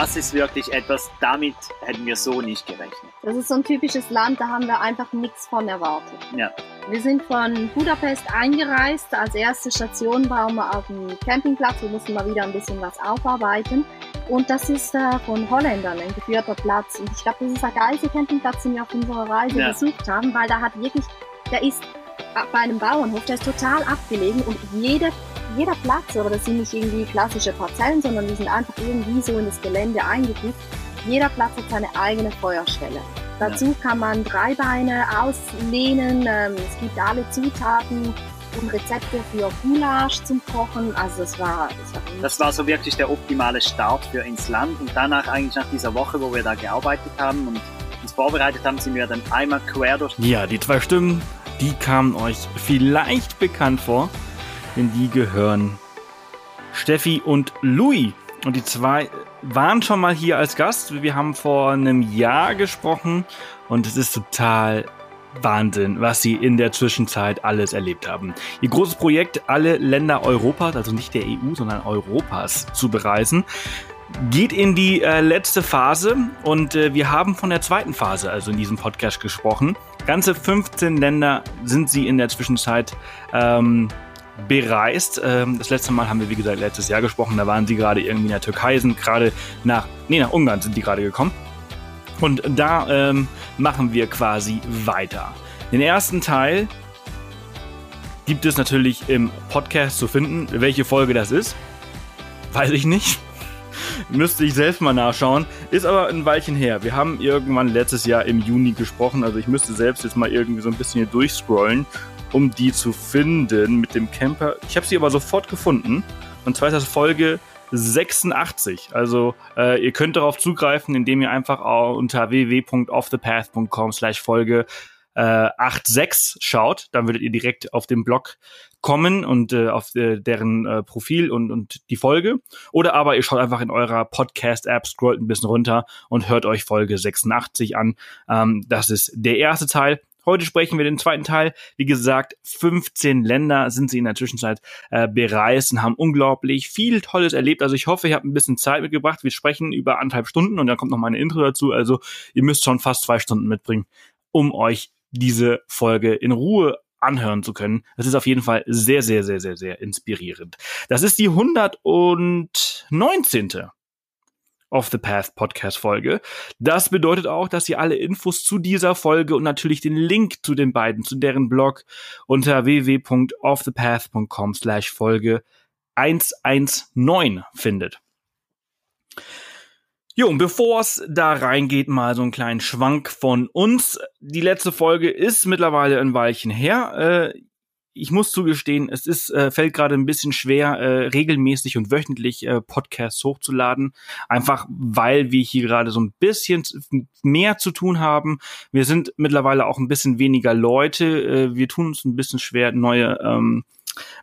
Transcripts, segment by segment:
Das ist wirklich etwas, damit hätten wir so nicht gerechnet. Das ist so ein typisches Land, da haben wir einfach nichts von erwartet. Ja. Wir sind von Budapest eingereist. Als erste Station waren wir auf dem Campingplatz. Wir mussten mal wieder ein bisschen was aufarbeiten. Und das ist äh, von Holländern ein geführter Platz. Und ich glaube, das ist der geilste Campingplatz, den wir auf unserer Reise Ja. besucht haben, weil da hat wirklich, der ist äh, bei einem Bauernhof, der ist total abgelegen und jede, jeder Platz, aber das sind nicht irgendwie klassische Parzellen, sondern die sind einfach irgendwie so in das Gelände eingefügt. Jeder Platz hat seine eigene Feuerstelle. Dazu kann man Dreibeine auslehnen. Ähm, es gibt alle Zutaten und Rezepte für Gulasch zum Kochen. Also es war, es war Das war so wirklich der optimale Start für ins Land. Und danach eigentlich nach dieser Woche, wo wir da gearbeitet haben und uns vorbereitet haben, sind wir dann einmal quer durch Ja, die zwei Stimmen, die kamen euch vielleicht bekannt vor, denn die gehören Steffi und Louis. Und die zwei waren schon mal hier als Gast. Wir haben vor einem Jahr gesprochen und es ist total Wahnsinn, was sie in der Zwischenzeit alles erlebt haben. Ihr großes Projekt, alle Länder Europas, also nicht der EU, sondern Europas zu bereisen, geht in die äh, letzte Phase und äh, wir haben von der zweiten Phase, also in diesem Podcast gesprochen. Ganze 15 Länder sind sie in der Zwischenzeit ähm, bereist. Ähm, das letzte Mal haben wir, wie gesagt, letztes Jahr gesprochen. Da waren sie gerade irgendwie in der Türkei, sind gerade nach, nee, nach Ungarn sind die gerade gekommen. Und da ähm, machen wir quasi weiter. Den ersten Teil gibt es natürlich im Podcast zu finden. Welche Folge das ist, weiß ich nicht. Müsste ich selbst mal nachschauen. Ist aber ein Weilchen her. Wir haben irgendwann letztes Jahr im Juni gesprochen. Also ich müsste selbst jetzt mal irgendwie so ein bisschen hier durchscrollen, um die zu finden mit dem Camper. Ich habe sie aber sofort gefunden. Und zwar ist das Folge 86. Also äh, ihr könnt darauf zugreifen, indem ihr einfach unter www.offthepath.com slash Folge äh, 86 schaut. Dann würdet ihr direkt auf den Blog kommen und äh, auf äh, deren äh, Profil und, und die Folge. Oder aber ihr schaut einfach in eurer Podcast-App, scrollt ein bisschen runter und hört euch Folge 86 an. Ähm, das ist der erste Teil. Heute sprechen wir den zweiten Teil. Wie gesagt, 15 Länder sind sie in der Zwischenzeit äh, bereist und haben unglaublich viel Tolles erlebt. Also ich hoffe, ihr habt ein bisschen Zeit mitgebracht. Wir sprechen über anderthalb Stunden und dann kommt noch meine Intro dazu. Also ihr müsst schon fast zwei Stunden mitbringen, um euch diese Folge in Ruhe anhören zu können. Das ist auf jeden Fall sehr, sehr, sehr, sehr, sehr inspirierend. Das ist die 119. Off the Path Podcast Folge. Das bedeutet auch, dass ihr alle Infos zu dieser Folge und natürlich den Link zu den beiden, zu deren Blog unter www.offthepath.com slash Folge 119 findet. Jo, und bevor es da reingeht, mal so einen kleinen Schwank von uns. Die letzte Folge ist mittlerweile ein Weilchen her. Äh, ich muss zugestehen, es ist, äh, fällt gerade ein bisschen schwer, äh, regelmäßig und wöchentlich äh, Podcasts hochzuladen. Einfach weil wir hier gerade so ein bisschen mehr zu tun haben. Wir sind mittlerweile auch ein bisschen weniger Leute. Äh, wir tun uns ein bisschen schwer, neue ähm,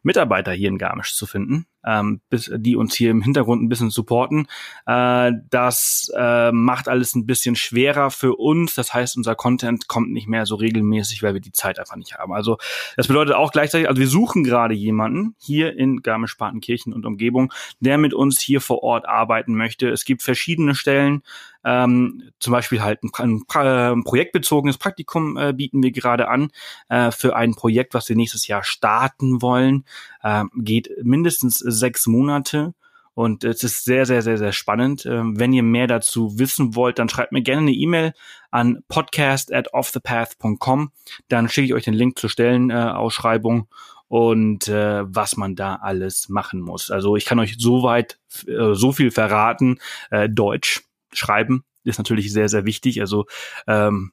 Mitarbeiter hier in Garmisch zu finden, ähm, bis, die uns hier im Hintergrund ein bisschen supporten. Äh, das äh, macht alles ein bisschen schwerer für uns. Das heißt, unser Content kommt nicht mehr so regelmäßig, weil wir die Zeit einfach nicht haben. Also das bedeutet auch gleichzeitig, also wir suchen gerade jemanden hier in Garmisch-Partenkirchen und Umgebung, der mit uns hier vor Ort arbeiten möchte. Es gibt verschiedene Stellen, ähm, zum Beispiel halt ein, ein, ein projektbezogenes Praktikum äh, bieten wir gerade an äh, für ein Projekt, was wir nächstes Jahr starten wollen. Äh, geht mindestens sechs Monate. Und es ist sehr, sehr, sehr, sehr spannend. Ähm, wenn ihr mehr dazu wissen wollt, dann schreibt mir gerne eine E-Mail an podcast at offthepath.com. Dann schicke ich euch den Link zur Stellenausschreibung und äh, was man da alles machen muss. Also ich kann euch soweit äh, so viel verraten. Äh, Deutsch schreiben ist natürlich sehr, sehr wichtig. Also ähm,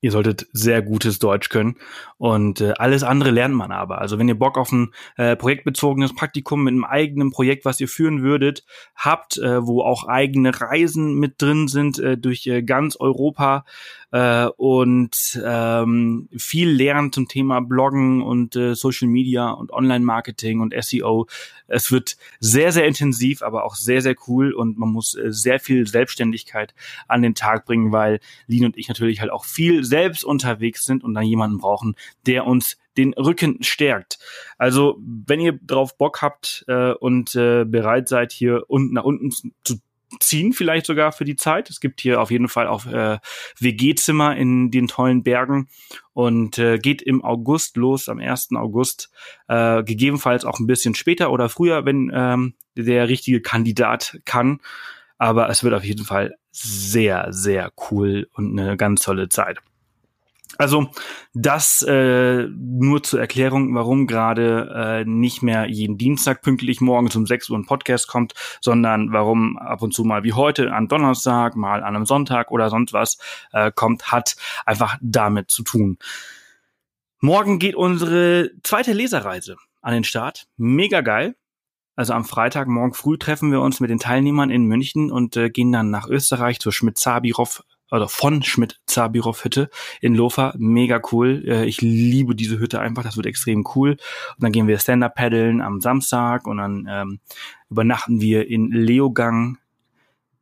ihr solltet sehr gutes Deutsch können und äh, alles andere lernt man aber. Also wenn ihr Bock auf ein äh, projektbezogenes Praktikum mit einem eigenen Projekt, was ihr führen würdet, habt, äh, wo auch eigene Reisen mit drin sind äh, durch äh, ganz Europa äh, und ähm, viel lernt zum Thema Bloggen und äh, Social Media und Online-Marketing und SEO. Es wird sehr, sehr intensiv, aber auch sehr, sehr cool und man muss äh, sehr viel Selbstständigkeit an den Tag bringen, weil Lin und ich natürlich halt auch viel selbst unterwegs sind und dann jemanden brauchen, der uns den Rücken stärkt. Also, wenn ihr drauf Bock habt äh, und äh, bereit seid, hier unten nach unten zu ziehen vielleicht sogar für die Zeit. Es gibt hier auf jeden Fall auch äh, WG-Zimmer in den tollen Bergen und äh, geht im August los, am 1. August, äh, gegebenenfalls auch ein bisschen später oder früher, wenn ähm, der richtige Kandidat kann. Aber es wird auf jeden Fall sehr, sehr cool und eine ganz tolle Zeit. Also das äh, nur zur Erklärung, warum gerade äh, nicht mehr jeden Dienstag pünktlich morgens um 6 Uhr ein Podcast kommt, sondern warum ab und zu mal wie heute an Donnerstag, mal an einem Sonntag oder sonst was äh, kommt, hat einfach damit zu tun. Morgen geht unsere zweite Leserreise an den Start. Mega geil. Also am Freitag, morgen früh treffen wir uns mit den Teilnehmern in München und äh, gehen dann nach Österreich zur Schmidt-Zabirov oder von Schmidt Zabirov Hütte in Lofa. Mega cool. Äh, ich liebe diese Hütte einfach. Das wird extrem cool. Und dann gehen wir Stand-Up paddeln am Samstag und dann ähm, übernachten wir in Leogang.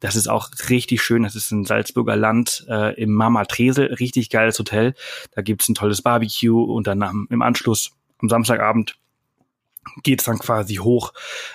Das ist auch richtig schön. Das ist ein Salzburger Land äh, im Mama Tresel. Richtig geiles Hotel. Da gibt's ein tolles Barbecue und dann im Anschluss am Samstagabend geht's dann quasi hoch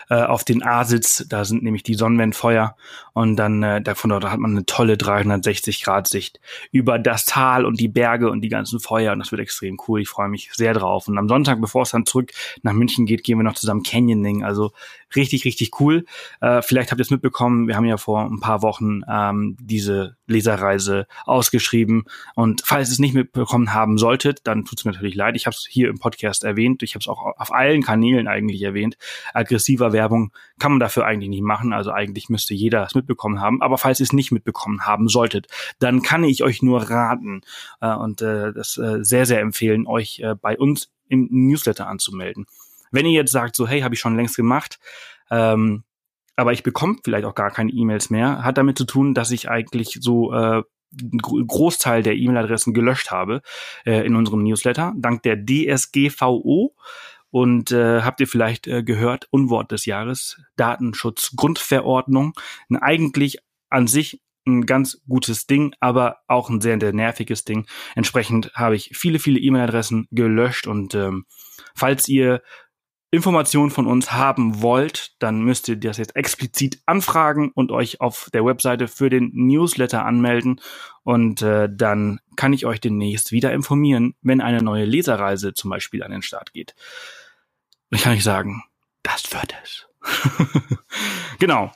äh, auf den A-Sitz. Da sind nämlich die Sonnenwendfeuer und dann äh, davon dort hat man eine tolle 360 Grad Sicht über das Tal und die Berge und die ganzen Feuer und das wird extrem cool. Ich freue mich sehr drauf. Und am Sonntag, bevor es dann zurück nach München geht, gehen wir noch zusammen Canyoning. Also richtig, richtig cool. Äh, vielleicht habt ihr es mitbekommen. Wir haben ja vor ein paar Wochen ähm, diese Leserreise ausgeschrieben und falls ihr es nicht mitbekommen haben solltet, dann tut's mir natürlich leid. Ich habe es hier im Podcast erwähnt. Ich habe es auch auf allen Kanälen eigentlich erwähnt. Aggressiver Werbung kann man dafür eigentlich nicht machen. Also eigentlich müsste jeder es mitbekommen haben. Aber falls ihr es nicht mitbekommen haben solltet, dann kann ich euch nur raten äh, und äh, das äh, sehr, sehr empfehlen, euch äh, bei uns im Newsletter anzumelden. Wenn ihr jetzt sagt, so hey, habe ich schon längst gemacht, ähm, aber ich bekomme vielleicht auch gar keine E-Mails mehr, hat damit zu tun, dass ich eigentlich so äh, Großteil der E-Mail-Adressen gelöscht habe äh, in unserem Newsletter, dank der DSGVO. Und äh, habt ihr vielleicht äh, gehört, Unwort des Jahres, Datenschutzgrundverordnung. Eigentlich an sich ein ganz gutes Ding, aber auch ein sehr, sehr nerviges Ding. Entsprechend habe ich viele, viele E-Mail-Adressen gelöscht und ähm, falls ihr Informationen von uns haben wollt, dann müsst ihr das jetzt explizit anfragen und euch auf der Webseite für den Newsletter anmelden. Und äh, dann kann ich euch demnächst wieder informieren, wenn eine neue Leserreise zum Beispiel an den Start geht. Ich kann euch sagen, das wird es. genau.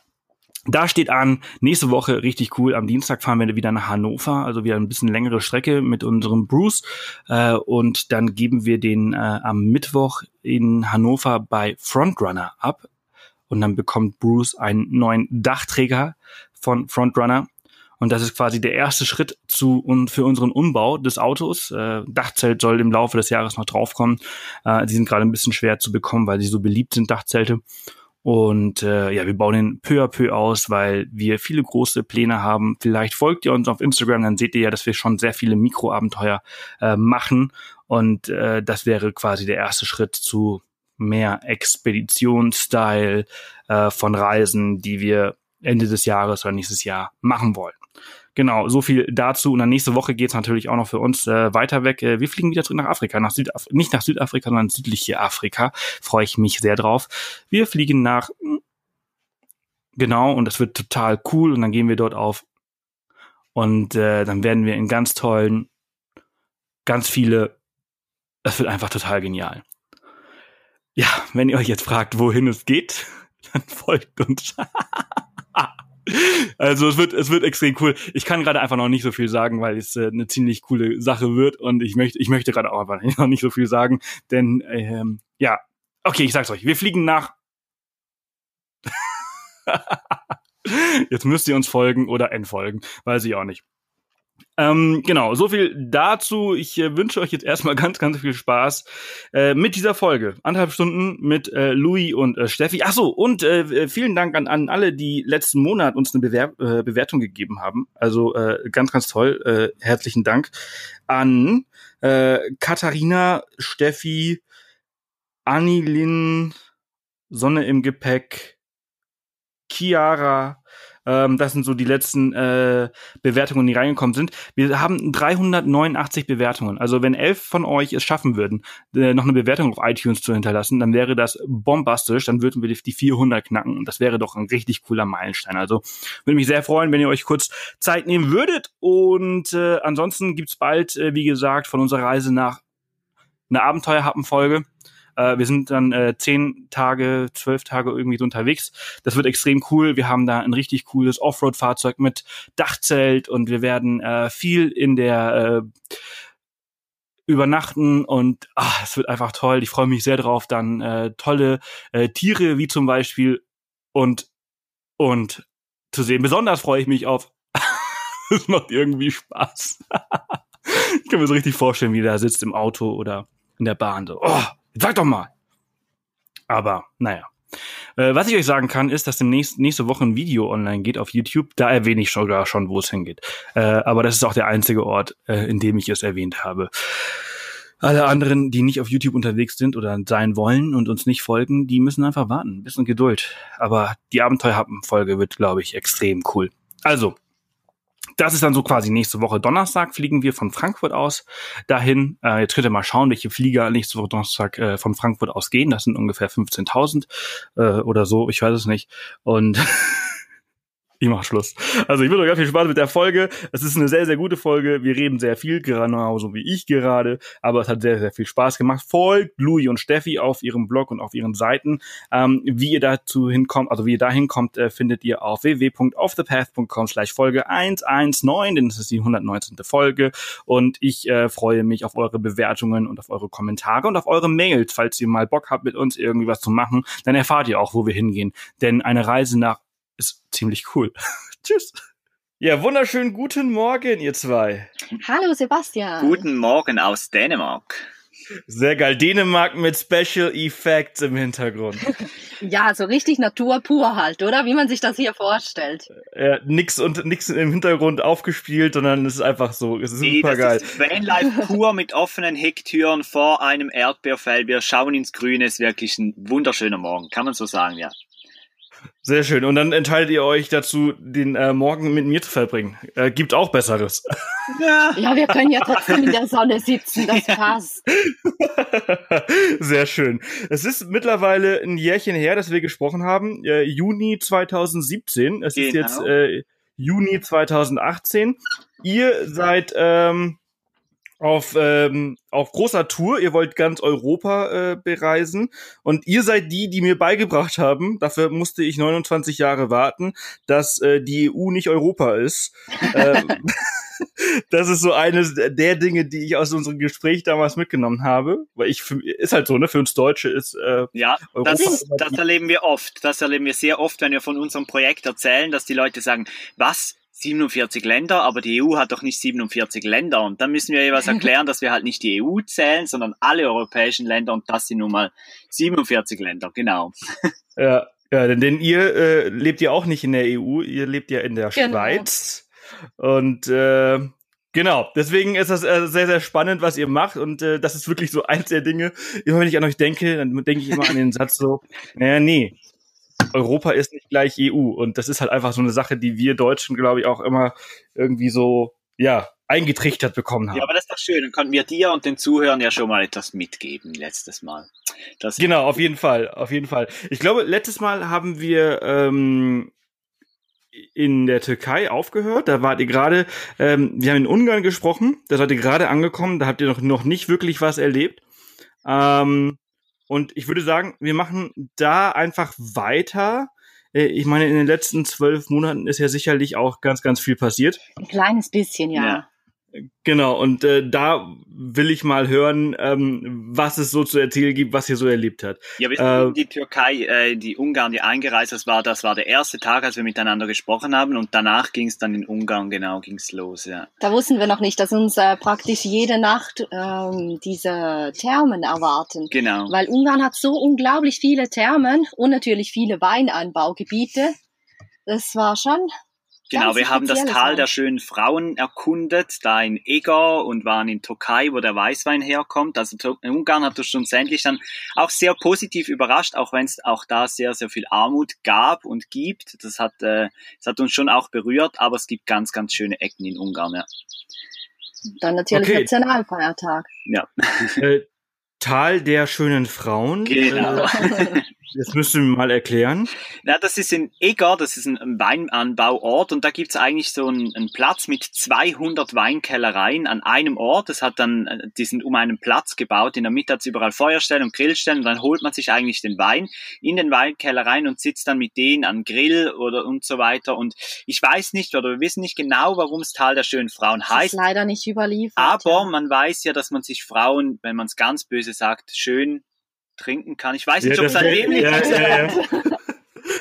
Da steht an, nächste Woche richtig cool. Am Dienstag fahren wir wieder nach Hannover, also wieder ein bisschen längere Strecke mit unserem Bruce. Äh, und dann geben wir den äh, am Mittwoch in Hannover bei Frontrunner ab. Und dann bekommt Bruce einen neuen Dachträger von Frontrunner. Und das ist quasi der erste Schritt zu und für unseren Umbau des Autos. Äh, Dachzelt soll im Laufe des Jahres noch draufkommen. Äh, die sind gerade ein bisschen schwer zu bekommen, weil sie so beliebt sind, Dachzelte. Und äh, ja, wir bauen den peu à peu aus, weil wir viele große Pläne haben. Vielleicht folgt ihr uns auf Instagram, dann seht ihr ja, dass wir schon sehr viele Mikroabenteuer äh, machen. Und äh, das wäre quasi der erste Schritt zu mehr Expeditionsstyle äh, von Reisen, die wir Ende des Jahres oder nächstes Jahr machen wollen. Genau, so viel dazu. Und dann nächste Woche geht's natürlich auch noch für uns äh, weiter weg. Äh, wir fliegen wieder zurück nach Afrika, nach Südaf nicht nach Südafrika, sondern südliche Afrika. Freue ich mich sehr drauf. Wir fliegen nach hm, genau und das wird total cool. Und dann gehen wir dort auf und äh, dann werden wir in ganz tollen, ganz viele. Es wird einfach total genial. Ja, wenn ihr euch jetzt fragt, wohin es geht, dann folgt uns. Also es wird, es wird extrem cool. Ich kann gerade einfach noch nicht so viel sagen, weil es äh, eine ziemlich coole Sache wird und ich möchte, ich möchte gerade auch einfach noch nicht so viel sagen, denn ähm, ja, okay, ich sag's euch. Wir fliegen nach. Jetzt müsst ihr uns folgen oder entfolgen, weiß ich auch nicht. Ähm, genau, so viel dazu. Ich äh, wünsche euch jetzt erstmal ganz, ganz viel Spaß äh, mit dieser Folge. Anderthalb Stunden mit äh, Louis und äh, Steffi. Ach so, und äh, vielen Dank an, an alle, die letzten Monat uns eine Bewer äh, Bewertung gegeben haben. Also äh, ganz, ganz toll. Äh, herzlichen Dank an äh, Katharina, Steffi, Anilin, Sonne im Gepäck, Chiara, Ähm, das sind so die letzten äh, Bewertungen, die reingekommen sind. Wir haben 389 Bewertungen. Also wenn elf von euch es schaffen würden, äh, noch eine Bewertung auf iTunes zu hinterlassen, dann wäre das bombastisch. Dann würden wir die 400 knacken und das wäre doch ein richtig cooler Meilenstein. Also würde mich sehr freuen, wenn ihr euch kurz Zeit nehmen würdet. Und äh, ansonsten gibt's bald, äh, wie gesagt, von unserer Reise nach eine Abenteuerhappenfolge. folge äh, wir sind dann äh, zehn Tage, zwölf Tage irgendwie so unterwegs. Das wird extrem cool. Wir haben da ein richtig cooles Offroad-Fahrzeug mit Dachzelt und wir werden äh, viel in der äh, übernachten und ah, es wird einfach toll. Ich freue mich sehr drauf. Dann äh, tolle äh, Tiere wie zum Beispiel und und zu sehen. Besonders freue ich mich auf. Es macht irgendwie Spaß. ich kann mir so richtig vorstellen, wie der sitzt im Auto oder in der Bahn. So, oh, Sag doch mal. Aber, naja. Äh, was ich euch sagen kann, ist, dass demnächst nächste Woche ein Video online geht auf YouTube. Da erwähne ich sogar schon, wo es hingeht. Äh, aber das ist auch der einzige Ort, äh, in dem ich es erwähnt habe. Alle anderen, die nicht auf YouTube unterwegs sind oder sein wollen und uns nicht folgen, die müssen einfach warten. Ein bisschen Geduld. Aber die Abenteuerhappen-Folge wird, glaube ich, extrem cool. Also, das ist dann so quasi nächste Woche Donnerstag fliegen wir von Frankfurt aus dahin. Äh, jetzt könnt ihr mal schauen, welche Flieger nächste Woche Donnerstag äh, von Frankfurt aus gehen. Das sind ungefähr 15.000 äh, oder so, ich weiß es nicht. Und Ich mach Schluss. Also ich wünsche euch ganz viel Spaß mit der Folge. Es ist eine sehr, sehr gute Folge. Wir reden sehr viel, genauso wie ich gerade. Aber es hat sehr, sehr viel Spaß gemacht. Folgt Louis und Steffi auf ihrem Blog und auf ihren Seiten. Ähm, wie ihr dazu hinkommt, also wie ihr da hinkommt, äh, findet ihr auf www.offthepath.com slash Folge 119, denn das ist die 119. Folge. Und ich äh, freue mich auf eure Bewertungen und auf eure Kommentare und auf eure Mails. Falls ihr mal Bock habt, mit uns irgendwie was zu machen, dann erfahrt ihr auch, wo wir hingehen. Denn eine Reise nach ist ziemlich cool. Tschüss. Ja, wunderschönen guten Morgen, ihr zwei. Hallo Sebastian. Guten Morgen aus Dänemark. Sehr geil. Dänemark mit Special Effects im Hintergrund. ja, so richtig Natur pur halt, oder? Wie man sich das hier vorstellt. Ja, nix und nix im Hintergrund aufgespielt, sondern es ist einfach so. Es ist nee, super geil. Ist Vanlife pur mit offenen Hecktüren vor einem Erdbeerfeld. Wir schauen ins Grüne. Es ist wirklich ein wunderschöner Morgen. Kann man so sagen, ja. Sehr schön. Und dann entscheidet ihr euch dazu, den äh, Morgen mit mir zu verbringen. Äh, gibt auch Besseres. Ja. ja, wir können ja trotzdem in der Sonne sitzen. Das passt. Sehr schön. Es ist mittlerweile ein Jährchen her, dass wir gesprochen haben. Äh, Juni 2017. Es genau. ist jetzt äh, Juni 2018. Ihr seid ähm, auf, ähm, auf großer Tour. Ihr wollt ganz Europa äh, bereisen. Und ihr seid die, die mir beigebracht haben, dafür musste ich 29 Jahre warten, dass äh, die EU nicht Europa ist. ähm, das ist so eines der Dinge, die ich aus unserem Gespräch damals mitgenommen habe. Weil ich, für, ist halt so, ne, für uns Deutsche ist äh, Ja, Europa das, ist, das erleben wir oft. Das erleben wir sehr oft, wenn wir von unserem Projekt erzählen, dass die Leute sagen, was, 47 Länder, aber die EU hat doch nicht 47 Länder. Und dann müssen wir jeweils erklären, dass wir halt nicht die EU zählen, sondern alle europäischen Länder und das sind nun mal 47 Länder, genau. Ja, ja denn, denn ihr äh, lebt ja auch nicht in der EU, ihr lebt ja in der genau. Schweiz. Und äh, Genau, deswegen ist das äh, sehr, sehr spannend, was ihr macht. Und äh, das ist wirklich so eins der Dinge. Immer wenn ich an euch denke, dann denke ich immer an den Satz so, naja, nee, Europa ist nicht gleich EU. Und das ist halt einfach so eine Sache, die wir Deutschen, glaube ich, auch immer irgendwie so, ja, eingetrichtert bekommen haben. Ja, aber das ist doch schön. Dann konnten wir dir und den Zuhörern ja schon mal etwas mitgeben letztes Mal. Das genau, auf jeden Fall, auf jeden Fall. Ich glaube, letztes Mal haben wir ähm, in der Türkei aufgehört. Da wart ihr gerade, ähm, wir haben in Ungarn gesprochen, da seid ihr gerade angekommen, da habt ihr noch, noch nicht wirklich was erlebt. Ähm, und ich würde sagen, wir machen da einfach weiter. Äh, ich meine, in den letzten zwölf Monaten ist ja sicherlich auch ganz, ganz viel passiert. Ein kleines bisschen, ja. ja. Genau, und äh, da will ich mal hören, ähm, was es so zu erzählen gibt, was ihr so erlebt habt. Ja, wir sind äh, in die Türkei, äh, die Ungarn, die eingereist das war, das war der erste Tag, als wir miteinander gesprochen haben und danach ging es dann in Ungarn, genau, ging es los, ja. Da wussten wir noch nicht, dass uns äh, praktisch jede Nacht ähm, diese Thermen erwarten. Genau. Weil Ungarn hat so unglaublich viele Thermen und natürlich viele Weinanbaugebiete. Das war schon Genau, wir haben das Tal der schönen Frauen erkundet, da in Eger und waren in Türkei, wo der Weißwein herkommt. Also Ungarn hat uns schlussendlich dann auch sehr positiv überrascht, auch wenn es auch da sehr, sehr viel Armut gab und gibt. Das hat, äh, das hat uns schon auch berührt, aber es gibt ganz, ganz schöne Ecken in Ungarn, ja. Dann natürlich Okay. Nationalfeiertag. Ja, Äh, Tal der schönen Frauen. genau. Das müsst ihr mir mal erklären. Ja, das ist in Eger, das ist ein ein Weinanbauort und da gibt's eigentlich so einen, einen Platz mit 200 Weinkellereien an einem Ort. Das hat dann, äh, die sind um einen Platz gebaut. In der Mitte hat's überall Feuerstellen und Grillstellen und dann holt man sich eigentlich den Wein in den Weinkellereien und sitzt dann mit denen an Grill oder und so weiter. Und ich weiß nicht oder wir wissen nicht genau, warum es Tal der schönen Frauen Das heißt. ist leider nicht überliefert. Aber ja. man weiß ja, dass man sich Frauen, wenn man es ganz böse sagt, schön trinken kann. Ich weiß Ja, nicht, ob das es an dem liegt. ja, ja, ja.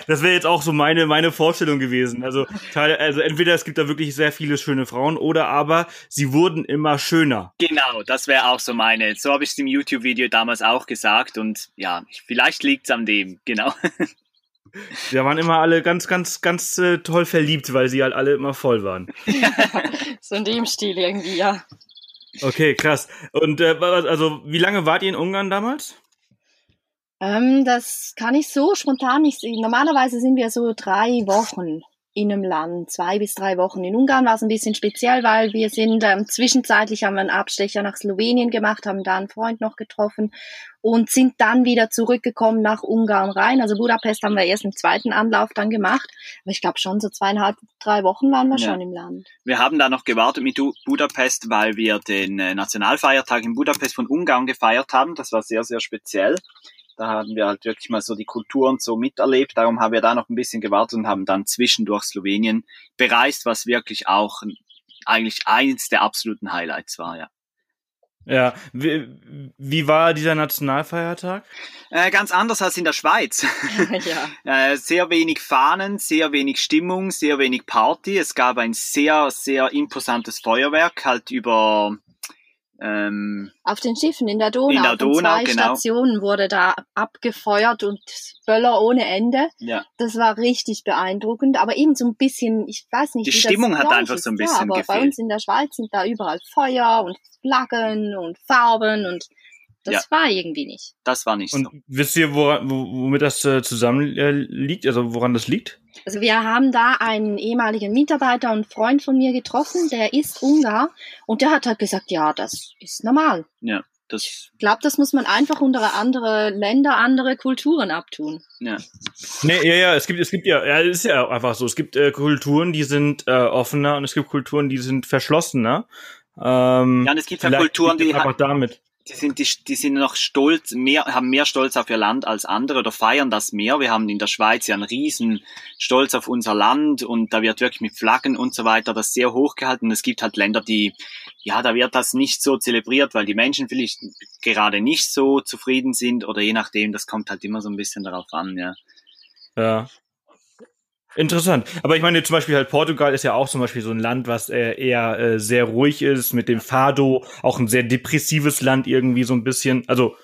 Das wäre jetzt auch so meine, meine Vorstellung gewesen. Also, also entweder es gibt da wirklich sehr viele schöne Frauen oder aber sie wurden immer schöner. Genau, das wäre auch so meine. So habe ich es im YouTube-Video damals auch gesagt und ja, vielleicht liegt's an dem, genau. Da waren immer alle ganz, ganz, ganz äh, toll verliebt, weil sie halt alle immer voll waren. so in dem Stil irgendwie, ja. Okay, krass. Und äh, was- also, wie lange wart ihr in Ungarn damals? Ähm, das kann ich so spontan nicht sehen. Normalerweise sind wir so drei Wochen in einem Land, zwei bis drei Wochen. In Ungarn war es ein bisschen speziell, weil wir sind ähm, zwischenzeitlich haben wir einen Abstecher nach Slowenien gemacht, haben da einen Freund noch getroffen und sind dann wieder zurückgekommen nach Ungarn rein. Also Budapest haben wir erst im zweiten Anlauf dann gemacht. Aber ich glaube schon so zweieinhalb, drei Wochen waren wir Ja. schon im Land. Wir haben da noch gewartet mit Budapest, weil wir den äh, Nationalfeiertag in Budapest von Ungarn gefeiert haben. Das war sehr, sehr speziell. Da haben wir halt wirklich mal so die Kultur und so miterlebt. Darum haben wir da noch ein bisschen gewartet und haben dann zwischendurch Slowenien bereist, was wirklich auch eigentlich eins der absoluten Highlights war, ja. Ja. Wie, wie war dieser Nationalfeiertag? Äh, ganz anders als in der Schweiz. ja. Äh, sehr wenig Fahnen, sehr wenig Stimmung, sehr wenig Party. Es gab ein sehr, sehr imposantes Feuerwerk, halt über ähm, Auf den Schiffen in der Donau. In der Von Donau, zwei genau. Stationen wurde da abgefeuert und Böller ohne Ende. ja. Das war richtig beeindruckend, aber eben so ein bisschen, ich weiß nicht, Die wie Stimmung das hat bei einfach ist. so ein ja, bisschen aber bei gefehlt. uns in der Schweiz sind da überall Feuer und Flaggen und Farben und das Ja. war irgendwie nicht. Das war nicht Und so. wisst ihr, woran, wo, womit das äh, zusammen äh, liegt? Also woran das liegt? Also wir haben da einen ehemaligen Mitarbeiter und Freund von mir getroffen, der ist Ungar und der hat halt gesagt, ja, das ist normal. Ja, das, Ich glaube, das muss man einfach unter andere Länder, andere Kulturen abtun. ja. Nee, ja, ja, es gibt, es gibt ja, ja, es ist ja einfach so. Es gibt äh, Kulturen, die sind äh, offener und es gibt Kulturen, die sind verschlossener. Ähm, Ja, und es gibt ja Kulturen, die einfach damit. Die sind, die, die sind noch stolz, mehr, haben mehr Stolz auf ihr Land als andere oder feiern das mehr. Wir haben in der Schweiz ja einen riesen Stolz auf unser Land und da wird wirklich mit Flaggen und so weiter das sehr hochgehalten. Und es gibt halt Länder, die, ja, da wird das nicht so zelebriert, weil die Menschen vielleicht gerade nicht so zufrieden sind oder je nachdem, das kommt halt immer so ein bisschen darauf an, ja. Ja. Interessant. Aber ich meine, zum Beispiel halt Portugal ist ja auch zum Beispiel so ein Land, was äh, eher äh, sehr ruhig ist, mit dem Fado, auch ein sehr depressives Land irgendwie so ein bisschen. Also,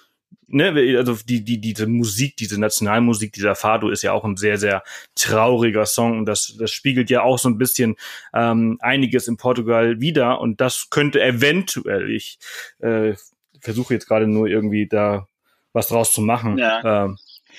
ne, also die, die, diese Musik, diese Nationalmusik, dieser Fado ist ja auch ein sehr, sehr trauriger Song und das, das spiegelt ja auch so ein bisschen ähm, einiges in Portugal wieder und das könnte eventuell, ich äh, versuche jetzt gerade nur irgendwie da was draus zu machen. Ja. Ähm,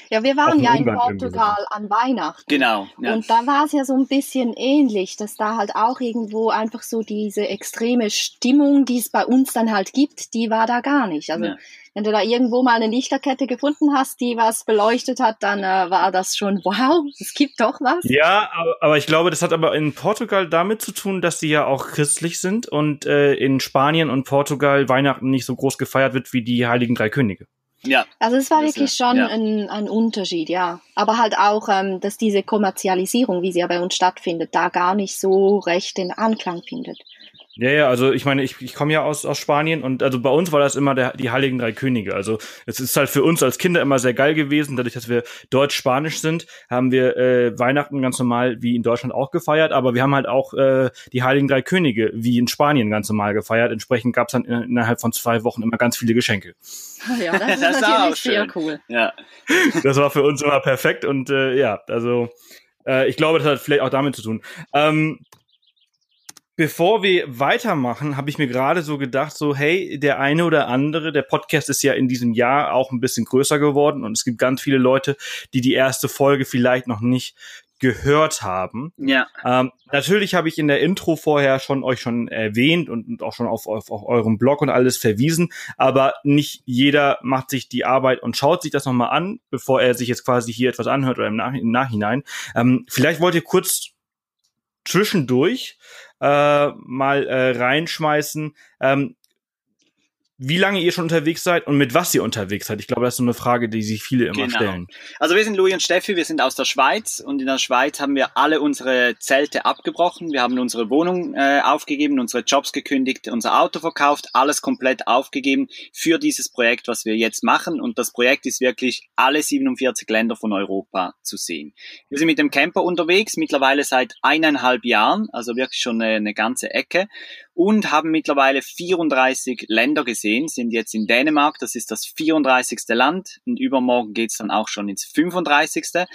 Ja, wir waren ja in Portugal an Weihnachten. Genau. Ja. Und da war es ja so ein bisschen ähnlich, dass da halt auch irgendwo einfach so diese extreme Stimmung, die es bei uns dann halt gibt, die war da gar nicht. Also Ja. wenn du da irgendwo mal eine Lichterkette gefunden hast, die was beleuchtet hat, dann äh, war das schon, wow, es gibt doch was. Ja, aber, aber ich glaube, das hat aber in Portugal damit zu tun, dass sie ja auch christlich sind und äh, in Spanien und Portugal Weihnachten nicht so groß gefeiert wird wie die Heiligen Drei Könige. Ja. Also es war wirklich ist- schon ja. ein, ein Unterschied, ja. Aber halt auch, ähm, dass diese Kommerzialisierung, wie sie ja bei uns stattfindet, da gar nicht so recht den Anklang findet. Ja, ja, also ich meine, ich, ich komme ja aus, aus Spanien und also bei uns war das immer der, die Heiligen Drei Könige. Also es ist halt für uns als Kinder immer sehr geil gewesen. Dadurch, dass wir deutsch-spanisch sind, haben wir äh, Weihnachten ganz normal wie in Deutschland auch gefeiert, aber wir haben halt auch äh, die Heiligen Drei Könige wie in Spanien ganz normal gefeiert. Entsprechend gab es dann in, innerhalb von zwei Wochen immer ganz viele Geschenke. Ja, das ist Das natürlich sehr cool. Ja. Das war für uns immer perfekt und äh, ja, also Äh, ich glaube, das hat vielleicht auch damit zu tun. Ähm, Bevor wir weitermachen, habe ich mir gerade so gedacht, so hey, der eine oder andere, der Podcast ist ja in diesem Jahr auch ein bisschen größer geworden und es gibt ganz viele Leute, die die erste Folge vielleicht noch nicht gehört haben. Ja. Ähm, natürlich habe ich in der Intro vorher schon euch schon erwähnt und, und auch schon auf, auf, auf eurem Blog und alles verwiesen, aber nicht jeder macht sich die Arbeit und schaut sich das nochmal an, bevor er sich jetzt quasi hier etwas anhört oder im, Nach im Nachhinein. Ähm, vielleicht wollt ihr kurz zwischendurch äh, mal äh, reinschmeißen. Ähm, wie lange ihr schon unterwegs seid und mit was ihr unterwegs seid. Ich glaube, das ist so eine Frage, die sich viele immer genau. stellen. Also wir sind Louis und Steffi, wir sind aus der Schweiz und in der Schweiz haben wir alle unsere Zelte abgebrochen. Wir haben unsere Wohnung äh, aufgegeben, unsere Jobs gekündigt, unser Auto verkauft, alles komplett aufgegeben für dieses Projekt, was wir jetzt machen. Und das Projekt ist wirklich alle 47 Länder von Europa zu sehen. Wir sind mit dem Camper unterwegs, mittlerweile seit eineinhalb Jahren, also wirklich schon eine, eine ganze Ecke und haben mittlerweile 34 Länder gesehen, sind jetzt in Dänemark, das ist das 34. Land und übermorgen geht's dann auch schon ins 35.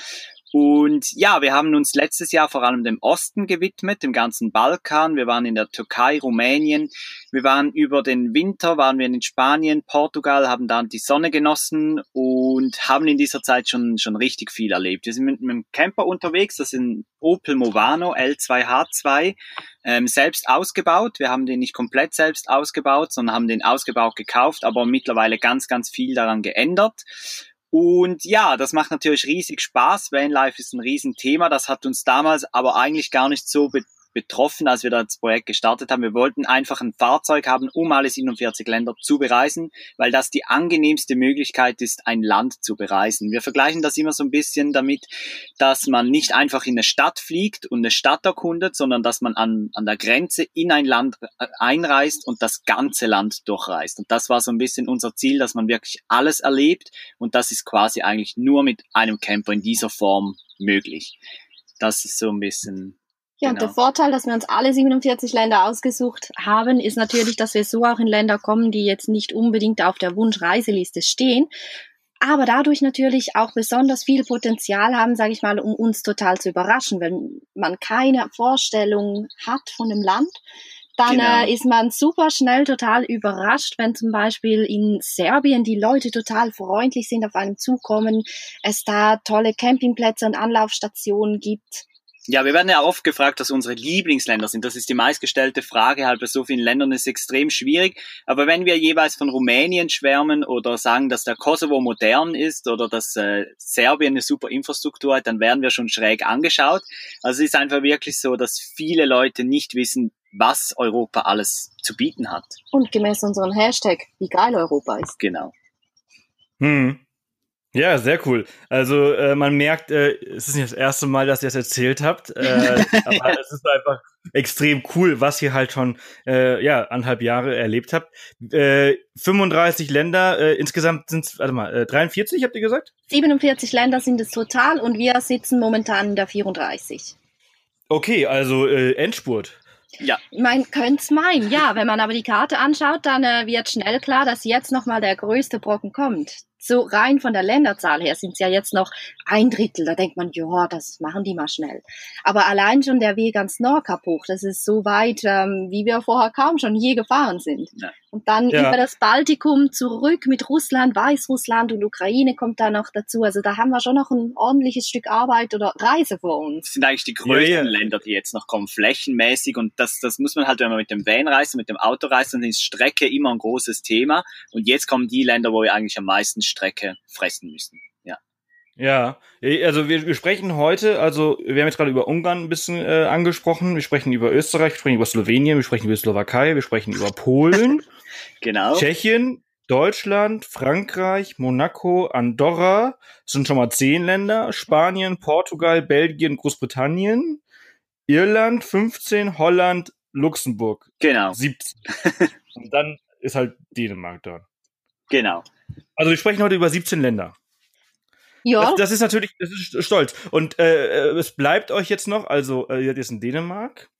Und ja, wir haben uns letztes Jahr vor allem dem Osten gewidmet, dem ganzen Balkan. Wir waren in der Türkei, Rumänien. Wir waren über den Winter, waren wir in Spanien, Portugal, haben dann die Sonne genossen und haben in dieser Zeit schon, schon richtig viel erlebt. Wir sind mit einem Camper unterwegs, das ist ein Opel Movano L2H2, ähm, selbst ausgebaut. Wir haben den nicht komplett selbst ausgebaut, sondern haben den ausgebaut gekauft, aber mittlerweile ganz, ganz viel daran geändert. Und ja, das macht natürlich riesig Spaß. Vanlife ist ein Riesenthema. Das hat uns damals aber eigentlich gar nicht so betroffen, als wir das Projekt gestartet haben. Wir wollten einfach ein Fahrzeug haben, um alle 47 Länder zu bereisen, weil das die angenehmste Möglichkeit ist, ein Land zu bereisen. Wir vergleichen das immer so ein bisschen damit, dass man nicht einfach in eine Stadt fliegt und eine Stadt erkundet, sondern dass man an, an der Grenze in ein Land äh, einreist und das ganze Land durchreist. Und das war so ein bisschen unser Ziel, dass man wirklich alles erlebt und das ist quasi eigentlich nur mit einem Camper in dieser Form möglich. Das ist so ein bisschen ja, genau. und der genau. Vorteil, dass wir uns alle 47 Länder ausgesucht haben, ist natürlich, dass wir so auch in Länder kommen, die jetzt nicht unbedingt auf der Wunschreiseliste stehen, aber dadurch natürlich auch besonders viel Potenzial haben, sage ich mal, um uns total zu überraschen. Wenn man keine Vorstellung hat von dem Land, dann genau. äh, ist man super schnell total überrascht, wenn zum Beispiel in Serbien die Leute total freundlich sind, auf einem zukommen, es da tolle Campingplätze und Anlaufstationen gibt ja, wir werden ja oft gefragt, was unsere Lieblingsländer sind. Das ist die meistgestellte Frage. Halt bei so vielen Ländern ist es extrem schwierig. Aber wenn wir jeweils von Rumänien schwärmen oder sagen, dass der Kosovo modern ist oder dass äh, Serbien eine super Infrastruktur hat, dann werden wir schon schräg angeschaut. Also es ist einfach wirklich so, dass viele Leute nicht wissen, was Europa alles zu bieten hat. Und gemäß unserem Hashtag, wie geil Europa ist. Genau. Hm. Ja, sehr cool. Also äh, man merkt, äh, es ist nicht das erste Mal, dass ihr es erzählt habt, äh, aber es ist einfach extrem cool, was ihr halt schon äh, ja anderthalb Jahre erlebt habt. Äh, 35 Länder, äh, insgesamt sind es, warte mal, äh, 43 habt ihr gesagt? 47 Länder sind es total und wir sitzen momentan in der 34. Okay, also äh, Endspurt. Ja. Man könnte es meinen, ja. Wenn man aber die Karte anschaut, dann äh, wird schnell klar, dass jetzt nochmal der größte Brocken kommt so rein von der Länderzahl her sind es ja jetzt noch ein Drittel. Da denkt man, ja, das machen die mal schnell. Aber allein schon der Weg ans Nordkap hoch, das ist so weit, ähm, wie wir vorher kaum schon je gefahren sind. Ja. Und dann ja. über das Baltikum zurück mit Russland, Weißrussland und Ukraine kommt da noch dazu. Also da haben wir schon noch ein ordentliches Stück Arbeit oder Reise vor uns. Das sind eigentlich die größten ja, Länder, die jetzt noch kommen, flächenmäßig. Und das, das muss man halt, wenn man mit dem Van reist, mit dem Auto reist, dann ist Strecke immer ein großes Thema. Und jetzt kommen die Länder, wo wir eigentlich am meisten Strecke fressen müssen. Ja. Ja, also wir, wir sprechen heute, also wir haben jetzt gerade über Ungarn ein bisschen äh, angesprochen, wir sprechen über Österreich, wir sprechen über Slowenien, wir sprechen über Slowakei, wir sprechen über Polen, genau. Tschechien, Deutschland, Frankreich, Monaco, Andorra, sind schon mal zehn Länder, Spanien, Portugal, Belgien, Großbritannien, Irland 15, Holland, Luxemburg genau. 17. Und dann ist halt Dänemark da. Genau. Also wir sprechen heute über 17 Länder. Ja. Das, das ist natürlich, das ist stolz. Und äh, äh es bleibt euch jetzt noch, also äh, jetzt in Dänemark.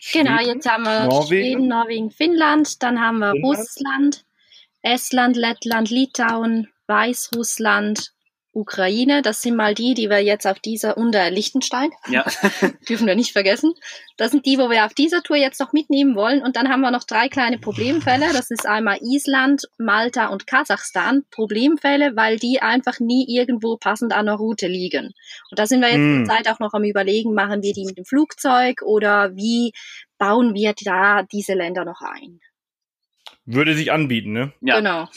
Schweden, genau, jetzt haben wir Norwegen, Schweden, Norwegen, Finnland, dann haben wir Finnland. Russland, Estland, Lettland, Litauen, Weißrussland Ukraine. Das sind mal die, die wir jetzt auf dieser unter Liechtenstein, Ja. dürfen wir nicht vergessen. Das sind die, wo wir auf dieser Tour jetzt noch mitnehmen wollen. Und dann haben wir noch drei kleine Problemfälle. Das ist einmal Island, Malta und Kasachstan. Problemfälle, weil die einfach nie irgendwo passend an der Route liegen. Und da sind wir jetzt Mm. zurzeit auch noch am überlegen, machen wir die mit dem Flugzeug oder wie bauen wir da diese Länder noch ein? Würde sich anbieten, ne? Ja. Genau.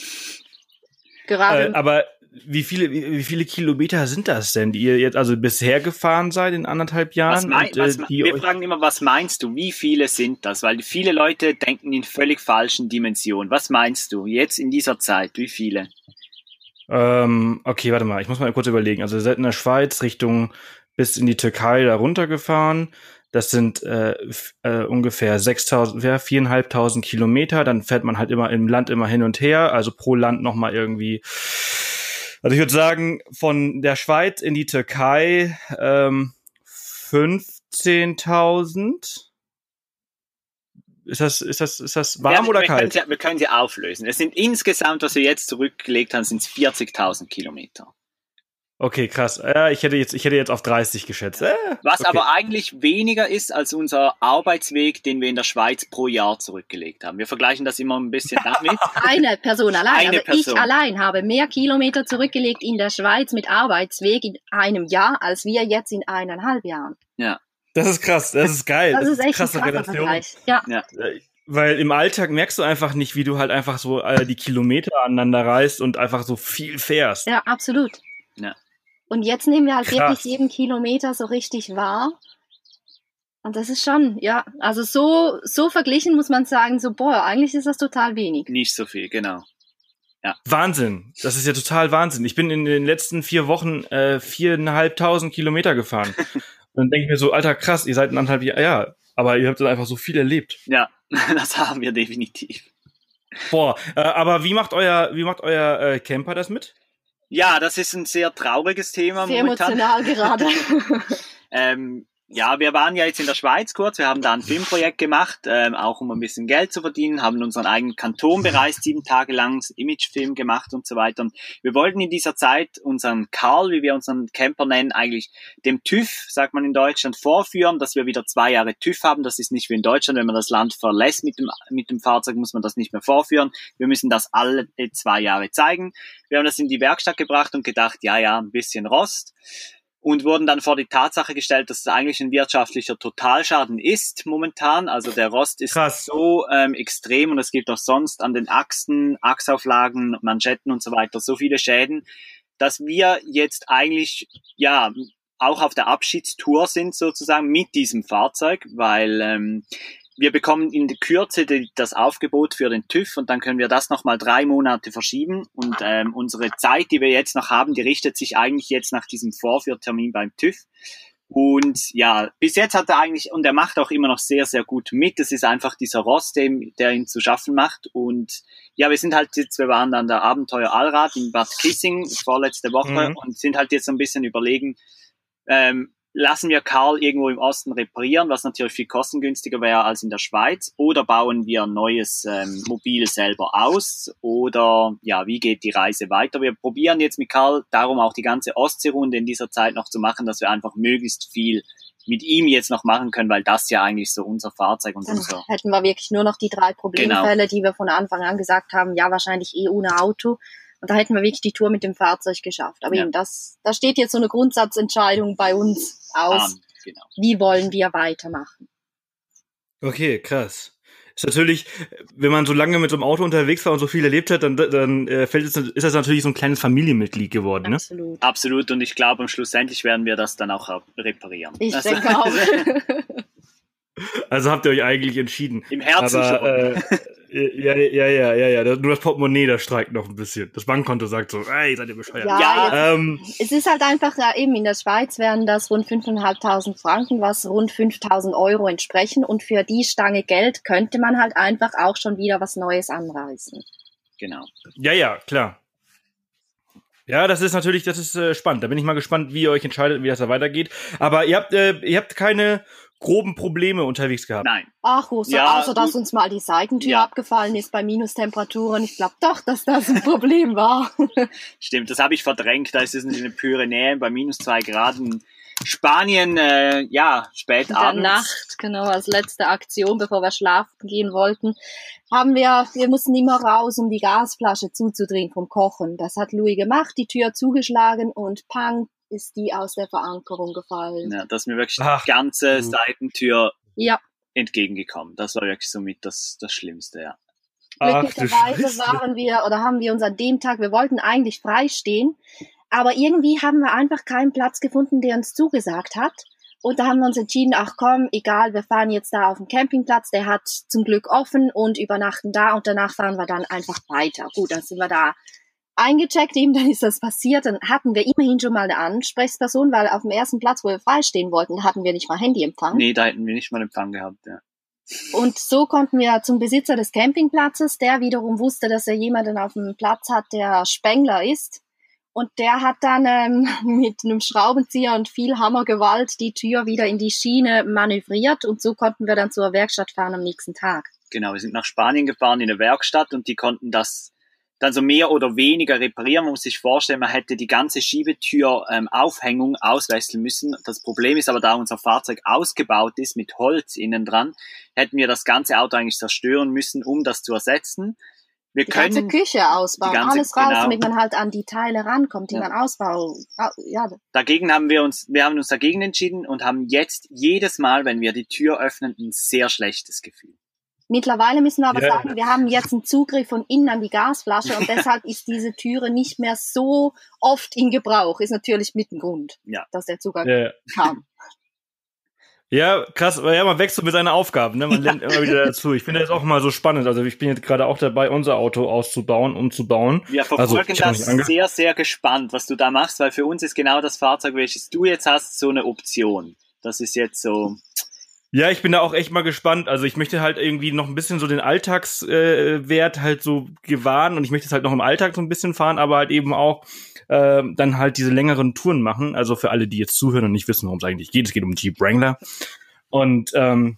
Gerade Äh, aber wie viele, wie, viele Kilometer sind das denn, die ihr jetzt also bisher gefahren seid in anderthalb Jahren? Mein, und, äh, was, wir fragen immer, was meinst du? Wie viele sind das? Weil viele Leute denken in völlig falschen Dimensionen. Was meinst du jetzt in dieser Zeit? Wie viele? Ähm, okay, warte mal, ich muss mal kurz überlegen. Also ihr seid in der Schweiz Richtung bis in die Türkei da runtergefahren. Das sind äh, äh, ungefähr 6.000, ja, 4.500 Kilometer. Dann fährt man halt immer im Land immer hin und her. Also pro Land nochmal irgendwie. Also ich würde sagen, von der Schweiz in die Türkei ähm, 15.000. Ist das, ist das, ist das warm Ja, oder wir können kalt? Sie, wir können sie auflösen. Es sind insgesamt, was wir jetzt zurückgelegt haben, sind es 40.000 Kilometer. Okay, krass. Ja, ich hätte jetzt, ich hätte jetzt auf 30 geschätzt. Äh, Was okay. aber eigentlich weniger ist als unser Arbeitsweg, den wir in der Schweiz pro Jahr zurückgelegt haben. Wir vergleichen das immer ein bisschen damit. eine Person allein. Eine also Person. ich allein habe mehr Kilometer zurückgelegt in der Schweiz mit Arbeitsweg in einem Jahr, als wir jetzt in eineinhalb Jahren. Das ist krass, das ist geil. Das, ist echt ein krasse krasser Relation. Vergleich. Ja. Äh, Weil im Alltag merkst du einfach nicht, wie du halt einfach so äh, die Kilometer aneinander reißt und einfach so viel fährst. ja, absolut. Ja. Und jetzt nehmen wir halt Krass. wirklich jeden Kilometer so richtig wahr. Und das ist schon, ja, also so, so verglichen muss man sagen, so, boah, eigentlich ist das total wenig. Nicht so viel, genau. Wahnsinn. Das ist ja total Wahnsinn. Ich bin in den letzten vier Wochen äh, viereinhalbtausend Kilometer gefahren. und dann denke ich mir so, alter krass, ihr seid anderthalb Jahren, ja, aber ihr habt dann einfach so viel erlebt. Ja, das haben wir definitiv. Boah, äh, aber wie macht euer, wie macht euer äh, Camper das mit? Ja, das ist ein sehr trauriges Thema Sehr momentan. emotional gerade. Ähm, ja, wir waren ja jetzt in der Schweiz kurz, wir haben da ein Filmprojekt gemacht, ähm, auch um ein bisschen Geld zu verdienen, haben unseren eigenen Kanton bereist, sieben Tage lang Imagefilm gemacht und so weiter. Und wir wollten in dieser Zeit unseren Karl, wie wir unseren Camper nennen, eigentlich dem TÜV, sagt man in Deutschland, vorführen, dass wir wieder zwei Jahre TÜV haben. Das ist nicht wie in Deutschland, wenn man das Land verlässt mit dem, mit dem Fahrzeug, muss man das nicht mehr vorführen. Wir müssen das alle zwei Jahre zeigen. Wir haben das in die Werkstatt gebracht und gedacht, ja, ja, ein bisschen Rost und wurden dann vor die Tatsache gestellt, dass es eigentlich ein wirtschaftlicher Totalschaden ist momentan. Also der Rost ist Krass. so ähm, extrem und es gibt auch sonst an den Achsen, Achsauflagen, Manschetten und so weiter so viele Schäden, dass wir jetzt eigentlich ja auch auf der Abschiedstour sind sozusagen mit diesem Fahrzeug, weil ähm, wir bekommen in der Kürze die, das Aufgebot für den TÜV und dann können wir das nochmal drei Monate verschieben. Und ähm, unsere Zeit, die wir jetzt noch haben, die richtet sich eigentlich jetzt nach diesem Vorführtermin beim TÜV. Und ja, bis jetzt hat er eigentlich, und er macht auch immer noch sehr, sehr gut mit. Es ist einfach dieser Rost, der, ihm- der ihn zu schaffen macht. Und ja, wir sind halt jetzt, wir waren an der Abenteuer Allrad in Bad Kissing vorletzte Woche Mhm. und sind halt jetzt so ein bisschen überlegen, ähm, lassen wir Karl irgendwo im Osten reparieren, was natürlich viel kostengünstiger wäre als in der Schweiz, oder bauen wir ein neues ähm, Mobil selber aus, oder ja, wie geht die Reise weiter? Wir probieren jetzt mit Karl darum auch die ganze Ostseerunde in dieser Zeit noch zu machen, dass wir einfach möglichst viel mit ihm jetzt noch machen können, weil das ja eigentlich so unser Fahrzeug und Dann unser hätten wir wirklich nur noch die drei Problemfälle, die wir von Anfang an gesagt haben, ja, wahrscheinlich eh ohne Auto. Und da hätten wir wirklich die Tour mit dem Fahrzeug geschafft. Aber Ja. eben das, da steht jetzt so eine Grundsatzentscheidung bei uns aus. Arm. Genau. Wie wollen wir weitermachen? Okay, krass. Ist natürlich, wenn man so lange mit so einem Auto unterwegs war und so viel erlebt hat, dann, dann äh, fällt es, ist das natürlich so ein kleines Familienmitglied geworden, ne? Absolut. Absolut, und ich glaube, schlussendlich werden wir das dann auch reparieren. Ich Also- denke auch. Also habt ihr euch eigentlich entschieden. Im Herzen schon. Aber äh, ja, ja, ja, ja, ja. Nur das Portemonnaie, das streikt noch ein bisschen. Das Bankkonto sagt so, ey, seid ihr bescheuert. Ja, Ja, Ähm, Es ist halt einfach, ja, eben in der Schweiz wären das rund 5.500 Franken, was rund 5.000 Euro entsprechen. Und für die Stange Geld könnte man halt einfach auch schon wieder was Neues anreißen. Genau. ja, ja, klar. Ja, das ist natürlich, das ist äh, spannend. Da bin ich mal gespannt, wie ihr euch entscheidet, wie das da weitergeht. Aber ihr habt, äh, ihr habt keine groben Probleme unterwegs gehabt? Nein. Ach, außer, Ja, außer dass uns mal die Seitentür Ja. abgefallen ist bei Minustemperaturen. Ich glaube doch, dass das ein Problem war. Stimmt, das habe ich verdrängt. Da ist es in den Pyrenäen bei minus zwei Grad in Spanien, äh, ja, spät In der abends. Nacht, genau, als letzte Aktion, bevor wir schlafen gehen wollten, haben wir, wir mussten immer raus, um die Gasflasche zuzudrehen vom Kochen. Das hat Louis gemacht, die Tür zugeschlagen und pang, ist die aus der Verankerung gefallen. Ja, dass mir wirklich Ach, die ganze du. Seitentür Ja, entgegengekommen. Das war wirklich somit das, das Schlimmste, ja. Glücklicherweise waren wir oder haben wir uns an dem Tag, wir wollten eigentlich freistehen, aber irgendwie haben wir einfach keinen Platz gefunden, der uns zugesagt hat. Und da haben wir uns entschieden, ach komm, egal, wir fahren jetzt da auf den Campingplatz, der hat zum Glück offen und übernachten da und danach fahren wir dann einfach weiter. Gut, dann sind wir da eingecheckt, eben dann ist das passiert, dann hatten wir immerhin schon mal eine Ansprechperson, weil auf dem ersten Platz, wo wir freistehen wollten, hatten wir nicht mal Handyempfang. Nee, da hätten wir nicht mal Empfang gehabt, ja. Und so konnten wir zum Besitzer des Campingplatzes, der wiederum wusste, dass er jemanden auf dem Platz hat, der Spengler ist. Und der hat dann ähm, mit einem Schraubenzieher und viel Hammergewalt die Tür wieder in die Schiene manövriert. Und so konnten wir dann zur Werkstatt fahren am nächsten Tag. Genau, wir sind nach Spanien gefahren in eine Werkstatt und die konnten das dann so mehr oder weniger reparieren. Man muss sich vorstellen, man hätte die ganze Schiebetür-Aufhängung auswechseln müssen. Das Problem ist aber, da unser Fahrzeug ausgebaut ist mit Holz innen dran, hätten wir das ganze Auto eigentlich zerstören müssen, um das zu ersetzen. Wir Die ganze können, Küche ausbauen, ganze- alles raus, genau. damit man halt an die Teile rankommt, die Ja. man ausbaut. Ja, dagegen haben wir uns, wir haben uns dagegen entschieden und haben jetzt jedes Mal, wenn wir die Tür öffnen, ein sehr schlechtes Gefühl. Mittlerweile müssen wir aber Ja. sagen, wir haben jetzt einen Zugriff von innen an die Gasflasche und deshalb ist diese Türe nicht mehr so oft in Gebrauch. Ist natürlich mit dem Grund, Ja. dass der Zugang Ja, kam. Ja, krass, ja, man wächst so mit seinen Aufgaben, ne? Man lernt immer wieder dazu. Ich finde das auch mal so spannend. Also ich bin jetzt gerade auch dabei, unser Auto auszubauen, umzubauen. Wir Also, verfolgen ich hab das sehr, sehr gespannt, was du da machst, weil für uns ist genau das Fahrzeug, welches du jetzt hast, so eine Option. Das ist jetzt so, Ja, ich bin da auch echt mal gespannt. Also ich möchte halt irgendwie noch ein bisschen so den Alltagswert äh, halt so gewahren und ich möchte es halt noch im Alltag so ein bisschen fahren, aber halt eben auch ähm, dann halt diese längeren Touren machen. Also für alle, die jetzt zuhören und nicht wissen, worum es eigentlich geht, es geht um Jeep Wrangler. Und ähm,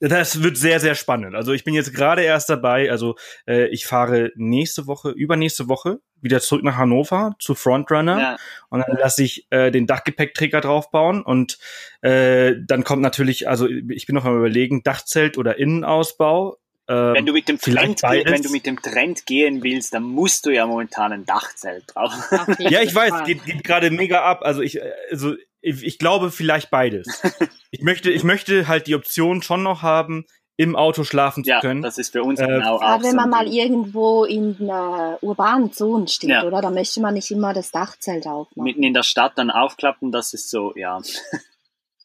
das wird sehr, sehr spannend. Also ich bin jetzt gerade erst dabei. Also äh, ich fahre nächste Woche, übernächste Woche wieder zurück nach Hannover zu Frontrunner. ja, Und dann lasse ich äh, den Dachgepäckträger draufbauen und äh, dann kommt natürlich, also ich bin noch am überlegen, Dachzelt oder Innenausbau. Ähm, wenn du mit dem Trend, beides. wenn du mit dem Trend gehen willst, dann musst du ja momentan ein Dachzelt drauf. Ja, ich weiß, geht, geht gerade mega ab. Also ich, äh, also ich, glaube vielleicht beides. ich möchte, ich möchte halt die Option schon noch haben, im Auto schlafen zu Ja, können. das ist für uns Äh, genau auch Gerade wenn man mal irgendwo in einer urbanen Zone steht, Ja. oder? Da möchte man nicht immer das Dachzelt aufmachen. mitten in der Stadt dann aufklappen, das ist so, ja.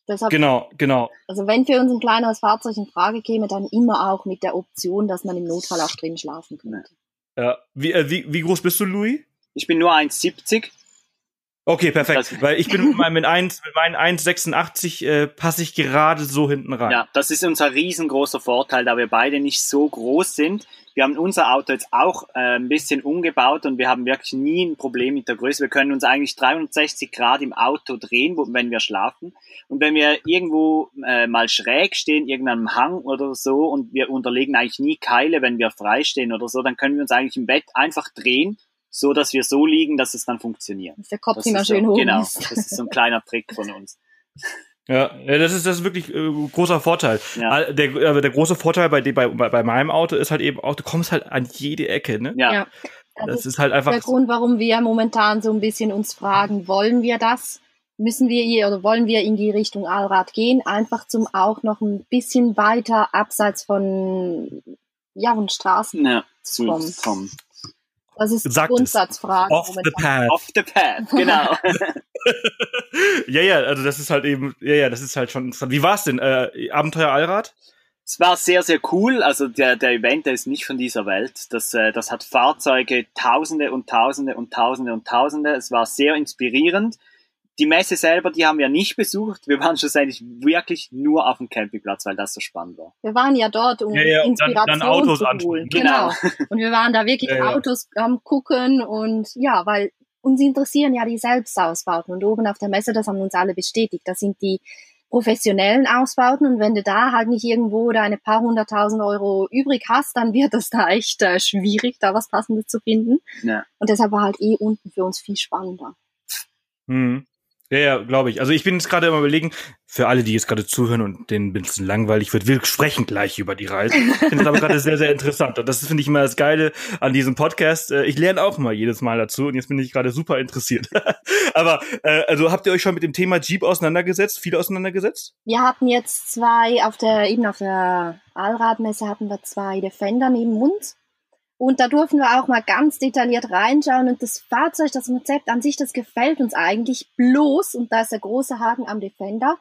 Deshalb, Genau, genau. also wenn für uns ein kleineres Fahrzeug in Frage käme, dann immer auch mit der Option, dass man im Notfall auch drin schlafen könnte. Ja. Wie, äh, wie, wie groß bist du, Louis? Ich bin nur 1,70. Okay, perfekt. Das- Weil ich bin mit meinem mit, 1, mit meinen 1,86 äh, passe ich gerade so hinten rein. Ja, das ist unser riesengroßer Vorteil, da wir beide nicht so groß sind. Wir haben unser Auto jetzt auch äh, ein bisschen umgebaut und wir haben wirklich nie ein Problem mit der Größe. Wir können uns eigentlich 360 Grad im Auto drehen, wo, wenn wir schlafen. Und wenn wir irgendwo äh, mal schräg stehen, irgendeinem Hang oder so, und wir unterlegen eigentlich nie Keile, wenn wir frei stehen oder so, dann können wir uns eigentlich im Bett einfach drehen, so dass wir so liegen, dass es dann funktioniert. Dass der Kopf Das immer ist schön so, hoch Genau, ist. das ist so ein kleiner Trick von uns. Ja, das ist das ist wirklich äh, großer Vorteil. Ja. Der, aber der große Vorteil bei, dem- bei, bei, bei meinem Auto ist halt eben auch, du kommst halt an jede Ecke, ne? Ja, Ja. Das Das ist halt einfach. der Grund, warum wir momentan so ein bisschen uns fragen, wollen wir das? Müssen wir hier oder wollen wir in die Richtung Allrad gehen? Einfach zum auch noch ein bisschen weiter abseits von, ja, von Straßen. ja zu Kommen. kommen. Das ist die Sagt es. Grundsatzfrage. Off the path. Off the path, genau. ja, ja, also das ist halt eben, ja, ja, das ist halt schon interessant. Wie war's denn? Äh, Abenteuer Allrad? Es war sehr, sehr cool. Also der, der Event, der ist nicht von dieser Welt. Das, äh, das hat Fahrzeuge, Tausende und Tausende und Tausende und Tausende. Es war sehr inspirierend. Die Messe selber, die haben wir nicht besucht. Wir waren schlussendlich wirklich nur auf dem Campingplatz, weil das so spannend war. Wir waren ja dort, um Ja, ja, und dann- Inspiration dann Autos zu anschauen. holen. Genau. Und wir waren da wirklich Ja, ja. Autos am gucken und ja, weil uns interessieren ja die Selbstausbauten und oben auf der Messe, das haben uns alle bestätigt. Da sind die professionellen Ausbauten und wenn du da halt nicht irgendwo deine paar hunderttausend Euro übrig hast, dann wird es da echt äh, schwierig, da was Passendes zu finden. Ja. Und deshalb war halt eh unten für uns viel spannender. Mhm. Ja, ja, glaube ich. Also ich bin jetzt gerade immer überlegen, für alle, die jetzt gerade zuhören und denen bin es langweilig wird, wir sprechen gleich über die Reise. Ich finde es aber gerade sehr, sehr interessant. Und das finde ich immer das Geile an diesem Podcast. Äh, ich lerne auch immer jedes Mal dazu und jetzt bin ich gerade super interessiert. aber äh, also habt ihr euch schon mit dem Thema Jeep auseinandergesetzt, viel auseinandergesetzt? Wir hatten jetzt zwei auf der, eben auf der Allradmesse hatten wir zwei Defender neben uns. Und da durften wir auch mal ganz detailliert reinschauen und das Fahrzeug, das Konzept an sich, das gefällt uns eigentlich bloß, und da ist der große Haken am Defender,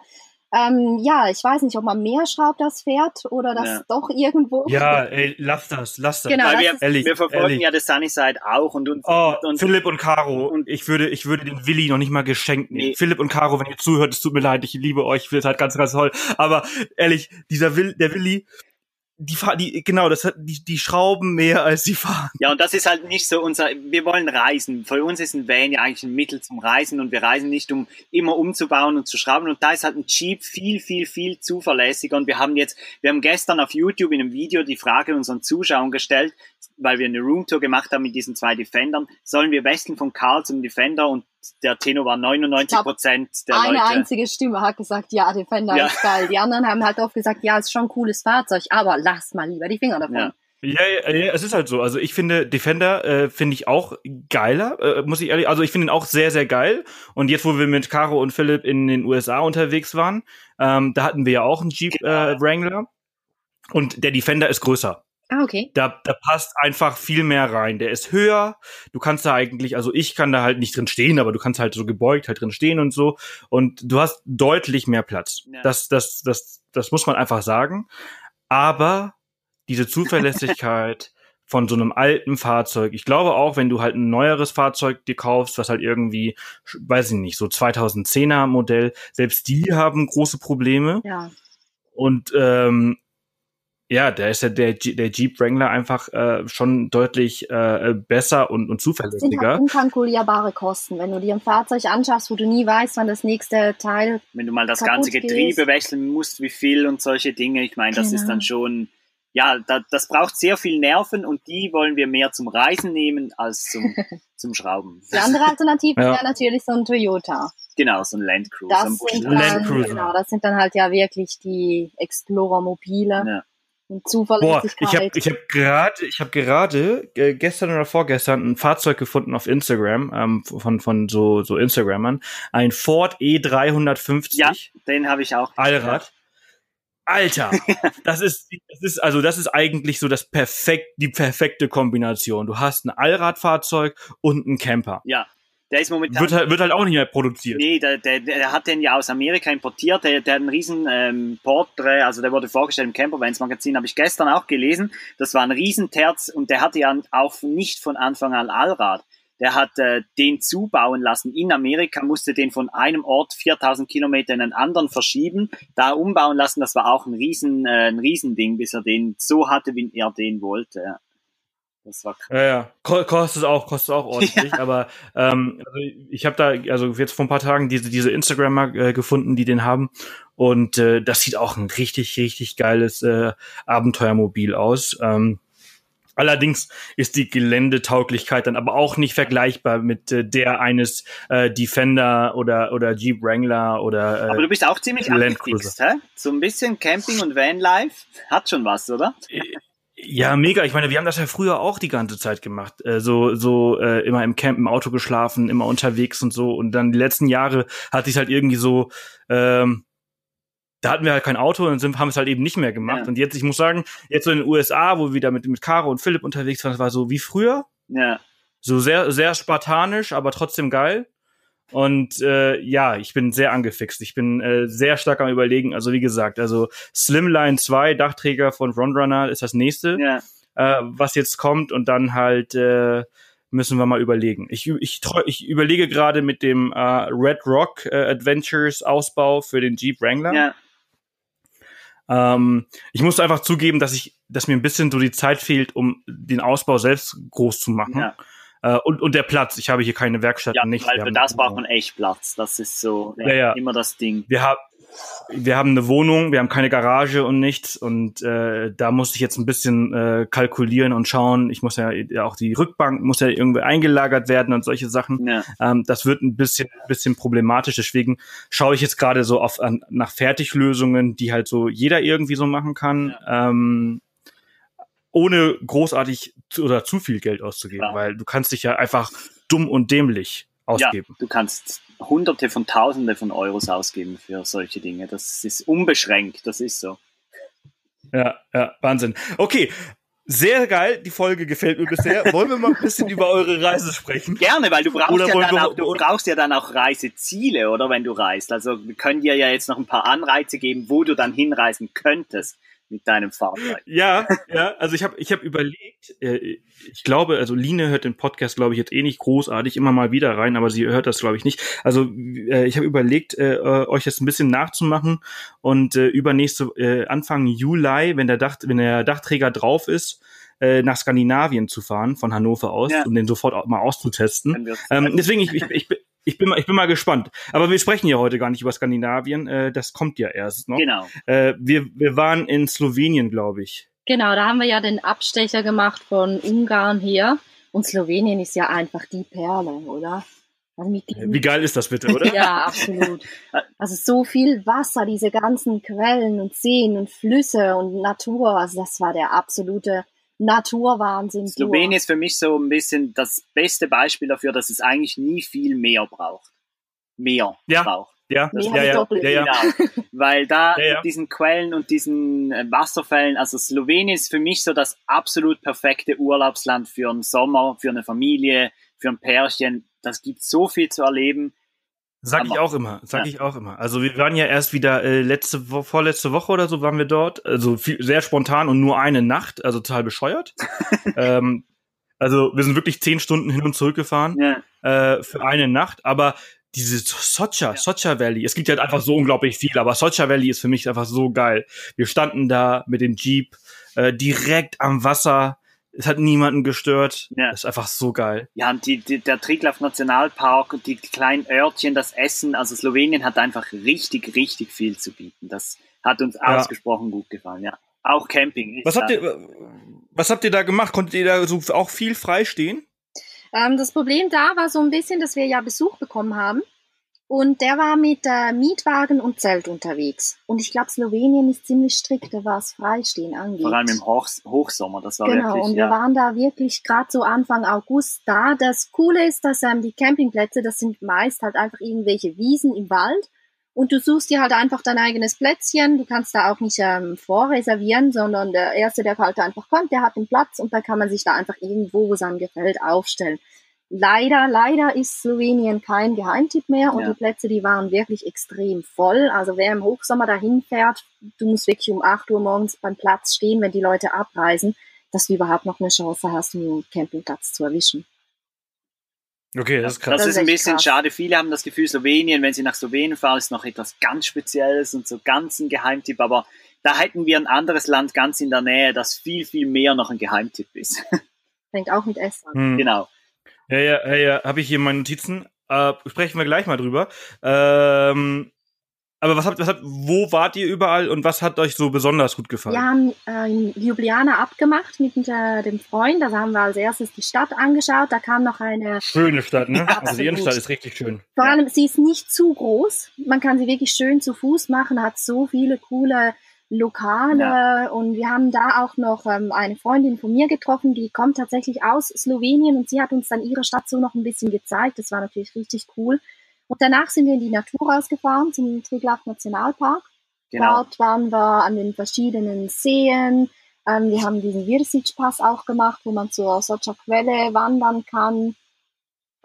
ähm, ja, ich weiß nicht, ob man mehr schraubt das Pferd oder das ja. doch irgendwo. Ja, ey, lass das, lass das. Genau, Weil wir, ehrlich, wir verfolgen ehrlich. ja das Sunnyside auch und, und, oh, und Philipp und Caro. Und ich würde, ich würde den Willi noch nicht mal geschenkt nehmen. Nee. Philipp und Caro, wenn ihr zuhört, es tut mir leid, ich liebe euch, ich finde es halt ganz, ganz toll. Aber ehrlich, dieser Will, der Willi, die die, genau, das hat, die, die schrauben mehr als sie fahren. Ja, und das ist halt nicht so unser, wir wollen reisen. Für uns ist ein Van ja eigentlich ein Mittel zum Reisen und wir reisen nicht, um immer umzubauen und zu schrauben. Und da ist halt ein Jeep viel, viel, viel zuverlässiger. Und wir haben jetzt, wir haben gestern auf YouTube in einem Video die Frage unseren Zuschauern gestellt, weil wir eine Roomtour gemacht haben mit diesen zwei Defendern, sollen wir wechseln von Karl zum Defender und der Tenor war 99 Prozent der eine Leute. Eine einzige Stimme hat gesagt, ja, Defender ja. ist geil. Die anderen haben halt oft gesagt, ja, ist schon ein cooles Fahrzeug, aber lass mal lieber die Finger davon. Ja. Ja, ja, ja, es ist halt so. Also ich finde Defender äh, finde ich auch geiler, äh, muss ich ehrlich. Also ich finde ihn auch sehr, sehr geil. Und jetzt, wo wir mit Caro und Philipp in den USA unterwegs waren, ähm, da hatten wir ja auch einen Jeep äh. Wrangler und der Defender ist größer. Ah, okay. Da, da passt einfach viel mehr rein. Der ist höher. Du kannst da eigentlich, also ich kann da halt nicht drin stehen, aber du kannst halt so gebeugt halt drin stehen und so. Und du hast deutlich mehr Platz. Ja. Das, das, das, das muss man einfach sagen. Aber diese Zuverlässigkeit von so einem alten Fahrzeug, ich glaube auch, wenn du halt ein neueres Fahrzeug dir kaufst, was halt irgendwie, weiß ich nicht, so 2010er Modell, selbst die haben große Probleme. Ja. Und ähm, ja, da ist ja der, der Jeep Wrangler einfach äh, schon deutlich äh, besser und, und zuverlässiger. Das sind halt unkalkulierbare Kosten. Wenn du dir ein Fahrzeug anschaffst, wo du nie weißt, wann das nächste Teil. Wenn du mal das ganze Getriebe geht. wechseln musst, wie viel und solche Dinge, ich meine, das genau. ist dann schon, ja, da, das braucht sehr viel Nerven und die wollen wir mehr zum Reisen nehmen als zum, zum Schrauben. Die andere Alternative ja. wäre natürlich so ein Toyota. Genau, so ein Land Cruiser. Das sind, dann, Land Cruiser. Genau, das sind dann halt ja wirklich die Explorer-Mobile. Ja und Zuverlässigkeit. Boah, ich habe ich hab gerade ich habe gerade äh, gestern oder vorgestern ein Fahrzeug gefunden auf Instagram ähm, von von so so Instagrammern, ein Ford E350. Ja, den habe ich auch. Allrad. Alter, das ist das ist also das ist eigentlich so das perfekt die perfekte Kombination. Du hast ein Allradfahrzeug und einen Camper. Ja, der ist momentan. Wird halt, wird halt auch nicht mehr produziert. Nee, der, der, der hat den ja aus Amerika importiert. Der, der hat einen riesen ähm, Porträt, also der wurde vorgestellt im Campervans Magazin, habe ich gestern auch gelesen. Das war ein Riesenterz und der hatte ja auch nicht von Anfang an Allrad. Der hat äh, den zubauen lassen in Amerika, musste den von einem Ort 4000 Kilometer in einen anderen verschieben, da umbauen lassen. Das war auch ein Riesen, äh, ein Riesending, bis er den so hatte, wie er den wollte. Ja. Das war krass. Ja, ja. Kostet auch, kostet auch ordentlich. Ja. Aber ähm, also ich habe da also jetzt vor ein paar Tagen diese diese Instagrammer äh, gefunden, die den haben. Und äh, das sieht auch ein richtig, richtig geiles äh, Abenteuermobil aus. Ähm, Allerdings ist die Geländetauglichkeit dann aber auch nicht vergleichbar mit äh, der eines äh, Defender oder oder Jeep Wrangler oder. Äh, aber du bist auch ziemlich angefixt, hä? So ein bisschen Camping und Vanlife hat schon was, oder? Ja, mega. Ich meine, wir haben das ja früher auch die ganze Zeit gemacht. Äh, so, so äh, immer im Camp, im Auto geschlafen, immer unterwegs und so. Und dann die letzten Jahre hatte ich halt irgendwie so, ähm, da hatten wir halt kein Auto und sind, haben es halt eben nicht mehr gemacht. Ja. Und jetzt, ich muss sagen, jetzt so in den USA, wo wir wieder mit, mit Caro und Philipp unterwegs waren, das war so wie früher. Ja. So sehr, sehr spartanisch, aber trotzdem geil. Und äh, ja, ich bin sehr angefixt. Ich bin äh, sehr stark am überlegen. Also wie gesagt, also Slimline 2, Dachträger von Frontrunner ist das nächste, ja. äh, was jetzt kommt. Und dann halt äh, müssen wir mal überlegen. Ich, ich, ich überlege gerade mit dem äh, Red Rock äh, Adventures Ausbau für den Jeep Wrangler. Ja. Ähm, ich muss einfach zugeben, dass ich, dass mir ein bisschen so die Zeit fehlt, um den Ausbau selbst groß zu machen. Ja. Äh, und, und der Platz. Ich habe hier keine Werkstatt. Ja, nicht. weil für das braucht man echt Platz. Das ist so ja, ja. immer das Ding. Wir haben wir haben eine Wohnung, wir haben keine Garage und nichts und äh, da muss ich jetzt ein bisschen äh, kalkulieren und schauen. Ich muss ja, ja auch die Rückbank muss ja irgendwie eingelagert werden und solche Sachen. Ja. Ähm, das wird ein bisschen bisschen problematisch. Deswegen schaue ich jetzt gerade so auf an, nach Fertiglösungen, die halt so jeder irgendwie so machen kann. Ja. Ähm, ohne großartig zu, oder zu viel Geld auszugeben, ja. weil du kannst dich ja einfach dumm und dämlich ausgeben. Ja, du kannst Hunderte von Tausende von Euros ausgeben für solche Dinge. Das ist unbeschränkt, das ist so. Ja, ja, Wahnsinn. Okay, sehr geil, die Folge gefällt mir bisher. Wollen wir mal ein bisschen über eure Reise sprechen? Gerne, weil du brauchst, ja dann, wir, auch, du brauchst ja dann auch Reiseziele, oder wenn du reist. Also wir können dir ja jetzt noch ein paar Anreize geben, wo du dann hinreisen könntest mit deinem Fahrzeug. Ja, ja, also ich habe ich hab überlegt, äh, ich glaube, also Line hört den Podcast, glaube ich, jetzt eh nicht großartig immer mal wieder rein, aber sie hört das, glaube ich, nicht. Also äh, ich habe überlegt, äh, äh, euch das ein bisschen nachzumachen und äh, übernächste äh, Anfang Juli, wenn der Dach, wenn der Dachträger drauf ist, äh, nach Skandinavien zu fahren von Hannover aus ja. und den sofort mal auszutesten. Ähm, deswegen ich, ich, ich, ich bin mal, ich bin mal gespannt. Aber wir sprechen ja heute gar nicht über Skandinavien. Äh, das kommt ja erst noch. Genau. Äh, wir, wir waren in Slowenien, glaube ich. Genau, da haben wir ja den Abstecher gemacht von Ungarn her. Und Slowenien ist ja einfach die Perle, oder? Also Wie geil ist das bitte, oder? ja, absolut. Also so viel Wasser, diese ganzen Quellen und Seen und Flüsse und Natur, also das war der absolute Naturwahnsinn. Slowenien ist für mich so ein bisschen das beste Beispiel dafür, dass es eigentlich nie viel mehr braucht. Mehr ja. braucht. Ja, das ja, ja, ja, ja, Genau. Weil da ja, ja. diesen Quellen und diesen äh, Wasserfällen, also Slowenien ist für mich so das absolut perfekte Urlaubsland für einen Sommer, für eine Familie, für ein Pärchen. Das gibt so viel zu erleben. Sag ich auch immer, sag ja. ich auch immer. Also wir waren ja erst wieder äh, letzte vorletzte Woche oder so waren wir dort, also viel, sehr spontan und nur eine Nacht, also total bescheuert. ähm, also wir sind wirklich zehn Stunden hin und zurück gefahren ja. äh, für eine Nacht, aber diese Socha, ja. Socha Valley, es gibt ja halt einfach so unglaublich viel, aber Socha Valley ist für mich einfach so geil. Wir standen da mit dem Jeep äh, direkt am Wasser, es hat niemanden gestört. Ja. Das ist einfach so geil. Ja, und die, die, der Triglav Nationalpark und die kleinen Örtchen, das Essen, also Slowenien hat einfach richtig, richtig viel zu bieten. Das hat uns ja. ausgesprochen gut gefallen, ja. Auch Camping. Was habt, ihr, was habt ihr da gemacht? Konntet ihr da so auch viel freistehen? Ähm, das Problem da war so ein bisschen, dass wir ja Besuch bekommen haben. Und der war mit äh, Mietwagen und Zelt unterwegs. Und ich glaube, Slowenien ist ziemlich strikt, was Freistehen angeht. Vor allem im Hoch Hochsommer, das war genau, wirklich, und wir waren da wirklich gerade so Anfang August da. Das Coole ist, dass ähm, die Campingplätze, das sind meist halt einfach irgendwelche Wiesen im Wald. Und du suchst dir halt einfach dein eigenes Plätzchen. Du kannst da auch nicht ähm, vorreservieren, sondern der Erste, der halt einfach kommt, der hat den Platz und dann kann man sich da einfach irgendwo, wo es einem gefällt, aufstellen. Leider, leider ist Slowenien kein Geheimtipp mehr und ja. die Plätze, die waren wirklich extrem voll. Also wer im Hochsommer dahin fährt, du musst wirklich um 8 Uhr morgens beim Platz stehen, wenn die Leute abreisen, dass du überhaupt noch eine Chance hast, einen Campingplatz zu erwischen. Okay, das ist krass. Das, ist ein bisschen krass. schade. Viele haben das Gefühl, Slowenien, wenn sie nach Slowenien fahren, ist noch etwas ganz Spezielles und so ganz ein Geheimtipp. Aber da hätten wir ein anderes Land ganz in der Nähe, das viel, viel mehr noch ein Geheimtipp ist. Fängt auch mit S an. Hm. Genau. Ja, ja, ja, habe ich hier meine Notizen. Äh, sprechen wir gleich mal drüber. Ähm, aber was habt, was habt, wo wart ihr überall und was hat euch so besonders gut gefallen? Wir haben äh, in Ljubljana abgemacht mit äh, dem Freund. Da haben wir als erstes die Stadt angeschaut. Da kam noch eine schöne Stadt, ne? also die Innenstadt ist richtig schön. Vor allem, sie ist nicht zu groß. Man kann sie wirklich schön zu Fuß machen. Hat so viele coole Lokale ja. und wir haben da auch noch ähm, eine Freundin von mir getroffen, die kommt tatsächlich aus Slowenien und sie hat uns dann ihre Stadt so noch ein bisschen gezeigt. Das war natürlich richtig cool. Und danach sind wir in die Natur rausgefahren zum Triglav Nationalpark. Genau. Dort waren wir an den verschiedenen Seen. Ähm, wir haben diesen Virsic-Pass auch gemacht, wo man zur Socha Quelle wandern kann.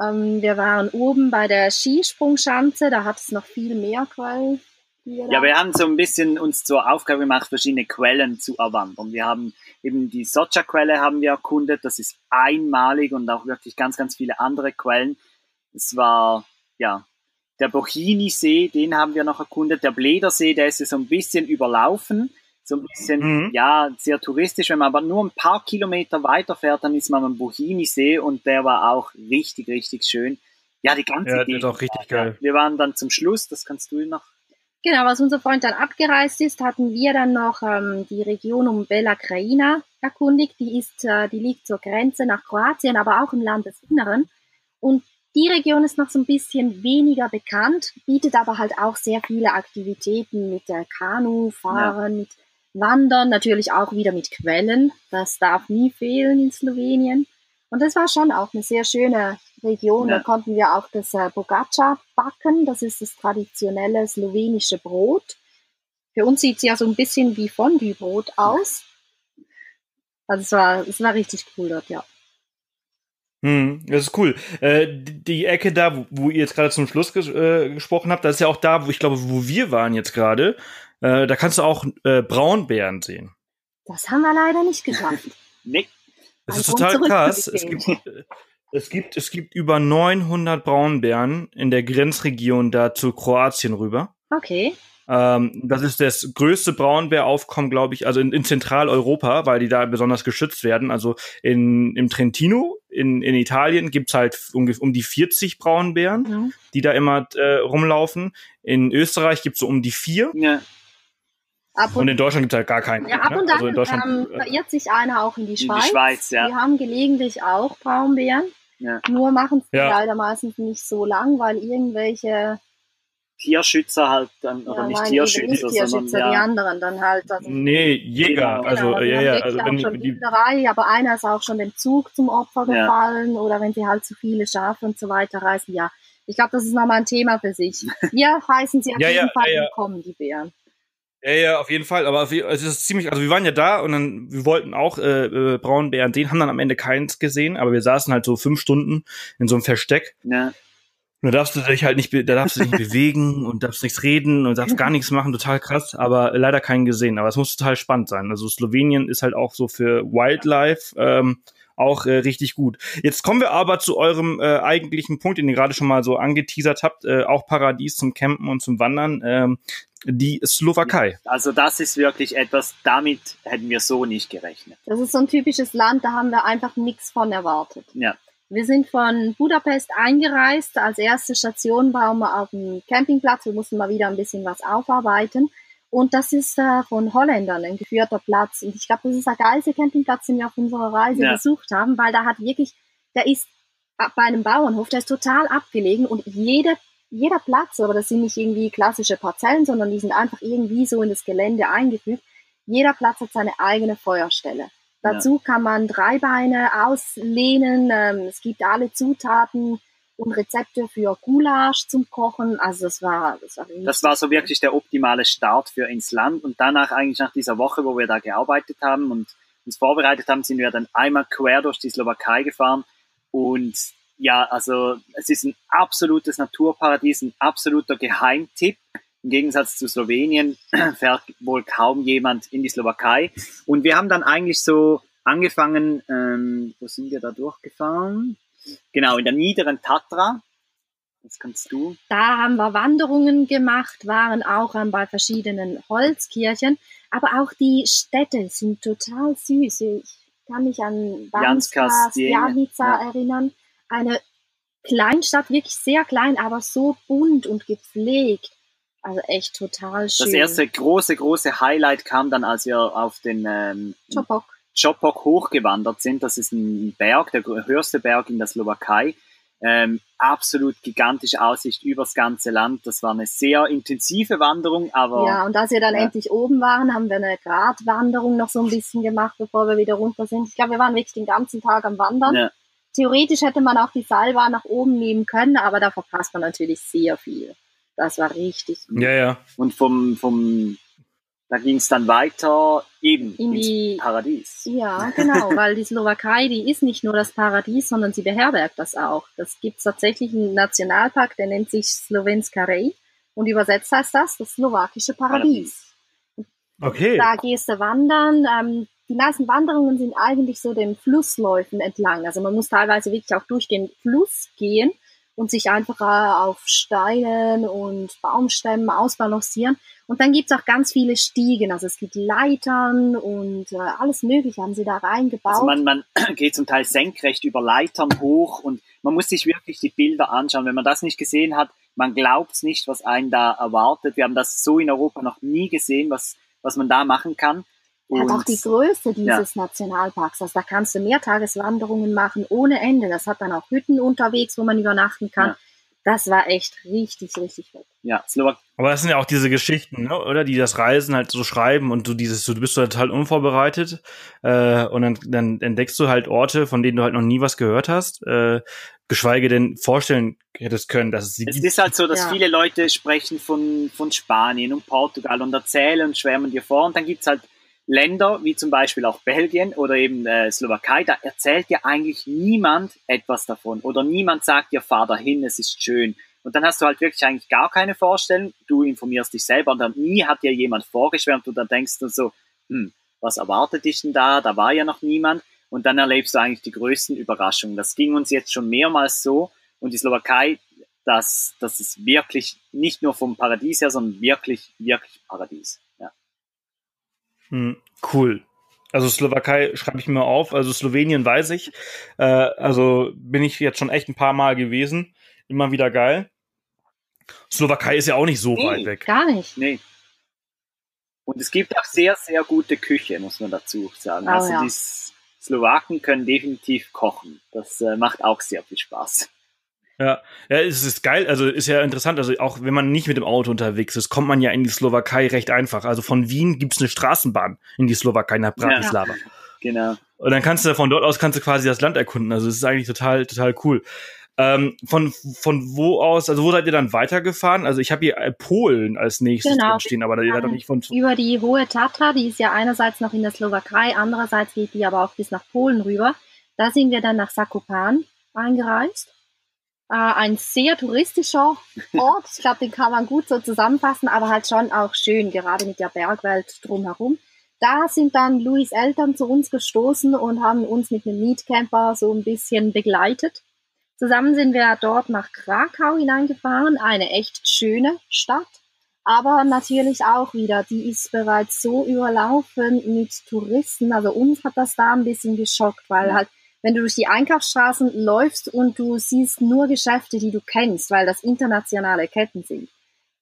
Ähm, wir waren oben bei der Skisprungschanze, da hat es noch viel mehr Quellen. Ja, wir haben so ein bisschen uns zur Aufgabe gemacht, verschiedene Quellen zu erwandern. Wir haben eben die Socha-Quelle haben wir erkundet, das ist einmalig und auch wirklich ganz, ganz viele andere Quellen. Es war, ja, der Bochini-See, den haben wir noch erkundet. Der Bledersee, der ist so ein bisschen überlaufen, so ein bisschen, mhm. ja, sehr touristisch. Wenn man aber nur ein paar Kilometer weiter fährt, dann ist man am Bochini-See und der war auch richtig, richtig schön. Ja, die ganze Ja, der ist auch richtig geil. Wir waren dann zum Schluss, das kannst du noch Genau, als unser Freund dann abgereist ist, hatten wir dann noch ähm, die Region um Bella Krajina erkundigt. Die ist, äh, die liegt zur Grenze nach Kroatien, aber auch im Landesinneren. Und die Region ist noch so ein bisschen weniger bekannt, bietet aber halt auch sehr viele Aktivitäten mit äh, Kanufahren, ja. mit Wandern, natürlich auch wieder mit Quellen. Das darf nie fehlen in Slowenien. Und das war schon auch eine sehr schöne Region. Ja. Da konnten wir auch das äh, Bogaca backen. Das ist das traditionelle slowenische Brot. Für uns sieht es ja so ein bisschen wie Fondue-Brot aus. Also es war, es war richtig cool dort, ja. Hm, das ist cool. Äh, die Ecke da, wo, wo ihr jetzt gerade zum Schluss ges äh, gesprochen habt, das ist ja auch da, wo ich glaube, wo wir waren jetzt gerade. Äh, da kannst du auch äh, Braunbären sehen. Das haben wir leider nicht geschafft. nee. Das ist total krass. Es gibt, es gibt, es gibt über 900 Braunbären in der Grenzregion da zu Kroatien rüber. Okay. Ähm, das ist das größte Braunbäraufkommen, glaube ich, also in, in, Zentraleuropa, weil die da besonders geschützt werden. Also in, im Trentino, in, in Italien, gibt's halt um, um die 40 Braunbären, mhm. die da immer äh, rumlaufen. In Österreich gibt's so um die vier. Ja. Und, und, in Deutschland gibt's halt gar keinen. Ja, ab ne? und an also ähm, äh, verirrt sich einer auch in die Schweiz. In die Schweiz ja. Die haben gelegentlich auch Braunbären. Ja. Nur machen es ja. leider meistens nicht so lang, weil irgendwelche Tierschützer halt dann, oder nicht nein, Tierschützer, nicht Tierschützer, sondern ja. die anderen dann halt. Also, nee, Jäger. Genau, also, ja, ja, also wenn schon die, Wilderei, aber einer ist auch schon dem Zug zum Opfer gefallen oder wenn sie halt zu viele Schafe und so weiter reißen, ja. Ich glaube, das ist nochmal ein Thema für sich. Wir heißen sie auf jeden Fall willkommen, die Bären. Ja, ja, auf jeden Fall. Aber es ist ziemlich, also wir waren ja da und dann, wir wollten auch äh, äh, Braunbären sehen, haben dann am Ende keins gesehen, aber wir saßen halt so fünf Stunden in so einem Versteck. Ja. Und da darfst du dich halt nicht, da darfst du dich nicht bewegen und darfst nichts reden und darfst gar nichts machen, total krass, aber leider keinen gesehen. Aber es muss total spannend sein. Also Slowenien ist halt auch so für Wildlife ähm, auch äh, richtig gut. Jetzt kommen wir aber zu eurem äh, eigentlichen Punkt, den ihr gerade schon mal so angeteasert habt, äh, auch Paradies zum Campen und zum Wandern. Ähm, die Slowakei. Also das ist wirklich etwas, damit hätten wir so nicht gerechnet. Das ist so ein typisches Land, da haben wir einfach nichts von erwartet. Ja. Wir sind von Budapest eingereist. Als erste Station waren wir auf dem Campingplatz. Wir mussten mal wieder ein bisschen was aufarbeiten. Und das ist äh, von Holländern ein geführter Platz. Und ich glaube, das ist der geilste Campingplatz, den wir auf unserer Reise ja. besucht haben, weil da hat wirklich, der ist bei einem Bauernhof, der ist total abgelegen und jede, jeder Platz, aber das sind nicht irgendwie klassische Parzellen, sondern die sind einfach irgendwie so in das Gelände eingefügt. Jeder Platz hat seine eigene Feuerstelle. Dazu ja. kann man drei Beine auslehnen. Ähm, es gibt alle Zutaten und Rezepte für Gulasch zum Kochen. Also das war, das war, das war so wirklich der optimale Start für ins Land. Und danach eigentlich nach dieser Woche, wo wir da gearbeitet haben und uns vorbereitet haben, sind wir dann einmal quer durch die Slowakei gefahren. Und ja, also es ist ein absolutes Naturparadies, ein absoluter Geheimtipp. Im Gegensatz zu Slowenien fährt wohl kaum jemand in die Slowakei. Und wir haben dann eigentlich so angefangen, ähm, wo sind wir da durchgefahren? Genau, in der niederen Tatra. Das kannst du. Da haben wir Wanderungen gemacht, waren auch bei verschiedenen Holzkirchen. Aber auch die Städte sind total süß. Ich kann mich an Banska, Stjanica ja. erinnern. Eine Kleinstadt, wirklich sehr klein, aber so bunt und gepflegt. Also echt total schön. Das erste große, große Highlight kam dann, als wir auf den ähm, Chopok. Chopok hochgewandert sind. Das ist ein Berg, der höchste Berg in der Slowakei. Ähm, absolut gigantische Aussicht übers ganze Land. Das war eine sehr intensive Wanderung, aber. Ja, und als wir dann ja. endlich oben waren, haben wir eine Gratwanderung noch so ein bisschen gemacht, bevor wir wieder runter sind. Ich glaube, wir waren wirklich den ganzen Tag am Wandern. Ja. Theoretisch hätte man auch die Seilbahn nach oben nehmen können, aber da verpasst man natürlich sehr viel. Das war richtig. Ja, ja. Und vom, vom da ging es dann weiter eben in die Paradies. Ja, genau, weil die Slowakei, die ist nicht nur das Paradies, sondern sie beherbergt das auch. Das gibt tatsächlich einen Nationalpark, der nennt sich Slovenska Rej und übersetzt heißt das das slowakische Paradies. Okay. Da gehst du wandern. Ähm, die meisten Wanderungen sind eigentlich so den Flussläufen entlang. Also man muss teilweise wirklich auch durch den Fluss gehen und sich einfach auf Steinen und Baumstämmen ausbalancieren. Und dann gibt's auch ganz viele Stiegen, also es gibt Leitern und äh, alles Mögliche haben sie da reingebaut. Also man, man geht zum Teil senkrecht über Leitern hoch und man muss sich wirklich die Bilder anschauen. Wenn man das nicht gesehen hat, man glaubt's nicht, was einen da erwartet. Wir haben das so in Europa noch nie gesehen, was, was man da machen kann. Und, hat auch die Größe dieses ja. Nationalparks. Also da kannst du Mehrtageswanderungen machen ohne Ende. Das hat dann auch Hütten unterwegs, wo man übernachten kann. Ja. Das war echt richtig, richtig fett. Ja, Slowak. Aber das sind ja auch diese Geschichten, ne, oder? Die das Reisen halt so schreiben und du dieses, du bist total unvorbereitet äh, und dann, dann entdeckst du halt Orte, von denen du halt noch nie was gehört hast, äh, geschweige denn vorstellen hättest können, dass es sie Es gibt. ist halt so, dass ja. viele Leute sprechen von, von Spanien und Portugal und erzählen und schwärmen dir vor und dann gibt's halt Länder wie zum Beispiel auch Belgien oder eben äh, Slowakei, da erzählt dir eigentlich niemand etwas davon oder niemand sagt dir, fahr dahin, es ist schön. Und dann hast du halt wirklich eigentlich gar keine Vorstellung, du informierst dich selber und dann nie hat dir jemand vorgeschwärmt und dann denkst du so, hm, was erwartet dich denn da? Da war ja noch niemand. Und dann erlebst du eigentlich die größten Überraschungen. Das ging uns jetzt schon mehrmals so. Und die Slowakei, das, das ist wirklich nicht nur vom Paradies her, sondern wirklich, wirklich Paradies. Hm, cool. Also Slowakei schreibe ich mir auf, also Slowenien weiß ich. Äh, also bin ich jetzt schon echt ein paar Mal gewesen. Immer wieder geil. Slowakei ist ja auch nicht so nee, weit weg. Gar nicht. Nee. Und es gibt auch sehr, sehr gute Küche, muss man dazu sagen. Oh, also ja. die Slowaken können definitiv kochen. Das äh, macht auch sehr viel Spaß. Ja, ja, es ist geil, also ist ja interessant, also auch wenn man nicht mit dem Auto unterwegs ist, kommt man ja in die Slowakei recht einfach. Also von Wien gibt's eine Straßenbahn in die Slowakei nach Bratislava. Ja, genau. Und dann kannst du von dort aus kannst du quasi das Land erkunden. Also es ist eigentlich total, total cool. Ähm, von, von wo aus, also wo seid ihr dann weitergefahren? Also ich habe hier Polen als nächstes genau. stehen, aber da seid nicht von. Über die Hohe Tatra, die ist ja einerseits noch in der Slowakei, andererseits geht die aber auch bis nach Polen rüber. Da sind wir dann nach Sakopan eingereist äh, ein sehr touristischer Ort. Ich glaube, den kann man gut so zusammenfassen, aber halt schon auch schön, gerade mit der Bergwelt drumherum. Da sind dann Louis Eltern zu uns gestoßen und haben uns mit einem Mietcamper so ein bisschen begleitet. Zusammen sind wir dort nach Krakau hineingefahren, eine echt schöne Stadt, aber natürlich auch wieder, die ist bereits so überlaufen mit Touristen. Also uns hat das da ein bisschen geschockt, weil halt wenn du durch die Einkaufsstraßen läufst und du siehst nur Geschäfte, die du kennst, weil das internationale Ketten sind,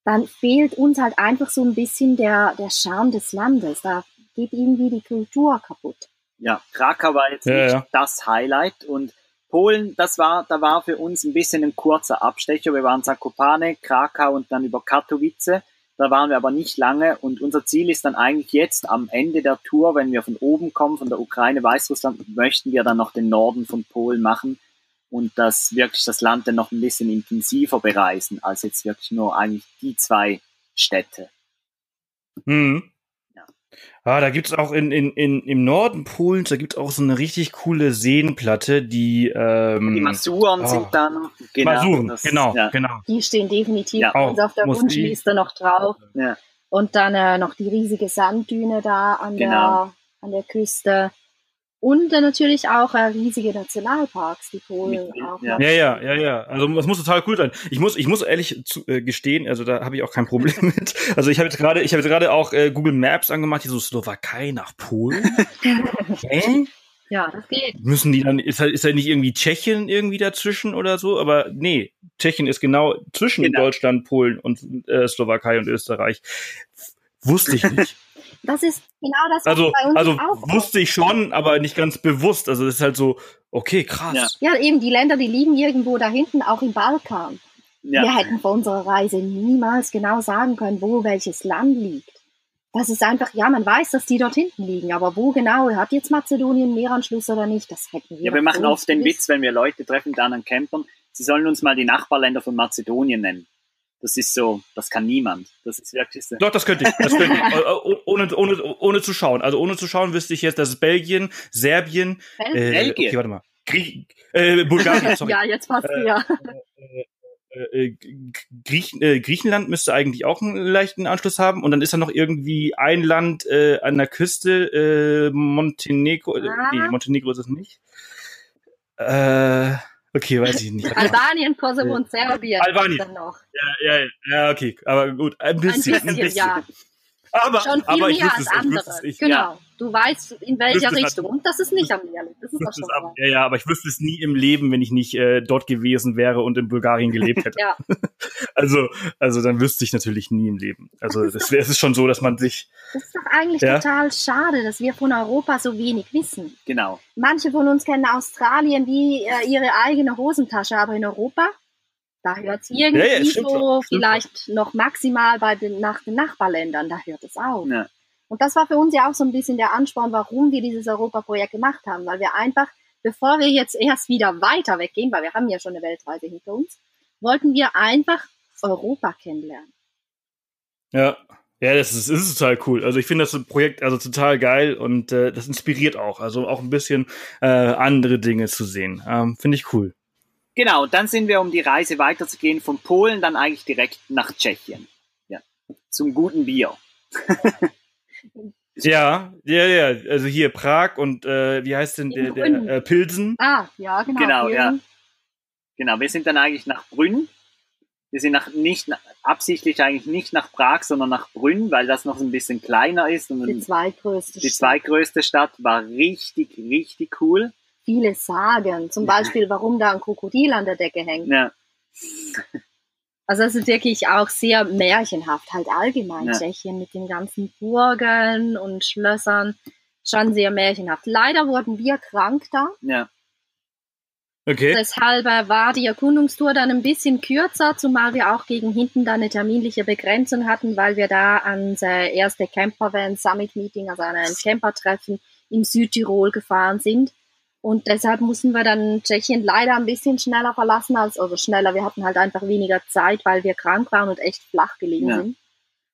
dann fehlt uns halt einfach so ein bisschen der, der Charme des Landes. Da geht irgendwie die Kultur kaputt. Ja, Krakau war jetzt ja, nicht ja. das Highlight und Polen, das war, da war für uns ein bisschen ein kurzer Abstecher. Wir waren Zakopane, Krakau und dann über Katowice. Da waren wir aber nicht lange und unser Ziel ist dann eigentlich jetzt am Ende der Tour, wenn wir von oben kommen, von der Ukraine, Weißrussland, möchten wir dann noch den Norden von Polen machen und das wirklich das Land dann noch ein bisschen intensiver bereisen, als jetzt wirklich nur eigentlich die zwei Städte. Mhm. Ah, da gibt's auch in, in, in, im Norden Polens, da gibt's auch so eine richtig coole Seenplatte, die ähm, Die Masuren oh. sind dann genau, Masuren, das, genau, ja. genau. Die stehen definitiv ja. uns auf der Wunschliste noch drauf. Ja. Und dann äh, noch die riesige Sanddüne da an genau. der an der Küste. Und dann natürlich auch äh, riesige Nationalparks, die Polen auch. Ja. ja, ja, ja, ja. Also das muss total cool sein. Ich muss, ich muss ehrlich zu, äh, gestehen, also da habe ich auch kein Problem mit. Also ich habe jetzt gerade, ich habe jetzt gerade auch äh, Google Maps angemacht, die so Slowakei nach Polen. Hä? Ja, das geht. Müssen die dann, ist halt, ist halt nicht irgendwie Tschechien irgendwie dazwischen oder so? Aber nee, Tschechien ist genau zwischen genau. Deutschland, Polen und äh, Slowakei und Österreich. Wusste ich nicht. Das ist genau das, was also, bei uns Also auch wusste ich schon, aber nicht ganz bewusst. Also das ist halt so, okay, krass. Ja. ja, eben, die Länder, die liegen irgendwo da hinten, auch im Balkan. Ja. Wir hätten vor unserer Reise niemals genau sagen können, wo welches Land liegt. Das ist einfach, ja, man weiß, dass die dort hinten liegen, aber wo genau, hat jetzt Mazedonien Meeranschluss oder nicht, das hätten wir Ja, wir machen oft den Witz, wenn wir Leute treffen, da an Campern, sie sollen uns mal die Nachbarländer von Mazedonien nennen. Das ist so, das kann niemand. Das ist wirklich so. Doch, das könnte ich. Das könnte ich. Äh, äh, ohne, ohne, ohne zu schauen. Also ohne zu schauen wüsste ich jetzt, dass es Belgien, Serbien, äh, Belgien. Okay, warte mal. Grie äh, Bulgarien, sorry. ja, jetzt passt äh, ja. Äh, äh, Griech Griechenland müsste eigentlich auch einen leichten Anschluss haben und dann ist da noch irgendwie ein Land äh, an der Küste, äh, Montenegro, ah. nee, Montenegro ist es nicht. Äh, Okay, weiß ich nicht. Albanien, Kosovo und Serbien. Albanien. Dann noch. Ja, ja, ja, okay. Aber gut, ein bisschen. Ein bisschen, ein bisschen. ja. Aber, schon viel mehr als andere. ich, genau. ja. Du weißt, in welcher es Richtung. Und das ist nicht am Meer. Das ist auch schon ab, ja, ja, aber ich wüsste es nie im Leben, wenn ich nicht äh, dort gewesen wäre und in Bulgarien gelebt hätte. Ja. Also, also dann wüsste ich natürlich nie im Leben. Also es ist schon so, dass man sich Das ist doch eigentlich Ja. total schade, dass wir von Europa so wenig wissen. Genau. Manche von uns kennen Australien wie äh, ihre eigene Hosentasche, aber in Europa, da hört es irgendwie Ja, ja, so schon, vielleicht noch maximal bei den, nach den Nachbarländern, da hört es auf. Ja. Und das war für uns ja auch so ein bisschen der Ansporn, warum wir dieses Europaprojekt gemacht haben, weil wir einfach, bevor wir jetzt erst wieder weiter weggehen, weil wir haben ja schon eine Weltreise hinter uns, wollten wir einfach Europa kennenlernen. Ja. Ja, das ist, das ist total cool. Also ich finde das Projekt also total geil und äh, das inspiriert auch. Also auch ein bisschen äh, andere Dinge zu sehen. Ähm, finde ich cool. Genau, und dann sind wir, um die Reise weiterzugehen, von Polen dann eigentlich direkt nach Tschechien. Ja. Zum guten Bier. Ja, ja, ja. Also hier Prag und äh, wie heißt denn der, der äh, Pilsen? Ah, ja, genau. Genau, Wir- ja. Genau, wir sind dann eigentlich nach Brünn. Wir sind nach, nicht, absichtlich eigentlich nicht nach Prag, sondern nach Brünn, weil das noch ein bisschen kleiner ist. Und Die zweitgrößte die Stadt. zweitgrößte Stadt war richtig, richtig cool. Viele sagen, zum Beispiel, warum da ein Krokodil an der Decke hängt. Ja, Also das ist wirklich auch sehr märchenhaft, halt allgemein Ja. Tschechien mit den ganzen Burgen und Schlössern. Schon sehr märchenhaft. Leider wurden wir krank da. ja, Okay. Deshalb äh, war die Erkundungstour dann ein bisschen kürzer, zumal wir auch gegen hinten dann eine terminliche Begrenzung hatten, weil wir da ans äh, erste Campervan Summit Meeting, also an ein Campertreffen in Südtirol gefahren sind. Und deshalb mussten wir dann Tschechien leider ein bisschen schneller verlassen als, also schneller, wir hatten halt einfach weniger Zeit, weil wir krank waren und echt flach gelegen Ja. sind.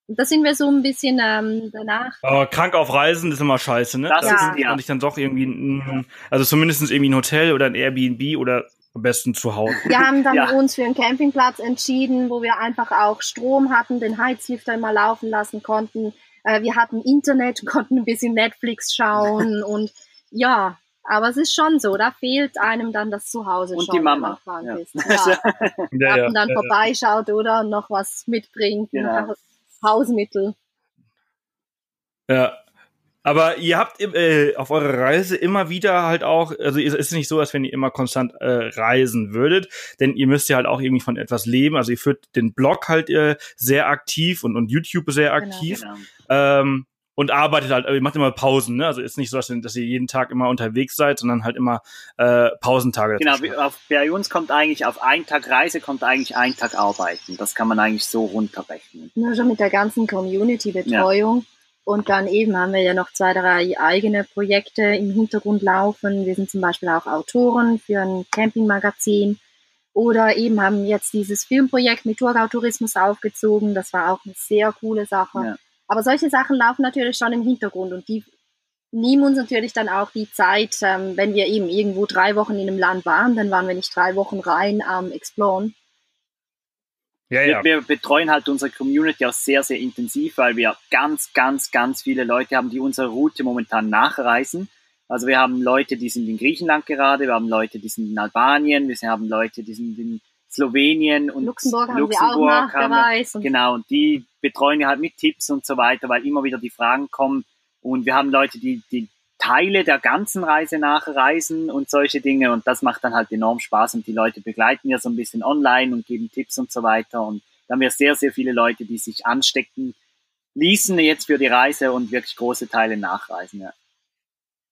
Und da sind wir so ein bisschen ähm, danach Aber krank auf Reisen ist immer scheiße, ne? Das Da ist- ja. man sich dann doch irgendwie, ein, also zumindest irgendwie ein Hotel oder ein Airbnb oder am besten zu Hause. Wir haben dann Ja. uns für einen Campingplatz entschieden, wo wir einfach auch Strom hatten, den Heizlüfter immer laufen lassen konnten. Äh, wir hatten Internet, konnten ein bisschen Netflix schauen und ja, aber es ist schon so, da fehlt einem dann das Zuhause Und schon, die wenn Mama. man krank Ja. ist. Ja, Ja, und dann vorbeischaut oder noch was mitbringt, Genau. Hausmittel. Ja. Aber ihr habt äh, auf eurer Reise immer wieder halt auch, also es ist nicht so, als wenn ihr immer konstant äh, reisen würdet, denn ihr müsst ja halt auch irgendwie von etwas leben. Also ihr führt den Blog halt äh, sehr aktiv und, und YouTube sehr Genau. aktiv genau. ähm, und arbeitet halt, ihr macht immer Pausen, ne? Also ist nicht so, dass ihr, dass ihr jeden Tag immer unterwegs seid, sondern halt immer äh, Pausentage. Genau, wie- auf, bei uns kommt eigentlich auf einen Tag Reise, kommt eigentlich ein Tag Arbeiten. Das kann man eigentlich so runterrechnen. Nur schon mit der ganzen Community-Betreuung. Und dann eben haben wir ja noch zwei, drei eigene Projekte im Hintergrund laufen. Wir sind zum Beispiel auch Autoren für ein Campingmagazin. Oder eben haben jetzt dieses Filmprojekt mit Thurgau-Tourismus aufgezogen. Das war auch eine sehr coole Sache. Ja. Aber solche Sachen laufen natürlich schon im Hintergrund und die nehmen uns natürlich dann auch die Zeit, ähm, wenn wir eben irgendwo drei Wochen in einem Land waren, dann waren wir nicht drei Wochen rein am Exploren. Ja, ja. Wir, wir betreuen halt unsere Community auch sehr, sehr intensiv, weil wir ganz, ganz, ganz viele Leute haben, die unsere Route momentan nachreisen. Also wir haben Leute, die sind in Griechenland gerade, wir haben Leute, die sind in Albanien, wir haben Leute, die sind in Slowenien und Luxemburg haben Luxemburg wir auch haben wir- Genau, und die betreuen wir halt mit Tipps und so weiter, weil immer wieder die Fragen kommen. Und wir haben Leute, die, die Teile der ganzen Reise nachreisen und solche Dinge. Und das macht dann halt enorm Spaß. Und die Leute begleiten wir so ein bisschen online und geben Tipps und so weiter. Und da haben wir sehr, sehr viele Leute, die sich anstecken ließen jetzt für die Reise und wirklich große Teile nachreisen. Ja.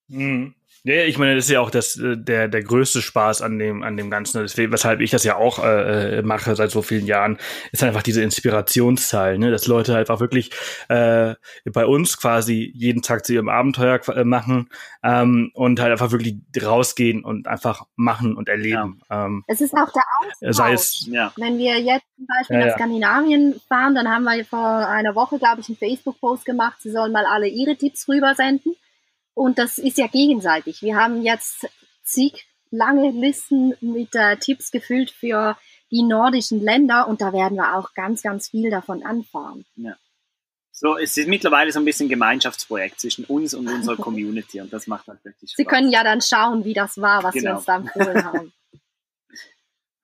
Mhm. Ja, ich meine, das ist ja auch das, äh, der, der größte Spaß an dem, an dem Ganzen, Deswegen, weshalb ich das ja auch äh, äh, mache seit so vielen Jahren, ist einfach diese Inspirationsteil, ne? dass Leute einfach wirklich äh, bei uns quasi jeden Tag zu ihrem Abenteuer äh, machen ähm, und halt einfach wirklich rausgehen und einfach machen und erleben. Ähm, Es ist auch der Austausch. sei es, ja. Wenn wir jetzt zum Beispiel Ja, nach ja. Skandinavien fahren, dann haben wir vor einer Woche, glaube ich, einen Facebook-Post gemacht, sie sollen mal alle ihre Tipps rübersenden. Und das ist ja gegenseitig. Wir haben jetzt zig lange Listen mit äh, Tipps gefüllt für die nordischen Länder und da werden wir auch ganz, ganz viel davon anfahren. So, es ist mittlerweile so ein bisschen Gemeinschaftsprojekt zwischen uns und unserer Community und das macht halt wirklich Spaß. Sie können ja dann schauen, wie das war, was Sie Genau. uns da empfohlen haben.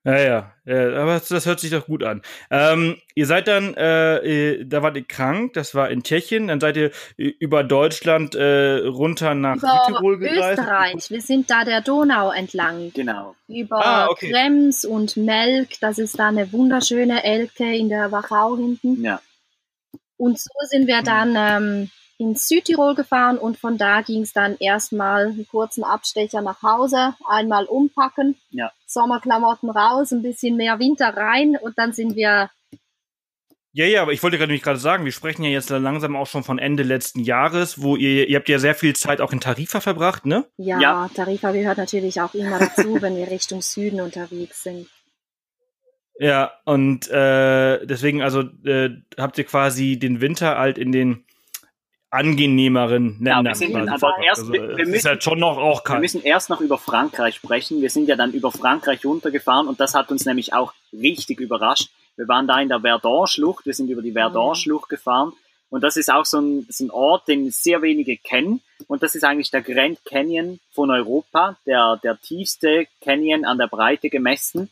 Ja, ja, ja, aber das, das hört sich doch gut an. Ähm, ihr seid dann, äh, äh da wart ihr krank, das war in Tschechien, dann seid ihr über Deutschland äh, runter nach über Südtirol gereist. Österreich, wir sind da der Donau entlang. Genau. Über ah, okay. Krems und Melk, das ist da eine wunderschöne Elke in der Wachau hinten. Ja. Und so sind wir dann ähm, in Südtirol gefahren und von da ging es dann erstmal einen kurzen Abstecher nach Hause, einmal umpacken, ja. Sommerklamotten raus, ein bisschen mehr Winter rein und dann sind wir. Ja, ja, aber ich wollte gerade gerade sagen, wir sprechen ja jetzt langsam auch schon von Ende letzten Jahres, wo ihr, ihr habt ja sehr viel Zeit auch in Tarifa verbracht, ne? Ja, ja. Tarifa gehört natürlich auch immer dazu, wenn wir Richtung Süden unterwegs sind. Ja, und äh, deswegen, also äh, habt ihr quasi den Winter halt in den angenehmeren Ländern. Ja, wir sind aber erst, also, wir, wir müssen, halt schon noch auch kalt. Wir müssen erst noch über Frankreich sprechen. Wir sind ja dann über Frankreich runtergefahren und das hat uns nämlich auch richtig überrascht. Wir waren da in der Verdun-Schlucht, wir sind über die Verdun-Schlucht gefahren und das ist auch so ein, so ein Ort, den sehr wenige kennen und das ist eigentlich der Grand Canyon von Europa, der, der tiefste Canyon an der Breite gemessen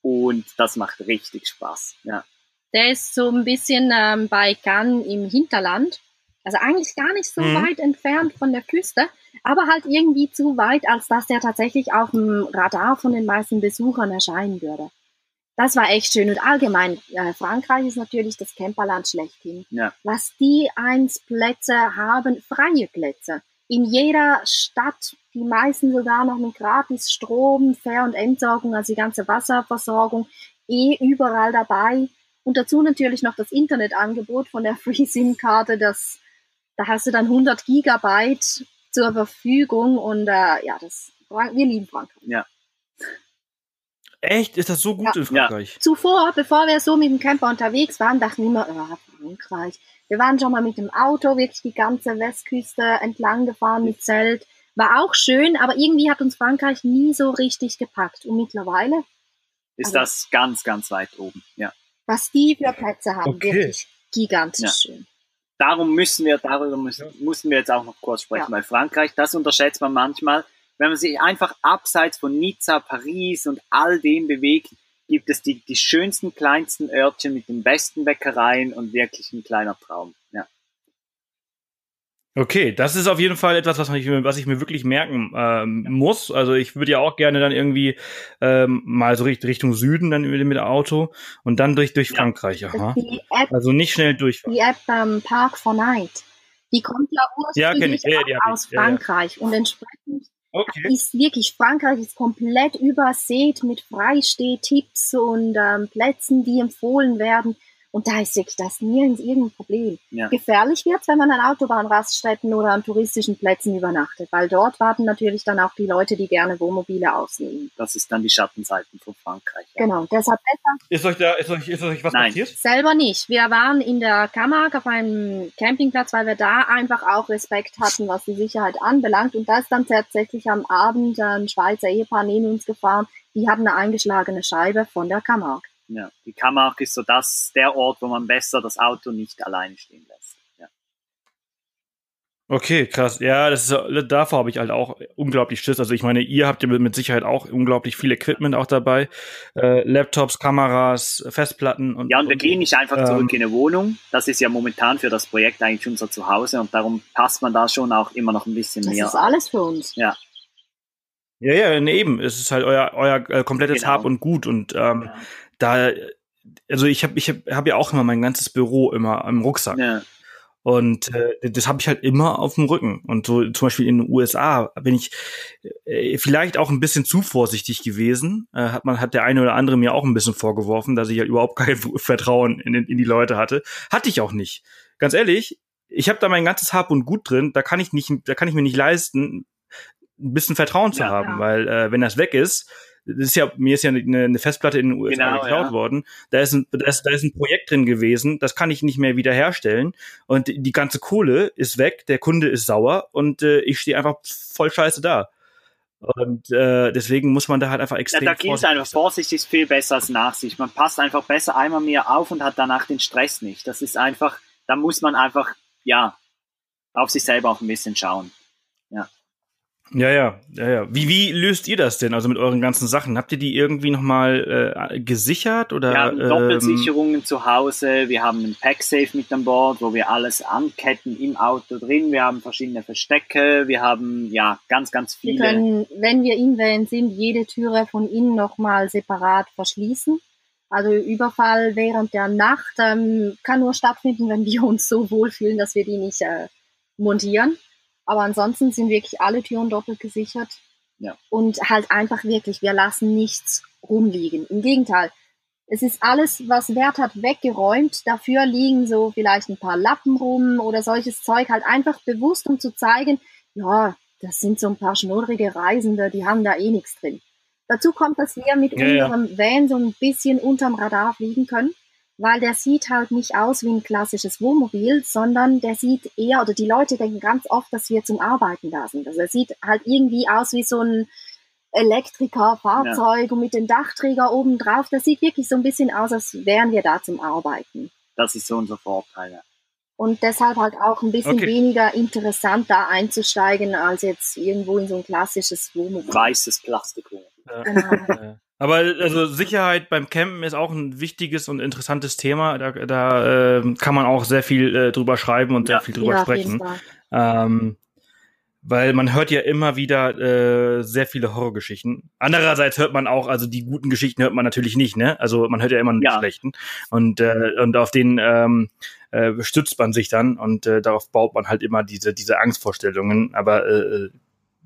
und das macht richtig Spaß. Ja. Der ist so ein bisschen ähm, bei Cannes im Hinterland. Also eigentlich gar nicht so mhm. weit entfernt von der Küste, aber halt irgendwie zu weit, als dass der tatsächlich auf dem Radar von den meisten Besuchern erscheinen würde. Das war echt schön. Und allgemein, äh, Frankreich ist natürlich das Camperland schlechthin. Ja. Was die eins Plätze haben, freie Plätze. In jeder Stadt die meisten sogar noch mit gratis Strom, Fähr- und Entsorgung, also die ganze Wasserversorgung, eh überall dabei. Und dazu natürlich noch das Internetangebot von der Free SIM-Karte, das, da hast du dann 100 Gigabyte zur Verfügung und äh, ja, das, wir lieben Frankreich. Ja. Echt? Ist das so gut ja. in Frankreich? Ja. Zuvor, bevor wir so mit dem Camper unterwegs waren, dachten wir immer, oh, Frankreich. Wir waren schon mal mit dem Auto wirklich die ganze Westküste entlang gefahren mit Zelt. War auch schön, aber irgendwie hat uns Frankreich nie so richtig gepackt. Und mittlerweile ist also, das ganz, ganz weit oben, ja. Was die für Plätze haben, okay. wirklich gigantisch ja. schön. Darum müssen wir, darüber müssen, mussten wir jetzt auch noch kurz sprechen, ja. weil Frankreich, das unterschätzt man manchmal, wenn man sich einfach abseits von Nizza, Paris und all dem bewegt, gibt es die, die schönsten, kleinsten Örtchen mit den besten Bäckereien und wirklich ein kleiner Traum. Okay, das ist auf jeden Fall etwas, was ich, was ich mir wirklich merken ähm, muss. Also ich würde ja auch gerne dann irgendwie ähm, mal so Richtung Süden dann mit, mit dem Auto und dann durch, durch Frankreich. Aha. App, also nicht schnell durch. Die App ähm, Park for Night, die kommt ja ursprünglich ja, ja, aus Frankreich ja, und entsprechend okay. ist wirklich, Frankreich ist komplett übersät mit Freisteh-Tipps und ähm, Plätzen, die empfohlen werden. Und da ist wirklich das nirgends irgendein Problem. Ja. Gefährlich wird's, wenn man an Autobahnraststätten oder an touristischen Plätzen übernachtet, weil dort warten natürlich dann auch die Leute, die gerne Wohnmobile ausnehmen. Das ist dann die Schattenseiten von Frankreich. Ja. Genau, deshalb besser. Ist euch da, ist euch, ist euch was Nein. passiert? Selber nicht. Wir waren in der Camargue auf einem Campingplatz, weil wir da einfach auch Respekt hatten, was die Sicherheit anbelangt. Und da ist dann tatsächlich am Abend ein Schweizer Ehepaar neben uns gefahren. Die hatten eine eingeschlagene Scheibe von der Camargue. Ja, die Camargue ist so das, der Ort, wo man besser das Auto nicht alleine stehen lässt. Ja. Okay, krass. Ja, das ist, davor habe ich halt auch unglaublich Schiss. Also ich meine, ihr habt ja mit Sicherheit auch unglaublich viel Equipment auch dabei. Äh, Laptops, Kameras, Festplatten und. Ja, und wir und, gehen nicht einfach zurück ähm, in eine Wohnung. Das ist ja momentan für das Projekt eigentlich unser Zuhause und darum passt man da schon auch immer noch ein bisschen das mehr. Das ist alles für uns. Ja. Ja, ja, eben. Es ist halt euer, euer äh, komplettes genau. Hab und Gut und ähm, ja da, also ich habe ich hab, hab ja auch immer mein ganzes Büro immer im Rucksack. Ja. Und äh, das habe ich halt immer auf dem Rücken. Und so zum Beispiel in den USA bin ich äh, vielleicht auch ein bisschen zu vorsichtig gewesen. Äh, hat man hat der eine oder andere mir auch ein bisschen vorgeworfen, dass ich halt überhaupt kein Vertrauen in, in die Leute hatte. Hatte ich auch nicht. Ganz ehrlich, ich habe da mein ganzes Hab und Gut drin. Da kann ich nicht, da kann ich mir nicht leisten, ein bisschen Vertrauen zu ja, haben, ja. weil äh, wenn das weg ist, das ist ja, mir ist ja eine, eine Festplatte in den USA genau, geklaut ja. worden. Da ist, ein, da, ist, da ist ein Projekt drin gewesen, das kann ich nicht mehr wiederherstellen. Und die ganze Kohle ist weg, der Kunde ist sauer und äh, ich stehe einfach voll scheiße da. Und äh, deswegen muss man da halt einfach extrem. Ja, da gilt einfach, Vorsicht ist viel besser als Nachsicht. Man passt einfach besser einmal mehr auf und hat danach den Stress nicht. Das ist einfach, da muss man einfach, ja, auf sich selber auch ein bisschen schauen. Ja. Ja, ja, ja. Wie, wie löst ihr das denn? Also mit euren ganzen Sachen? Habt ihr die irgendwie nochmal äh, gesichert oder? Wir haben ähm, Doppelsicherungen zu Hause, wir haben einen Packsafe mit an Bord, wo wir alles anketten im Auto drin, wir haben verschiedene Verstecke, wir haben ja ganz, ganz viele. Wir können, wenn wir in Van sind, jede Türe von innen nochmal separat verschließen. Also Überfall während der Nacht ähm, kann nur stattfinden, wenn wir uns so wohlfühlen, dass wir die nicht äh, montieren. Aber ansonsten sind wirklich alle Türen doppelt gesichert. Ja. Und halt einfach wirklich, wir lassen nichts rumliegen. Im Gegenteil, es ist alles, was Wert hat, weggeräumt. Dafür liegen so vielleicht ein paar Lappen rum oder solches Zeug halt einfach bewusst, um zu zeigen, ja, das sind so ein paar schnurrige Reisende, die haben da eh nichts drin. Dazu kommt, dass wir mit Ja, ja. unserem Van so ein bisschen unterm Radar fliegen können, weil der sieht halt nicht aus wie ein klassisches Wohnmobil, sondern der sieht eher, oder die Leute denken ganz oft, dass wir zum Arbeiten da sind. Also er sieht halt irgendwie aus wie so ein Elektriker-Fahrzeug und mit dem Dachträger oben drauf. Das sieht wirklich so ein bisschen aus, als wären wir da zum Arbeiten. Das ist so unser Vorteil. Ja. Und deshalb halt auch ein bisschen Okay. weniger interessant da einzusteigen, als jetzt irgendwo in so ein klassisches Wohnmobil. Weißes Plastik. Genau. Äh, Aber also Sicherheit beim Campen ist auch ein wichtiges und interessantes Thema. Da, da äh, kann man auch sehr viel äh, drüber schreiben und Ja. sehr viel drüber ja, auf jeden sprechen. Fall. Ähm, weil man hört ja immer wieder äh, sehr viele Horrorgeschichten. Andererseits hört man auch, also die guten Geschichten hört man natürlich nicht, ne? Also man hört ja immer nur die Ja. schlechten. Und, äh, und auf denen ähm, äh, stützt man sich dann und äh, darauf baut man halt immer diese, diese Angstvorstellungen. Aber äh,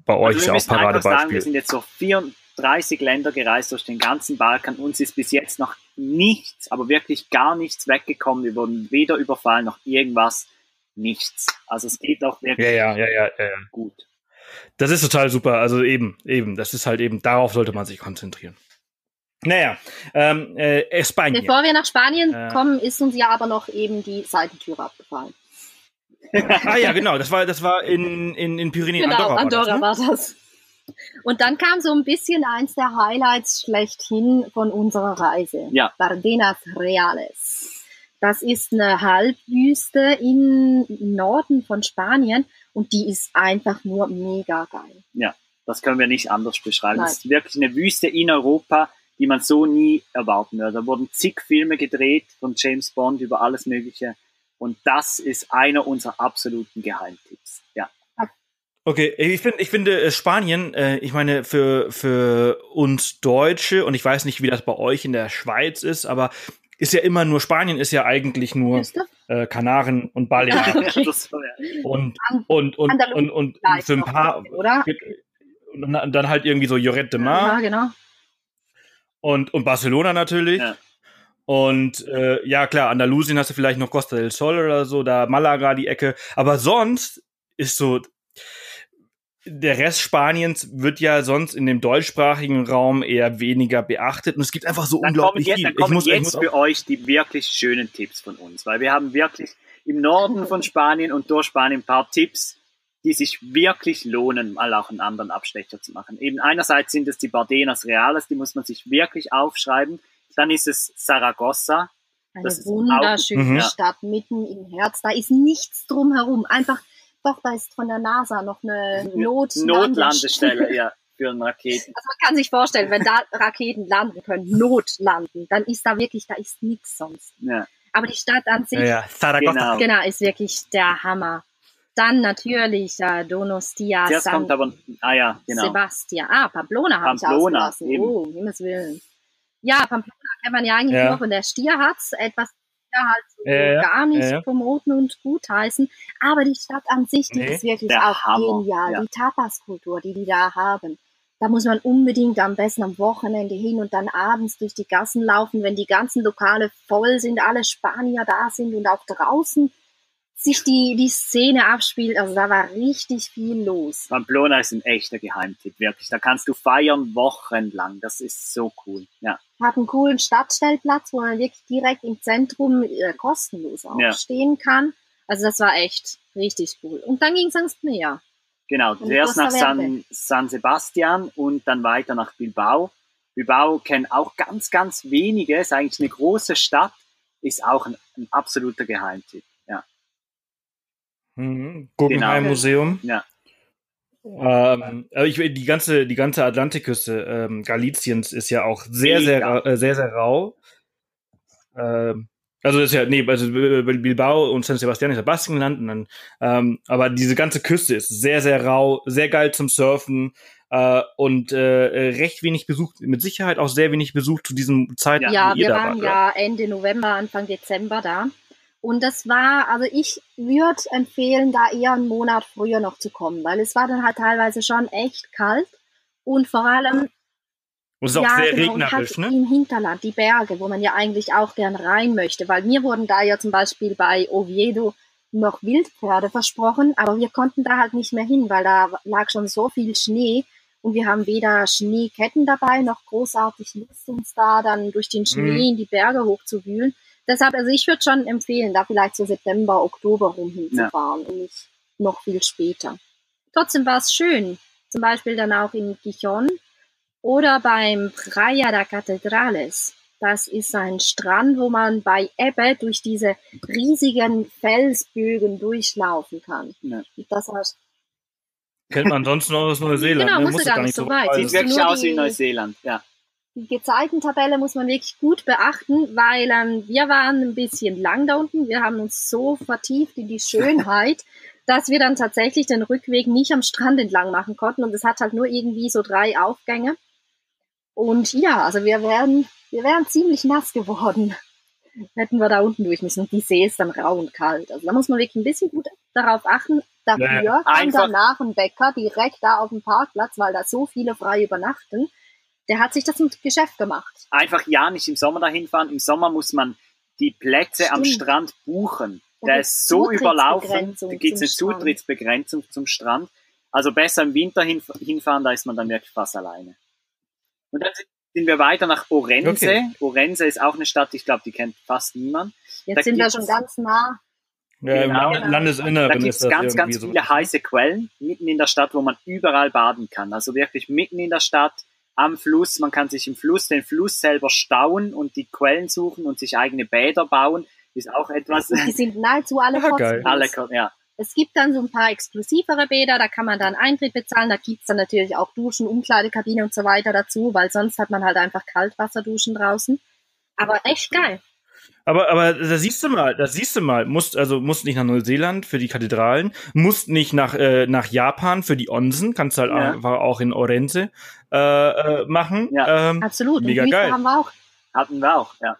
bei euch Also ist ja auch einfach sagen, wir Paradebeispiel. sind jetzt so 34 Länder gereist durch den ganzen Balkan. Uns ist bis jetzt noch nichts, aber wirklich gar nichts weggekommen. Wir wurden weder überfallen noch irgendwas. Nichts. Also es geht auch wirklich Ja, ja, ja, ja, ja. ja. gut. Das ist total super. Also eben, eben, das ist halt eben, darauf sollte man sich konzentrieren. Naja, ähm, äh, Spanien. Bevor wir nach Spanien Äh. kommen, ist uns ja aber noch eben die Seitentüre abgefallen. ah ja, genau, das war, das war in, in, in Pyrenäen, Genau, Andorra. Andorra war das, ne? war das. Und dann kam so ein bisschen eins der Highlights schlechthin von unserer Reise. Ja. Bardenas Reales. Das ist eine Halbwüste im Norden von Spanien und die ist einfach nur mega geil. Das können wir nicht anders beschreiben. Nein. Es ist wirklich eine Wüste in Europa, die man so nie erwarten würde. Da wurden zig Filme gedreht von James Bond über alles Mögliche. Und das ist einer unserer absoluten Geheimtipps. Ja. Okay, ich finde, ich finde äh, Spanien, äh, ich meine, für, für uns Deutsche, und ich weiß nicht, wie das bei euch in der Schweiz ist, aber ist ja immer nur, Spanien ist ja eigentlich nur äh, Kanaren und Balearen. Okay. Und, und, und, Andalus und, und Vielleicht für ein paar, oder? und dann dann halt irgendwie so Lloret de Mar. Ja, genau. Und, und Barcelona natürlich. Ja. Und äh, ja, klar, Andalusien hast du vielleicht noch Costa del Sol oder so, da Malaga die Ecke. Aber sonst ist so, der Rest Spaniens wird ja sonst in dem deutschsprachigen Raum eher weniger beachtet. Und es gibt einfach so Dann unglaublich jetzt, viel. dann kommen ich muss, ich jetzt muss auch, für euch die wirklich schönen Tipps von uns, weil wir haben wirklich im Norden von Spanien und durch Spanien ein paar Tipps, die sich wirklich lohnen, mal auch einen anderen Abstecher zu machen. Eben einerseits sind es die Bardenas Reales, die muss man sich wirklich aufschreiben. Dann ist es Saragossa. Eine Das ist wunderschöne auch- Mhm. Stadt mitten im Herz. Da ist nichts drumherum. Einfach, doch, da ist von der NASA noch eine Not Notlandestelle, ja, für einen Raketen. Also man kann sich vorstellen, wenn da Raketen landen können, Notlanden, dann ist da wirklich, da ist nichts sonst. Ja. Aber die Stadt an sich, ja, ja, Zaragoza. Genau. genau, ist wirklich der Hammer. Dann natürlich äh, Donostia, Zuerst San kommt aber, ah ja, genau. Sebastian. Ah, Pamplona habe ich ausgelassen. eben. Oh, um Himmels Willen. Ja, Pamplona kennt man ja eigentlich Ja. nur von der Stierhatz, etwas ja halt so Ja, ja, gar nicht ja, ja. promoten und gutheißen. Aber die Stadt an sich, die Nee, ist wirklich auch Hammer, genial. ja. Die Tapas-Kultur, die die da haben. Da muss man unbedingt am besten am Wochenende hin und dann abends durch die Gassen laufen, wenn die ganzen Lokale voll sind, alle Spanier da sind und auch draußen sich die, die Szene abspielt. Also da war richtig viel los. Pamplona ist ein echter Geheimtipp, wirklich. Da kannst du feiern wochenlang. Das ist so cool. Ja. Hat einen coolen Stadtstellplatz, wo man wirklich direkt im Zentrum äh, kostenlos auch Ja. stehen kann. Also das war echt richtig cool. Und dann ging es ans Meer. Genau, Und zuerst nach San. San Sebastian und dann weiter nach Bilbao. Bilbao kennen auch ganz, ganz wenige, ist eigentlich eine große Stadt, ist auch ein, ein absoluter Geheimtipp. Ja, Mhm. Guggenheim Genau. Museum. ja. Ähm, aber ich, die ganze, die ganze Atlantikküste ähm, Galiciens ist ja auch sehr, sehr, äh, sehr, sehr rau. Ähm, also das ist ja, nee, also Bilbao und San Sebastian ist ja Baskenland, und dann, ähm, aber diese ganze Küste ist sehr, sehr rau, sehr geil zum Surfen äh, und äh, recht wenig besucht, mit Sicherheit auch sehr wenig besucht zu diesem Zeitpunkt. Ja, wir waren ja Ende November, Anfang Dezember da. Und das war, also ich würde empfehlen, da eher einen Monat früher noch zu kommen, weil es war dann halt teilweise schon echt kalt und vor allem und es ist ja, auch sehr genau, regnerisch, ne? Im Hinterland, die Berge, wo man ja eigentlich auch gern rein möchte, weil mir wurden da ja zum Beispiel bei Oviedo noch Wildpferde versprochen, aber wir konnten da halt nicht mehr hin, weil da lag schon so viel Schnee und wir haben weder Schneeketten dabei noch großartig Lust, uns da dann durch den Schnee mm. in die Berge hochzuwühlen. Deshalb, also ich würde schon empfehlen, da vielleicht so September, Oktober rum hinzufahren ja. und nicht noch viel später. Trotzdem war es schön. Zum Beispiel dann auch in Gijon oder beim Praia da Catedrales. Das ist ein Strand, wo man bei Ebbe durch diese riesigen Felsbögen durchlaufen kann. Ja. Das heißt, Kennt man sonst noch aus Neuseeland. Genau, ne? musst du gar nicht so weit. Sieht wirklich aus wie Neuseeland, ja die Gezeitentabelle muss man wirklich gut beachten, weil ähm, wir waren ein bisschen lang da unten. Wir haben uns so vertieft in die Schönheit, dass wir dann tatsächlich den Rückweg nicht am Strand entlang machen konnten. Und es hat halt nur irgendwie so drei Aufgänge. Und ja, also wir wären, wir wären ziemlich nass geworden, hätten wir da unten durch müssen. Und die See ist dann rau und kalt. Also da muss man wirklich ein bisschen gut darauf achten. Dafür kam danach ein Bäcker direkt da auf dem Parkplatz, weil da so viele frei übernachten der hat sich das zum Geschäft gemacht. Einfach ja nicht im Sommer dahin fahren. Im Sommer muss man die Plätze Stimmt. am Strand buchen. Der ist so überlaufen. Da gibt es eine Strand. Zutrittsbegrenzung zum Strand. Also besser im Winter hin, hinfahren, da ist man dann wirklich fast alleine. Und dann sind wir weiter nach Orense. Okay. Orense ist auch eine Stadt, ich glaube, die kennt fast niemand. Jetzt da sind wir schon ganz nah. Ja, genau. im Landesinneren da gibt es ganz, ganz viele so. heiße Quellen mitten in der Stadt, wo man überall baden kann. Also wirklich mitten in der Stadt am Fluss. Man kann sich im Fluss den Fluss selber stauen und die Quellen suchen und sich eigene Bäder bauen. Ist auch etwas. Die sind nahezu alle ja, kostenlos. Alle, ja. Es gibt dann so ein paar exklusivere Bäder, da kann man dann Eintritt bezahlen. Da gibt's dann natürlich auch Duschen, Umkleidekabine und so weiter dazu, weil sonst hat man halt einfach Kaltwasserduschen draußen. Aber echt geil. Aber, aber da siehst du mal, da siehst du mal, musst, also musst nicht nach Neuseeland für die Kathedralen, musst nicht nach, äh, nach Japan für die Onsen, kannst halt ja. einfach auch in Orense äh, äh, machen. Ja, ähm, absolut. Mega geil. Haben wir auch. Hatten wir auch, ja.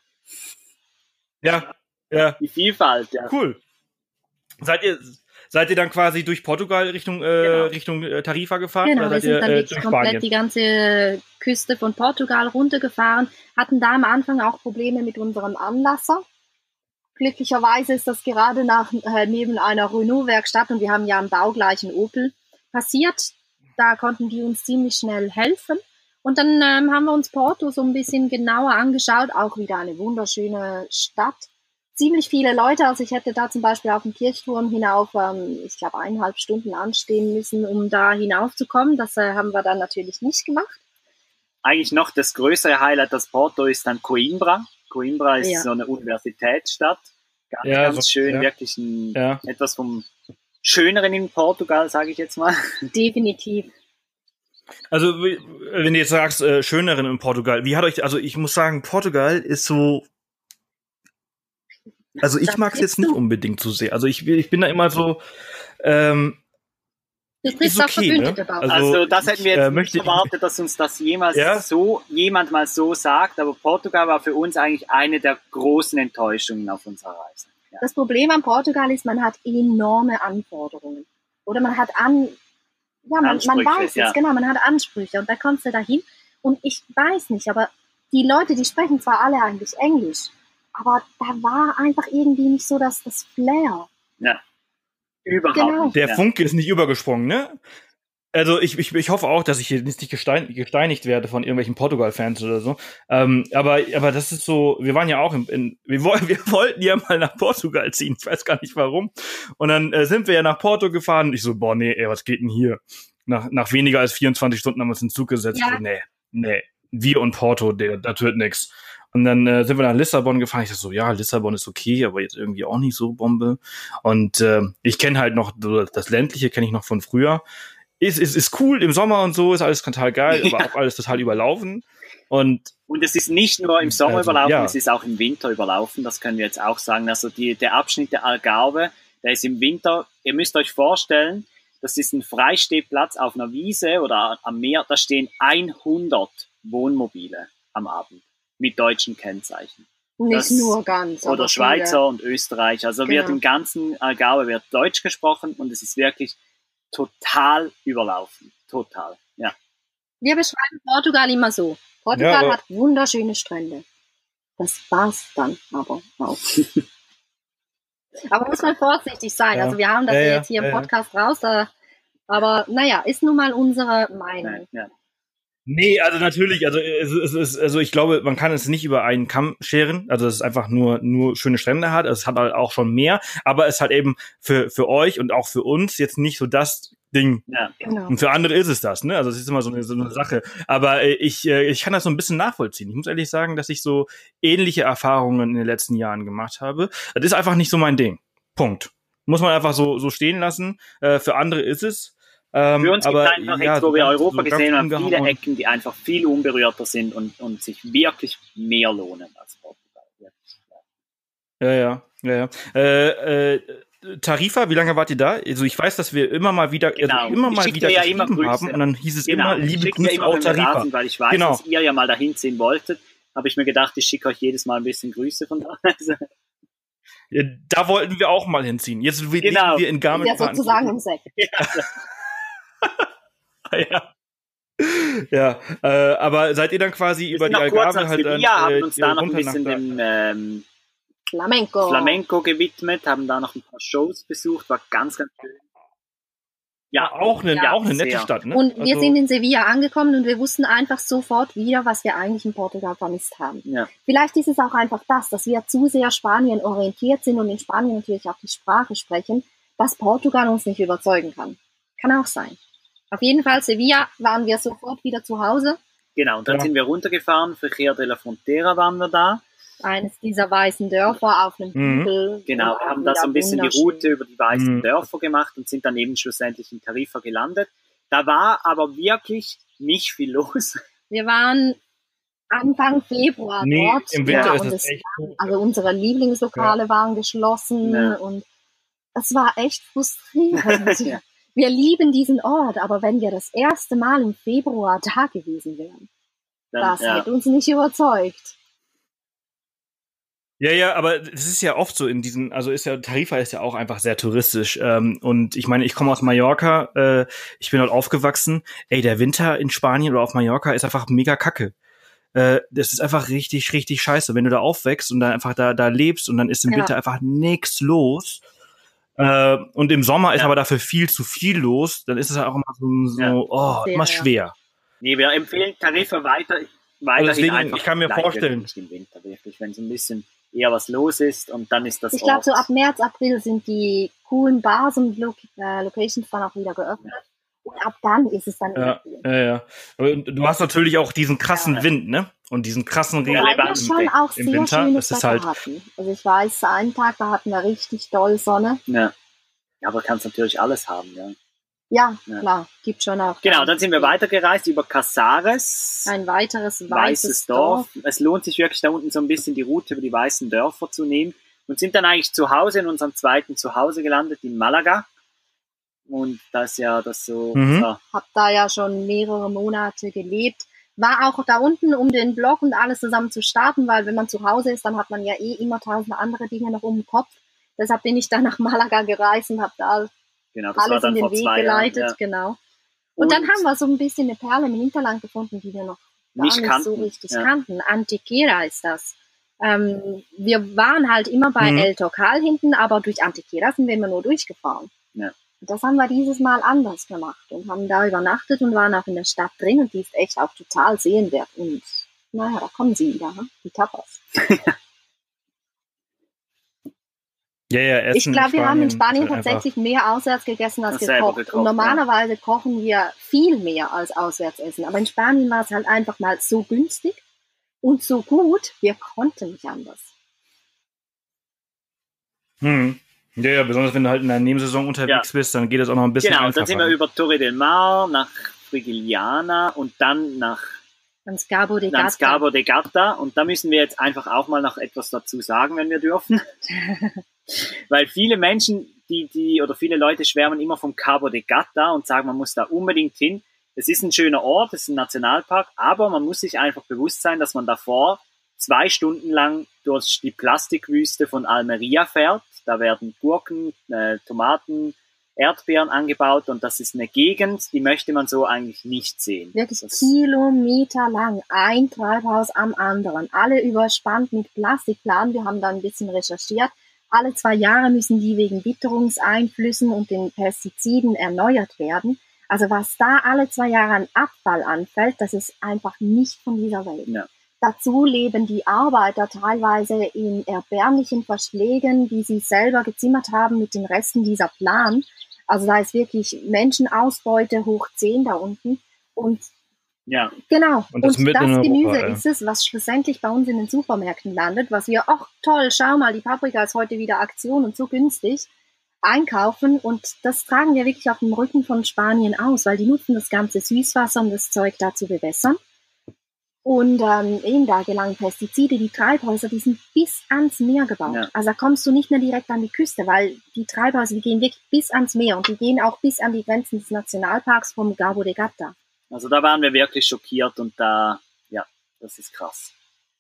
Ja, ja. Die Vielfalt, ja. Cool. Seid ihr, seid ihr dann quasi durch Portugal Richtung, äh, genau. Richtung äh, Tarifa gefahren? Genau, wir sind ihr, dann äh, wirklich komplett Spanien? die ganze Küste von Portugal runtergefahren, hatten da am Anfang auch Probleme mit unserem Anlasser. Glücklicherweise ist das gerade nach, äh, neben einer Renault-Werkstatt und wir haben ja einen baugleichen Opel passiert. Da konnten die uns ziemlich schnell helfen. Und dann ähm, haben wir uns Porto so ein bisschen genauer angeschaut. Auch wieder eine wunderschöne Stadt. Ziemlich viele Leute. Also ich hätte da zum Beispiel auf dem Kirchturm hinauf, ähm, ich glaube, eineinhalb Stunden anstehen müssen, um da hinaufzukommen. Das äh, haben wir dann natürlich nicht gemacht. Eigentlich noch das größere Highlight des Porto ist dann Coimbra. Coimbra ist ja. so eine Universitätsstadt. Ganz, ja, ganz so, schön, ja. wirklich ein, etwas vom schöneren in Portugal, sage ich jetzt mal. Definitiv. Also, wenn du jetzt sagst, äh, schöneren in Portugal, wie hat euch, also ich muss sagen, Portugal ist so. Also ich mag es jetzt nicht unbedingt so sehr. Also ich, ich bin da immer so, ähm, das ist okay, ne? also, also, das hätten wir jetzt äh, nicht erwartet, dass uns das jemals ja? so, jemand mal so sagt, aber Portugal war für uns eigentlich eine der großen Enttäuschungen auf unserer Reise. Das Problem an Portugal ist, man hat enorme Anforderungen. Oder man hat an, ja, man, man weiß ja. es, genau, man hat Ansprüche und da kommst du dahin. Und ich weiß nicht, aber die Leute, die sprechen zwar alle eigentlich Englisch, aber da war einfach irgendwie nicht so das, das Flair. Ja. Überhaupt. Genau. Der ja. Funke ist nicht übergesprungen, ne? Also ich, ich, ich hoffe auch, dass ich hier nicht gestein, gesteinigt werde von irgendwelchen Portugal-Fans oder so. Ähm, aber, aber das ist so, wir waren ja auch in, in wir, wir wollten ja mal nach Portugal ziehen, ich weiß gar nicht warum. Und dann äh, sind wir ja nach Porto gefahren und ich so, boah, nee, ey, was geht denn hier? Nach, nach weniger als 24 Stunden haben wir uns in den Zug gesetzt. Ja. So, nee, nee, wir und Porto, der, das wird nix. Und dann äh, sind wir nach Lissabon gefahren. Ich dachte so, ja, Lissabon ist okay, aber jetzt irgendwie auch nicht so Bombe. Und äh, ich kenne halt noch das ländliche, kenne ich noch von früher ist, ist, ist cool im Sommer und so, ist alles total geil, aber auch alles total überlaufen. Und, und es ist nicht nur im Sommer Also, überlaufen, ja. es ist auch im Winter überlaufen, das können wir jetzt auch sagen. Also die, der Abschnitt der Algarve, der ist im Winter, ihr müsst euch vorstellen, das ist ein Freistehplatz auf einer Wiese oder am Meer, da stehen 100 Wohnmobile am Abend mit deutschen Kennzeichen. Nicht Das- nur ganz. Oder Schweizer und Österreich. Also wird Genau. im ganzen Algarve wird Deutsch gesprochen und es ist wirklich total überlaufen. Total. Ja. Wir beschreiben Portugal immer so. Portugal Ja, hat wunderschöne Strände. Das war's dann aber auch. aber muss man vorsichtig sein. Ja. Also wir haben das Ja, jetzt hier im. Podcast raus. Da, aber naja, ist nun mal unsere Meinung. Nein, ja. Nee, also natürlich, also es, es ist, also ich glaube, man kann es nicht über einen Kamm scheren, also dass es einfach nur nur schöne Strände hat, es hat halt auch schon mehr, aber es hat eben für für euch und auch für uns jetzt nicht so das Ding. ja. Genau. Und für andere ist es das, ne? Also es ist immer so eine, so eine Sache. Aber äh, ich, äh, ich kann das so ein bisschen nachvollziehen. Ich muss ehrlich sagen, dass ich so ähnliche Erfahrungen in den letzten Jahren gemacht habe. Das ist einfach nicht so mein Ding. Punkt. Muss man einfach so, so stehen lassen. Äh, für andere ist es. Ähm, Für uns gibt es einfach ja, jetzt, wo wir Europa so gesehen haben, viele. Ecken, die einfach viel unberührter sind und, und sich wirklich mehr lohnen als Portugal. Ja. Ja, ja, ja. Äh, äh, Tarifa, wie lange wart ihr da? Also ich weiß, dass wir immer mal wieder, Genau. also immer Ich mal wieder ja immer Grüße. haben und dann hieß es Genau, immer, ich liebe dir Grüße immer, da Tarifa. sind, weil ich weiß, Genau. dass ihr ja mal dahin ziehen wolltet. Habe ich mir gedacht, ich schicke euch jedes Mal ein bisschen Grüße von da. Also, Da wollten wir auch mal hinziehen. Jetzt Genau. wir in Garmisch. Ja, sozusagen um Sekt. ja. Ja, äh, aber seid ihr dann quasi wir über die Algarve halt dann Sevilla, haben äh, uns da noch ein bisschen dem ähm, Flamenco. Flamenco gewidmet, haben da noch ein paar Shows besucht, war ganz, ganz schön. Ja, auch eine, ja, auch eine nette sehr. Stadt, ne? Und wir Also- sind in Sevilla angekommen und wir wussten einfach sofort wieder, was wir eigentlich in Portugal vermisst haben. Ja, Vielleicht ist es auch einfach das, dass wir zu sehr Spanien orientiert sind und in Spanien natürlich auch die Sprache sprechen, dass Portugal uns nicht überzeugen kann. Kann auch sein. Auf jeden Fall, Sevilla waren wir sofort wieder zu Hause. genau. Und dann Ja. sind wir runtergefahren, für Ria de la Frontera waren wir da. Eines dieser weißen Dörfer auf einem Mhm. Hügel. Genau, wir haben da so ein bisschen die. Route über die weißen Mhm. Dörfer gemacht und sind dann eben schlussendlich in Tarifa gelandet. Da war aber wirklich nicht viel los. Wir waren Anfang Februar Nee, dort. im Winter ja, ist und es echt so. Also unsere Lieblingslokale waren geschlossen Ja. und es war echt frustrierend. Wir lieben diesen Ort, aber wenn wir das erste Mal im Februar da gewesen wären, Dann, das ja. hätte uns nicht überzeugt. Ja, ja, aber das ist ja oft so in diesen, also ist ja, Tarifa ist ja auch einfach sehr touristisch. Ähm, und ich meine, ich komme aus Mallorca, äh, ich bin dort aufgewachsen. Ey, der Winter in Spanien oder auf Mallorca ist einfach mega kacke. Äh, das ist einfach richtig, richtig scheiße. Wenn du da aufwächst und dann einfach da, da lebst und dann ist im Ja. Winter einfach nix los. Äh, und im Sommer ist Ja. aber dafür viel zu viel los, dann ist es halt auch immer so, so Ja. oh, Sehr, immer ja. schwer. Nee, wir empfehlen Tarifa weiter, weiterhin deswegen, einfach. ich kann mir bleibt vorstellen- Winter wirklich, wenn so ein bisschen eher was los ist und dann ist das Ich glaube, so ab März, April sind die coolen Bars und Lo äh, Locations dann auch wieder geöffnet. Und ab dann ist es dann Ja, ja, ja. Aber du hast natürlich auch diesen krassen Ja. Wind, ne? Und diesen krassen Regen. Ja, schon auch im sehr Winter schönes ist es Wetter halt- hatten. Also ich weiß, einen Tag, da hatten wir richtig doll Sonne. Ja. ja, aber kannst natürlich alles haben, ja. Ja, Ja. klar, gibt schon auch. Genau, dann sind wir weitergereist über Casares. Ein weiteres weißes, weißes Dorf. Es lohnt sich wirklich da unten so ein bisschen die Route über die weißen Dörfer zu nehmen und sind dann eigentlich zu Hause in unserem zweiten Zuhause gelandet in Malaga. Und das ist ja das so. Mhm. unser- Hab da ja schon mehrere Monate gelebt. War auch da unten, um den Blog und alles zusammen zu starten, weil wenn man zu Hause ist, dann hat man ja eh immer tausend andere Dinge noch um den Kopf. Deshalb bin ich dann nach Malaga gereist und habe da Genau, alles in den Weg geleitet, Jahren. Ja. genau. Und, dann haben wir so ein bisschen eine Perle im Hinterland gefunden, die wir noch gar Nicht nicht, kannten, so richtig ja. kannten. Antequera ist das. Ähm, wir waren halt immer bei Mhm. El Tocal hinten, aber durch Antequera sind wir immer nur durchgefahren. Ja. Und das haben wir dieses Mal anders gemacht und haben da übernachtet und waren auch in der Stadt drin und die ist echt auch total sehenswert. Und naja, da kommen sie wieder, ne? die Tapas. Ja, ja, Essen Ich glaube, wir haben in Spanien halt tatsächlich mehr auswärts gegessen als gekocht. gekocht, Und normalerweise kochen wir viel mehr als auswärts essen. Aber in Spanien war es halt einfach mal so günstig und so gut, wir konnten nicht anders. Hm. Ja, ja, besonders wenn du halt in der Nebensaison unterwegs ja. bist, dann geht das auch noch ein bisschen Genau, einfacher. dann sind wir über Torre del Mar nach Frigigliana und dann nach Ans Cabo de Gata. Ans Cabo de Gata. Und da müssen wir jetzt einfach auch mal noch etwas dazu sagen, wenn wir dürfen. Weil viele Menschen, die, die, oder viele Leute schwärmen immer vom Cabo de Gata und sagen, man muss da unbedingt hin. Es ist ein schöner Ort, es ist ein Nationalpark, aber man muss sich einfach bewusst sein, dass man davor zwei Stunden lang durch die Plastikwüste von Almeria fährt. Da werden Gurken, äh, Tomaten, Erdbeeren angebaut und das ist eine Gegend, die möchte man so eigentlich nicht sehen. Wirklich das Kilometer lang, ein Treibhaus am anderen, alle überspannt mit Plastikplanen. Wir haben da ein bisschen recherchiert. Alle zwei Jahre müssen die wegen Witterungseinflüssen und den Pestiziden erneuert werden. Also was da alle zwei Jahre an Abfall anfällt, das ist einfach nicht von dieser Welt. Ja. Dazu leben die Arbeiter teilweise in erbärmlichen Verschlägen, die sie selber gezimmert haben mit den Resten dieser Plan. Also da ist wirklich Menschenausbeute hoch 10 da unten. Und ja. Genau. Und das, und das Europa, Gemüse ja. ist es, was schlussendlich bei uns in den Supermärkten landet, was wir, ach toll, schau mal, die Paprika ist heute wieder Aktion und so günstig, einkaufen und das tragen wir wirklich auf dem Rücken von Spanien aus, weil die nutzen das ganze Süßwasser, um das Zeug da zu bewässern. Und ähm, eben da gelangen Pestizide, die Treibhäuser, die sind bis ans Meer gebaut. Ja. Also da kommst du nicht mehr direkt an die Küste, weil die Treibhäuser, die gehen wirklich bis ans Meer und die gehen auch bis an die Grenzen des Nationalparks vom Cabo de Gata. Also da waren wir wirklich schockiert und da, ja, das ist krass.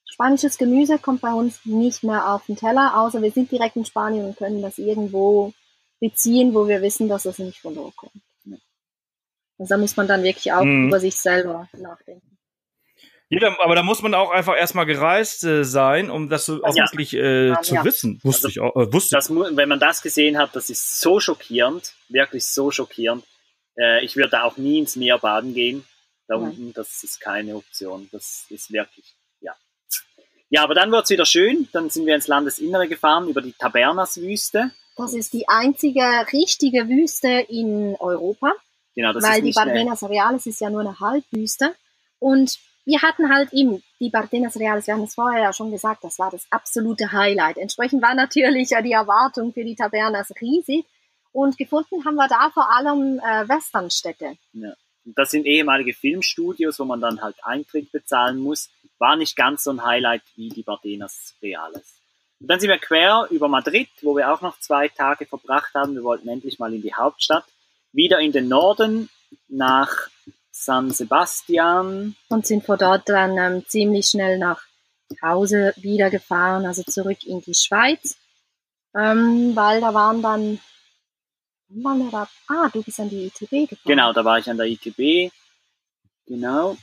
Spanisches Gemüse kommt bei uns nicht mehr auf den Teller, außer wir sind direkt in Spanien und können das irgendwo beziehen, wo wir wissen, dass es nicht von dort kommt. Ja. Also da muss man dann wirklich auch Mhm. über sich selber nachdenken. Jeder, aber da muss man auch einfach erstmal gereist äh, sein, um das so auch Ja. wirklich äh, Ja, zu ja. wissen. Wusste Also, ich auch. Äh, wusste Das, wenn man das gesehen hat, das ist so schockierend, wirklich so schockierend. Äh, ich würde auch nie ins Meer baden gehen. Da Nein. unten, das ist keine Option. Das ist wirklich, ja. Ja, aber dann wird's wieder schön. Dann sind wir ins Landesinnere gefahren, über die Tabernas-Wüste. Das ist die einzige richtige Wüste in Europa, Genau, das weil ist die Bardenas Reales ist ja nur eine Halbwüste. Und wir hatten halt eben die Bardenas Reales, wir haben es vorher ja schon gesagt, das war das absolute Highlight. Entsprechend war natürlich ja die Erwartung für die Tabernas riesig. Und gefunden haben wir da vor allem äh, Westernstädte. das sind ehemalige Filmstudios, wo man dann halt Eintritt bezahlen muss. War nicht ganz so ein Highlight wie die Bardenas Reales. Und dann sind wir quer über Madrid, wo wir auch noch zwei Tage verbracht haben. Wir wollten endlich mal in die Hauptstadt. Wieder in den Norden nach San Sebastian. und sind von dort dann ähm, ziemlich schnell nach Hause wieder gefahren, also zurück in die Schweiz, ähm, weil da waren dann, waren wir da? Ah, du bist an die ITB gefahren. Genau, da war ich an der ITB. Genau.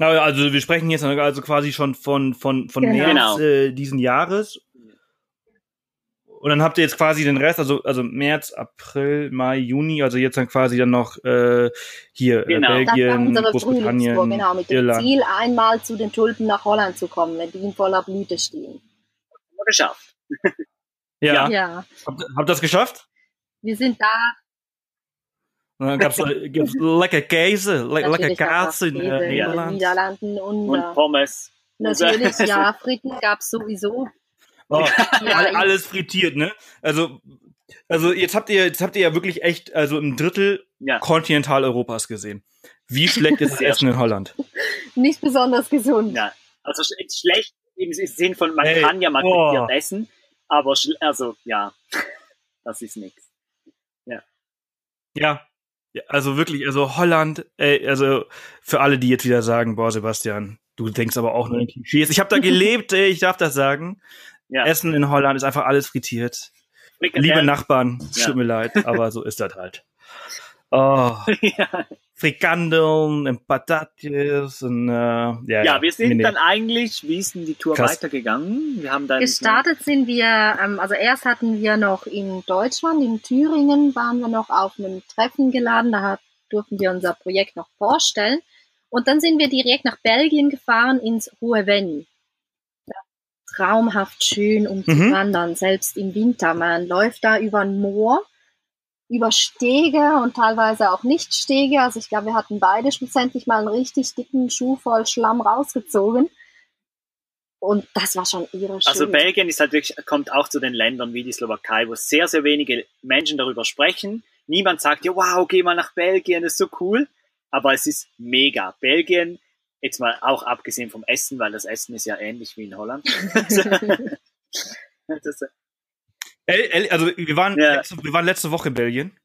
Also wir sprechen jetzt also quasi schon von, von, von Genau. März äh, diesen Jahres. Und dann habt ihr jetzt quasi den Rest, also, also März, April, Mai, Juni, also jetzt dann quasi dann noch äh, hier Genau. äh, Das war Belgien, Großbritannien, genau, mit dem Irland. Ziel, einmal zu den Tulpen nach Holland zu kommen, wenn die in voller Blüte stehen. Haben wir geschafft. Ja. Ja. Habt, habt ihr das geschafft? wir sind da. Und dann gab's, äh, gab's lecker Käse, le lecker Käse in äh, in den Niederland. Niederlanden und, Und äh, Pommes. natürlich, ja, Fritten gab's sowieso. Oh, alles frittiert, ne? Also, also jetzt habt ihr, jetzt habt ihr ja wirklich echt, also ein Drittel Ja. Kontinentaleuropas gesehen. Wie schlecht ist das Essen in Holland? nicht besonders gesund. Ja. Also sch- schlecht im Sinn von, man Hey, kann ja mal oh. frittiert essen, aber also ja, das ist nichts. Ja. ja. Also wirklich, also Holland, ey, also für alle, die jetzt wieder sagen, boah, Sebastian, du denkst aber auch nur in Klischees. Ich habe da gelebt, ey, ich darf das sagen. Ja. Essen in Holland ist einfach alles frittiert. Frikadellen- Liebe Nachbarn, es Ja. tut mir leid, aber so ist das halt. Oh, ja. Frikandeln und Patates und äh, ja, ja, wir sind nee, nee. dann eigentlich, wie ist denn die Tour Krass. weitergegangen? Wir haben dann Gestartet sind wir, ähm, also erst hatten wir noch in Deutschland, in Thüringen, waren wir noch auf einem Treffen geladen, da hat, durften wir unser Projekt noch vorstellen. Und dann sind wir direkt nach Belgien gefahren, ins Rouervenny. Traumhaft schön, um zu Mhm. wandern, selbst im Winter. Man läuft da über ein Moor, über Stege und teilweise auch nicht Stege. Also ich glaube, wir hatten beide schlussendlich mal einen richtig dicken Schuh voll Schlamm rausgezogen. Und das war schon irre schön. Also Belgien ist halt wirklich, kommt auch zu den Ländern wie die Slowakei, wo sehr, sehr wenige Menschen darüber sprechen. Niemand sagt, ja, wow, geh mal nach Belgien, ist so cool. Aber es ist mega. Belgien, jetzt mal auch abgesehen vom Essen, weil das Essen ist ja ähnlich wie in Holland. das, also wir waren, ja. letzte, wir waren letzte Woche in Belgien.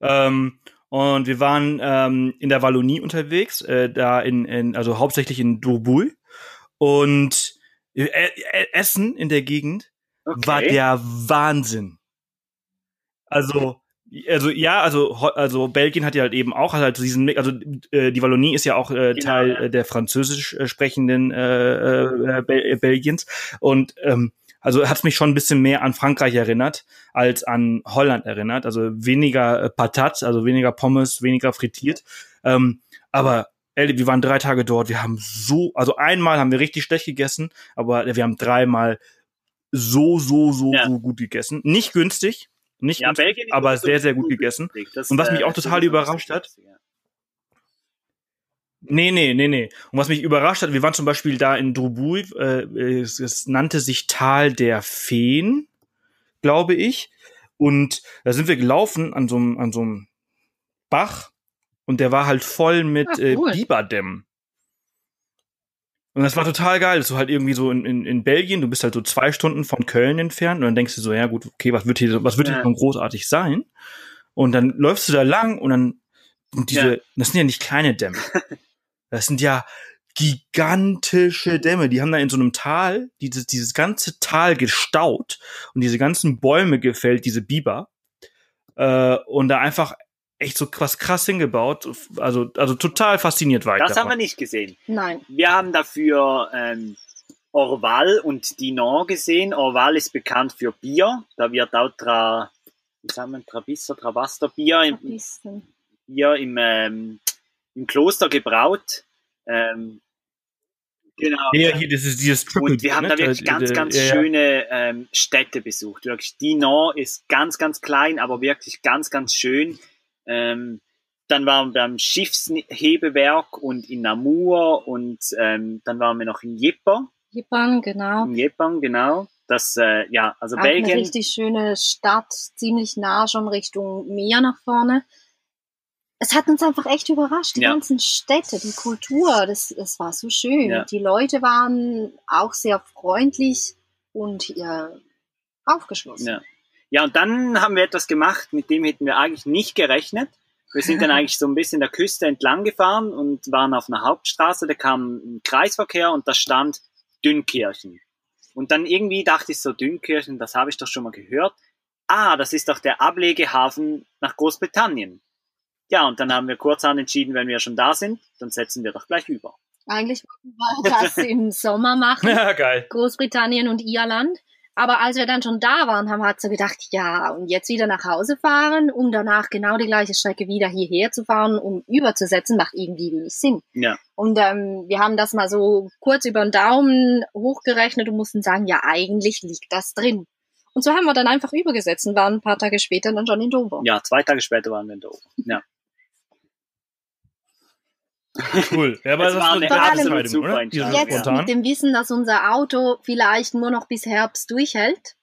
Ähm, und wir waren ähm, in der Wallonie unterwegs, äh, da in, in, also hauptsächlich in Dourbouille. Und äh, äh, Essen in der Gegend okay. war der Wahnsinn. Also, also ja, also also Belgien hat ja halt eben auch halt diesen also äh, die Wallonie ist ja auch äh, genau, Teil ja. der französisch äh, sprechenden äh, äh, Bel Belgiens und ähm, also hat mich schon ein bisschen mehr an Frankreich erinnert als an Holland erinnert. Also weniger äh, Patat, also weniger Pommes, weniger frittiert. Ähm, aber ey, wir waren drei Tage dort, wir haben so, also einmal haben wir richtig schlecht gegessen, aber wir haben dreimal so, so, so, ja. so gut gegessen. Nicht günstig, nicht ja, günstig, aber sehr, sehr gut gegessen. Das, Und was mich äh, auch total überrascht hat, Nee, nee, nee, nee. Und was mich überrascht hat, wir waren zum Beispiel da in Drubui, äh, es, es nannte sich Tal der Feen, glaube ich. Und da sind wir gelaufen an so einem, an so einem Bach und der war halt voll mit Ach, äh, cool. äh, Biberdämmen. Und das war total geil. Das ist so halt irgendwie so in, in, in Belgien, du bist halt so zwei Stunden von Köln entfernt und dann denkst du so, ja gut, okay, was wird hier, was wird hier ja. großartig sein? Und dann läufst du da lang und dann, und diese, ja. das sind ja nicht kleine Dämme. Das sind ja gigantische Dämme. Die haben da in so einem Tal dieses, dieses ganze Tal gestaut und diese ganzen Bäume gefällt, diese Biber. Äh, und da einfach echt so was krass hingebaut. Also, also total fasziniert war ich. Das davon. haben wir nicht gesehen. Nein. Wir haben dafür ähm, Orval und Dinan gesehen. Orval ist bekannt für Bier. Da wird auch Tra, wie sagen wir, Trabisser, Travaster Bier im, Bier im, ähm, im Kloster gebraut. Ähm, Genau. Ja, hier, das ist dieses Triple Und wir haben da wirklich ganz, ganz ja, schöne ähm, Städte besucht. Wirklich, Dinan ist ganz, ganz klein, aber wirklich ganz, ganz schön. Ähm, dann waren wir beim Schiffshebewerk und in Namur und ähm, dann waren wir noch in Jipper. Jippang, genau. In Jippang, genau. Das, äh, ja, also Auch Belgien. Eine richtig schöne Stadt, ziemlich nah schon Richtung Meer nach vorne. Es hat uns einfach echt überrascht, die ja. ganzen Städte, die Kultur, das, das war so schön. Ja. Die Leute waren auch sehr freundlich und ja, aufgeschlossen. Ja. Ja, und dann haben wir etwas gemacht, mit dem hätten wir eigentlich nicht gerechnet. Wir sind dann eigentlich so ein bisschen der Küste entlang gefahren und waren auf einer Hauptstraße, da kam ein Kreisverkehr und da stand Dünnkirchen. Und dann irgendwie dachte ich so, Dünnkirchen, das habe ich doch schon mal gehört. Ah, das ist doch der Ablegehafen nach Großbritannien. Ja, und dann haben wir kurzerhand entschieden, wenn wir schon da sind, dann setzen wir doch gleich über. Eigentlich wollten wir das im Sommer machen. Ja, geil. Großbritannien und Irland. Aber als wir dann schon da waren, haben wir halt so gedacht, ja, und jetzt wieder nach Hause fahren, um danach genau die gleiche Strecke wieder hierher zu fahren, um überzusetzen, macht irgendwie wenig Sinn. Ja. Und ähm, wir haben das mal so kurz über den Daumen hochgerechnet und mussten sagen, ja, eigentlich liegt das drin. Und so haben wir dann einfach übergesetzt und waren ein paar Tage später dann schon in Dover. Ja, zwei Tage später waren wir in Dover. Ja. Cool. Ja, aber das, war eine Entscheidung, oder? Jetzt mit dem Wissen, dass unser Auto vielleicht nur noch bis Herbst durchhält,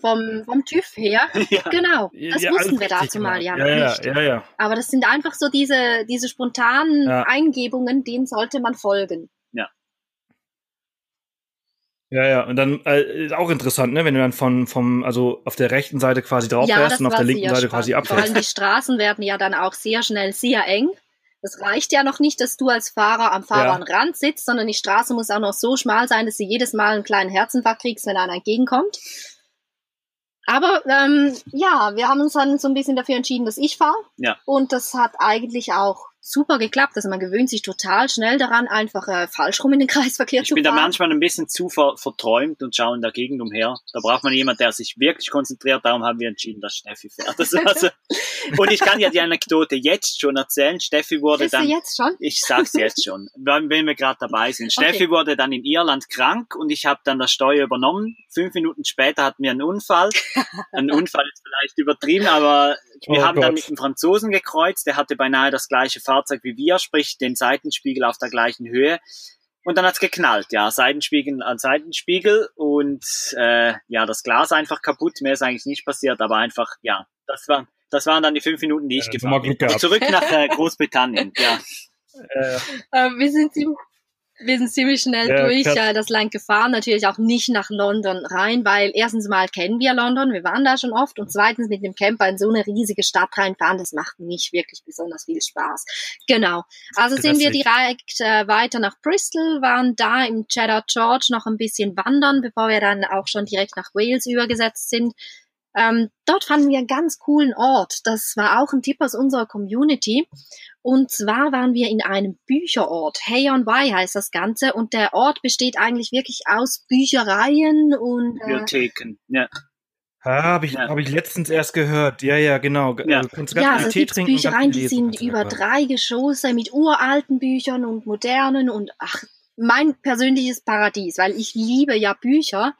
vom, vom TÜV her. Ja. Genau. Das ja, wussten wir dazu mal ja, ja, ja, ja, ja. Aber das sind einfach so diese, diese spontanen ja. Eingebungen, denen sollte man folgen. Ja. Ja, ja, und dann äh, ist auch interessant, ne, wenn du dann von vom also auf der rechten Seite quasi drauf ja, fährst und auf der linken Seite spannend. quasi abfährst. Vor allem die Straßen werden ja dann auch sehr schnell sehr eng. Das reicht ja noch nicht, dass du als Fahrer am Fahrbahnrand ja. sitzt, sondern die Straße muss auch noch so schmal sein, dass du jedes Mal einen kleinen Herzinfarkt kriegst, wenn einer entgegenkommt. Aber ähm, ja, wir haben uns dann so ein bisschen dafür entschieden, dass ich fahre. Ja. Und das hat eigentlich auch super geklappt. Also man gewöhnt sich total schnell daran, einfach äh, falsch rum in den Kreisverkehr ich zu fahren. Ich bin da manchmal ein bisschen zu ver verträumt und schaue in der Gegend umher. Da braucht man jemanden, der sich wirklich konzentriert. Darum haben wir entschieden, dass Steffi fährt. Also, also, und ich kann ja die Anekdote jetzt schon erzählen. Steffi wurde Bist dann. Du jetzt schon? Ich sag's jetzt schon, wenn wir gerade dabei sind. Okay. Steffi wurde dann in Irland krank und ich habe dann das Steuer übernommen. Fünf Minuten später hatten wir einen Unfall. Ein Unfall ist vielleicht übertrieben, aber wir oh haben Gott. dann mit dem Franzosen gekreuzt. Der hatte beinahe das gleiche Fahrzeug wie wir, sprich den Seitenspiegel auf der gleichen Höhe. Und dann hat's geknallt, ja, Seitenspiegel an Seitenspiegel und äh, ja, das Glas einfach kaputt. Mehr ist eigentlich nicht passiert, aber einfach, ja, das waren, das waren dann die fünf Minuten, die ich Ja, gefahren bin. Zurück nach äh, Großbritannien, ja. Äh, Ähm, wir sind ziemlich, wir sind ziemlich schnell Ja, durch äh, das Land gefahren, natürlich auch nicht nach London rein, weil erstens mal kennen wir London, wir waren da schon oft und zweitens mit dem Camper in so eine riesige Stadt reinfahren, das macht nicht wirklich besonders viel Spaß. Genau. Also sind wir direkt äh, weiter nach Bristol, waren da im Cheddar George noch ein bisschen wandern, bevor wir dann auch schon direkt nach Wales übergesetzt sind. Ähm, dort fanden wir einen ganz coolen Ort. Das war auch ein Tipp aus unserer Community. Und zwar waren wir in einem Bücherort. Hey on Wye heißt das Ganze. Und der Ort besteht eigentlich wirklich aus Büchereien und äh, Bibliotheken, ja. ah, habe ich, Ja. hab ich letztens erst gehört. Ja, ja, genau. Ja. Du kannst ganz ja, also es Tee gibt trinken Büchereien, die sind über drei Geschosse mit uralten Büchern und modernen und ach, mein persönliches Paradies, weil ich liebe ja Bücher.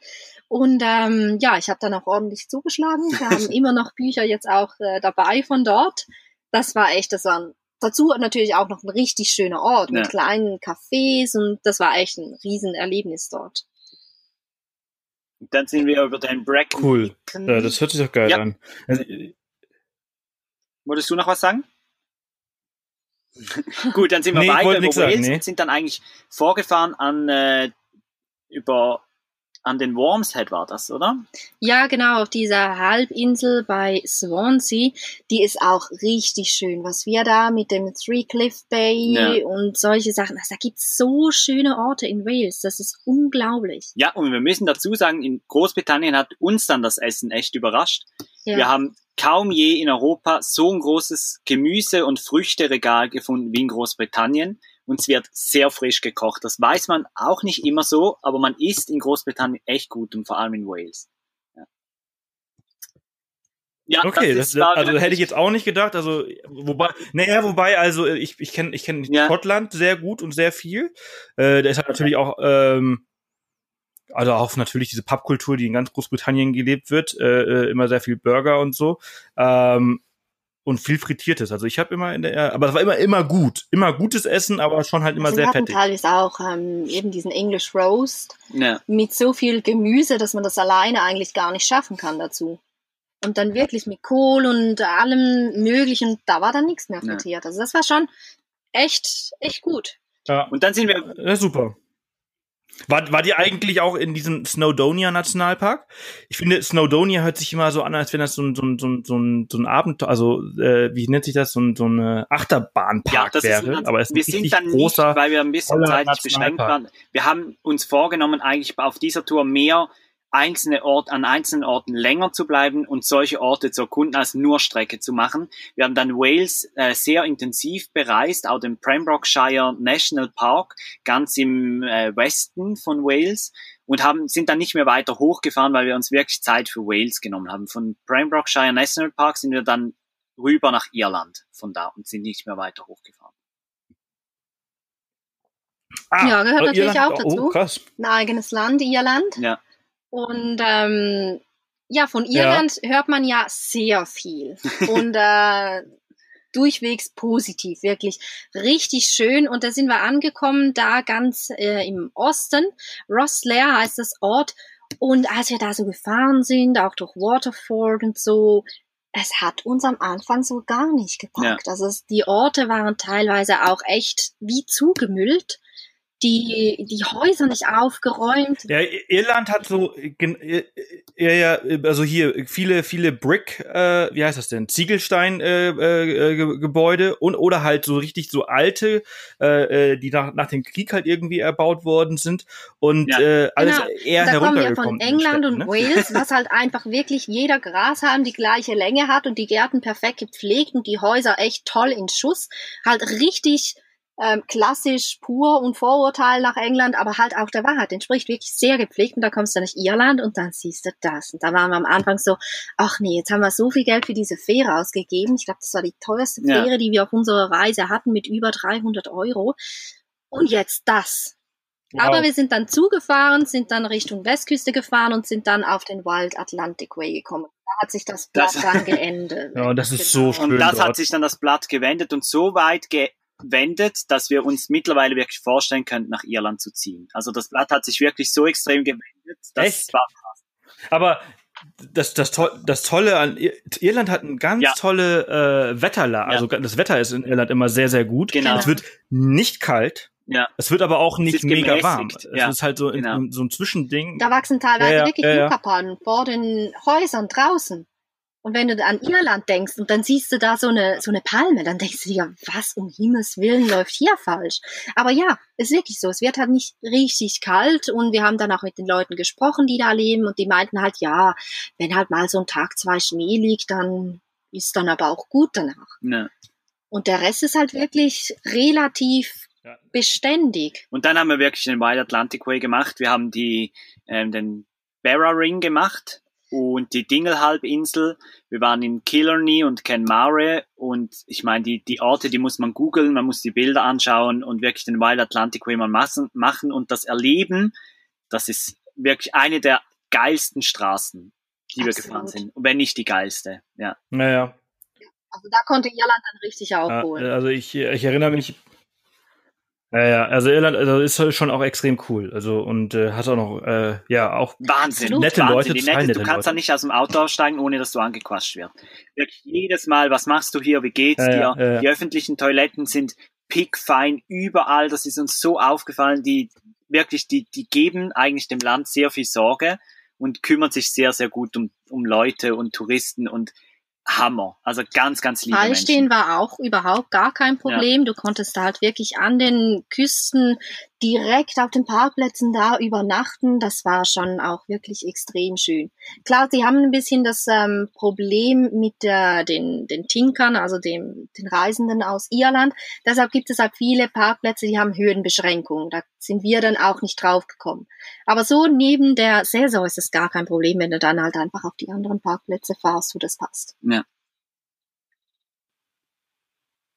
Und ähm, ja, ich habe dann auch ordentlich zugeschlagen. Wir haben immer noch Bücher jetzt auch äh, dabei von dort. Das war echt, das war ein, dazu natürlich auch noch ein richtig schöner Ort mit Ja. kleinen Cafés und das war echt ein Riesenerlebnis dort. Dann sind wir über den Bracken. Cool. Ja, das hört sich doch geil Ja. an. Also, äh, Wolltest du noch was sagen? Gut, dann sind wir Nee, weiter über sagen, Wales nee. und sind dann eigentlich vorgefahren an äh, über an den Wormshead war das, oder? Ja, genau, auf dieser Halbinsel bei Swansea, die ist auch richtig schön. Was wir da mit dem Three Cliff Bay Ja. und solche Sachen, also da gibt's so schöne Orte in Wales, das ist unglaublich. Ja, und wir müssen dazu sagen, in Großbritannien hat uns dann das Essen echt überrascht. Ja. Wir haben kaum je in Europa so ein großes Gemüse- und Früchteregal gefunden wie in Großbritannien. Und es wird sehr frisch gekocht. Das weiß man auch nicht immer so, aber man isst in Großbritannien echt gut und vor allem in Wales. Ja, Okay, das, war also hätte ich jetzt auch nicht gedacht. Also wobei, naja, wobei, also ich ich kenne ich kenne Ja. Schottland sehr gut und sehr viel. Äh, da ist halt natürlich auch ähm, also auch natürlich diese Pubkultur, die in ganz Großbritannien gelebt wird, äh, äh, immer sehr viel Burger und so. Ähm, und viel frittiertes. Also ich habe immer in der, aber es war immer immer gut, immer gutes Essen, aber schon halt immer Also sehr hatten fettig. teilweise auch ähm, eben diesen English Roast Ja. mit so viel Gemüse, dass man das alleine eigentlich gar nicht schaffen kann dazu. Und dann wirklich mit Kohl und allem möglichen, da war dann nichts mehr Ja. frittiert. Also das war schon echt, echt gut. Ja, Und dann sind wir ja, super. War, war die eigentlich auch in diesem Snowdonia Nationalpark? Ich finde, Snowdonia hört sich immer so an, als wenn das so ein, so ein, so ein, so ein, so ein Abenteuer, also äh, wie nennt sich das, so ein, so eine Achterbahnpark Ja, wäre. ist ein, aber es ist wir ein sind dann großer. nicht, weil wir ein bisschen zeitlich beschränkt waren. Wir haben uns vorgenommen, eigentlich auf dieser Tour mehr einzelne Ort, an einzelnen Orten länger zu bleiben und solche Orte zu erkunden, als nur Strecke zu machen. Wir haben dann Wales äh, sehr intensiv bereist, auch den Pembrokeshire National Park, ganz im äh, Westen von Wales und haben, sind dann nicht mehr weiter hochgefahren, weil wir uns wirklich Zeit für Wales genommen haben. Von Pembrokeshire National Park sind wir dann rüber nach Irland von da und sind nicht mehr weiter hochgefahren. Ja, gehört oh, natürlich Irland- auch Oh, dazu. krass. Ein eigenes Land, Irland. Ja. Und ähm, ja, von Irland hört man ja sehr viel. Und äh, durchwegs positiv, wirklich richtig schön. Und da sind wir angekommen, da ganz äh, im Osten. Rosslare heißt das Ort. Und als wir da so gefahren sind, auch durch Waterford und so, es hat uns am Anfang so gar nicht gepackt. Also es, die Orte waren teilweise auch echt wie zugemüllt. Die, die Häuser nicht aufgeräumt. Ja, Irland hat so, gen- äh, ja, ja, also hier viele, viele Brick, äh, wie heißt das denn, Ziegelstein äh, äh, Ge- Gebäude und oder halt so richtig so alte, äh, äh, die nach, nach dem Krieg halt irgendwie erbaut worden sind und Ja. äh, alles Genau. eher da kommen wir heruntergekommen. von England Städten, und ne? Wales, was halt einfach wirklich jeder Grashalm die gleiche Länge hat und die Gärten perfekt gepflegt und die Häuser echt toll in Schuss. Halt richtig ähm, klassisch pur und Vorurteil nach England, aber halt auch der Wahrheit entspricht wirklich sehr gepflegt und da kommst du nach Irland und dann siehst du das. Und da waren wir am Anfang so, ach nee, jetzt haben wir so viel Geld für diese Fähre ausgegeben. Ich glaube, das war die teuerste Ja. Fähre, die wir auf unserer Reise hatten mit über 300 Euro. Und jetzt das. Aber Wow. wir sind dann zugefahren, sind dann Richtung Westküste gefahren und sind dann auf den Wild Atlantic Way gekommen. Da hat sich das Blatt Das- dann geendet. Ja, das ist Genau. so schön Und das dort. hat sich dann das Blatt gewendet und so weit ge wendet, dass wir uns mittlerweile wirklich vorstellen könnten, nach Irland zu ziehen. Also das Blatt hat sich wirklich so extrem gewendet, dass Echt? war krass. Aber das, das, to das Tolle an Irland hat ein ganz ja. tolle äh, Wetterlage. Ja. Also das Wetter ist in Irland immer sehr, sehr gut. Genau. Es wird nicht kalt. Ja. Es wird aber auch nicht mega warm. Ja. Es ist halt so, genau. in, so ein Zwischending. Da wachsen teilweise ja, wirklich ja, Yucca-Palmen vor den Häusern draußen. Und wenn du an Irland denkst und dann siehst du da so eine, so eine Palme, dann denkst du dir, was um Himmels Willen läuft hier falsch? Aber ja, ist wirklich so. Es wird halt nicht richtig kalt und wir haben dann auch mit den Leuten gesprochen, die da leben und die meinten halt, ja, wenn halt mal so ein Tag zwei Schnee liegt, dann ist dann aber auch gut danach. Ja. Und der Rest ist halt wirklich relativ ja. beständig. Und dann haben wir wirklich den Wild Atlantic Way gemacht. Wir haben die, ähm, den Barra Ring gemacht und die Dingle-Halbinsel. Wir waren in Killarney und Kenmare und ich meine, die, die Orte, die muss man googeln, man muss die Bilder anschauen und wirklich den Wild Atlantic Way mal machen und das erleben, das ist wirklich eine der geilsten Straßen, die Absolut. wir gefahren sind. Wenn nicht die geilste, ja. Naja. Also da konnte Irland dann richtig aufholen. also ich, ich erinnere mich, ja, ja, also Irland also ist schon auch extrem cool. Also und äh, hat auch noch äh, ja auch Wahnsinn, nette Wahnsinn. Leute, Die nette, Du kannst da nicht aus dem Auto aussteigen, ohne dass du angequatscht wirst. Wirklich jedes Mal, was machst du hier, wie geht's ja, dir? Ja, Die öffentlichen Toiletten sind pickfein überall. Das ist uns so aufgefallen. Die wirklich, die die geben eigentlich dem Land sehr viel Sorge und kümmern sich sehr sehr gut um um Leute und Touristen und Hammer. Also ganz, ganz liebe Freistehen Menschen. war auch überhaupt gar kein Problem. Ja. Du konntest da halt wirklich an den Küsten direkt auf den Parkplätzen da übernachten. Das war schon auch wirklich extrem schön. Klar, sie haben ein bisschen das ähm, Problem mit der, den, den Tinkern, also dem, den Reisenden aus Irland. Deshalb gibt es halt viele Parkplätze, die haben Höhenbeschränkungen. Da sind wir dann auch nicht draufgekommen. Aber so neben der Saison ist es gar kein Problem, wenn du dann halt einfach auf die anderen Parkplätze fahrst, wo das passt. Ja.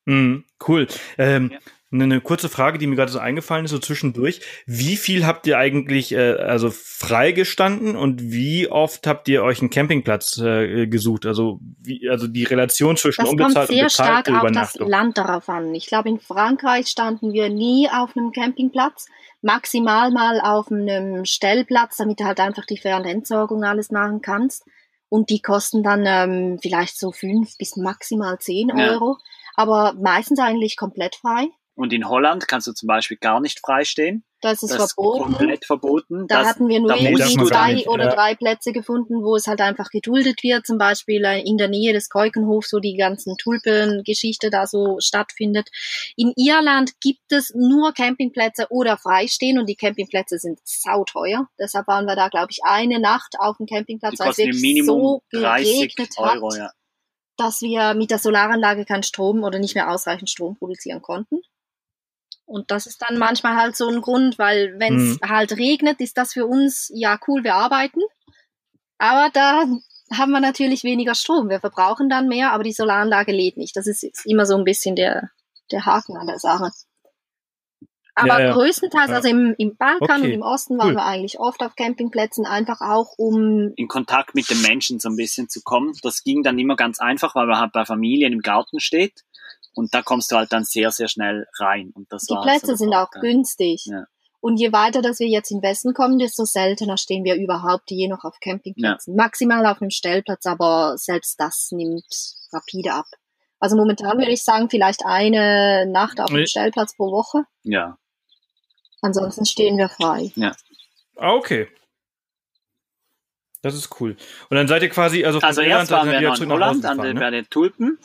Mm, cool. Ähm, ja. Eine kurze Frage, die mir gerade so eingefallen ist, so zwischendurch. Wie viel habt ihr eigentlich äh, also freigestanden und wie oft habt ihr euch einen Campingplatz äh, gesucht? Also wie, also die Relation zwischen das unbezahlt kommt sehr und stark auf das Land darauf an. Ich glaube, in Frankreich standen wir nie auf einem Campingplatz, maximal mal auf einem Stellplatz, damit du halt einfach die Fernentsorgung alles machen kannst. Und die kosten dann ähm, vielleicht so fünf bis maximal zehn Euro. Ja aber meistens eigentlich komplett frei. Und in Holland kannst du zum Beispiel gar nicht freistehen. Das ist das verboten. komplett verboten. Da das, hatten wir nur irgendwie zwei oder ja. drei Plätze gefunden, wo es halt einfach geduldet wird. Zum Beispiel äh, in der Nähe des Keukenhofs, wo die ganzen Tulpengeschichte da so stattfindet. In Irland gibt es nur Campingplätze oder Freistehen und die Campingplätze sind sauteuer. Deshalb waren wir da, glaube ich, eine Nacht auf dem Campingplatz, weil es wirklich so geregnet Euro, hat. Ja dass wir mit der Solaranlage keinen Strom oder nicht mehr ausreichend Strom produzieren konnten. Und das ist dann manchmal halt so ein Grund, weil wenn es mhm. halt regnet, ist das für uns ja cool, wir arbeiten. Aber da haben wir natürlich weniger Strom. Wir verbrauchen dann mehr, aber die Solaranlage lädt nicht. Das ist, immer so ein bisschen der, der Haken an der Sache. Aber ja, ja. größtenteils, also im, im Balkan okay. und im Osten waren cool. wir eigentlich oft auf Campingplätzen, einfach auch um in Kontakt mit den Menschen so ein bisschen zu kommen. Das ging dann immer ganz einfach, weil man halt bei Familien im Garten steht und da kommst du halt dann sehr, sehr schnell rein. Und das Die Plätze sind auch günstig. Ja. Und je weiter, dass wir jetzt im Westen kommen, desto seltener stehen wir überhaupt je noch auf Campingplätzen. Maximal auf einem Stellplatz, aber selbst das nimmt rapide ab. Also momentan würde ich sagen, vielleicht eine Nacht auf dem Stellplatz pro Woche. Ja. Ansonsten stehen wir frei. Ja. Ah, okay. Das ist cool. Und dann seid ihr quasi, also von also Irland, erst waren wir noch in Holland an den, ne? bei den Tulpen.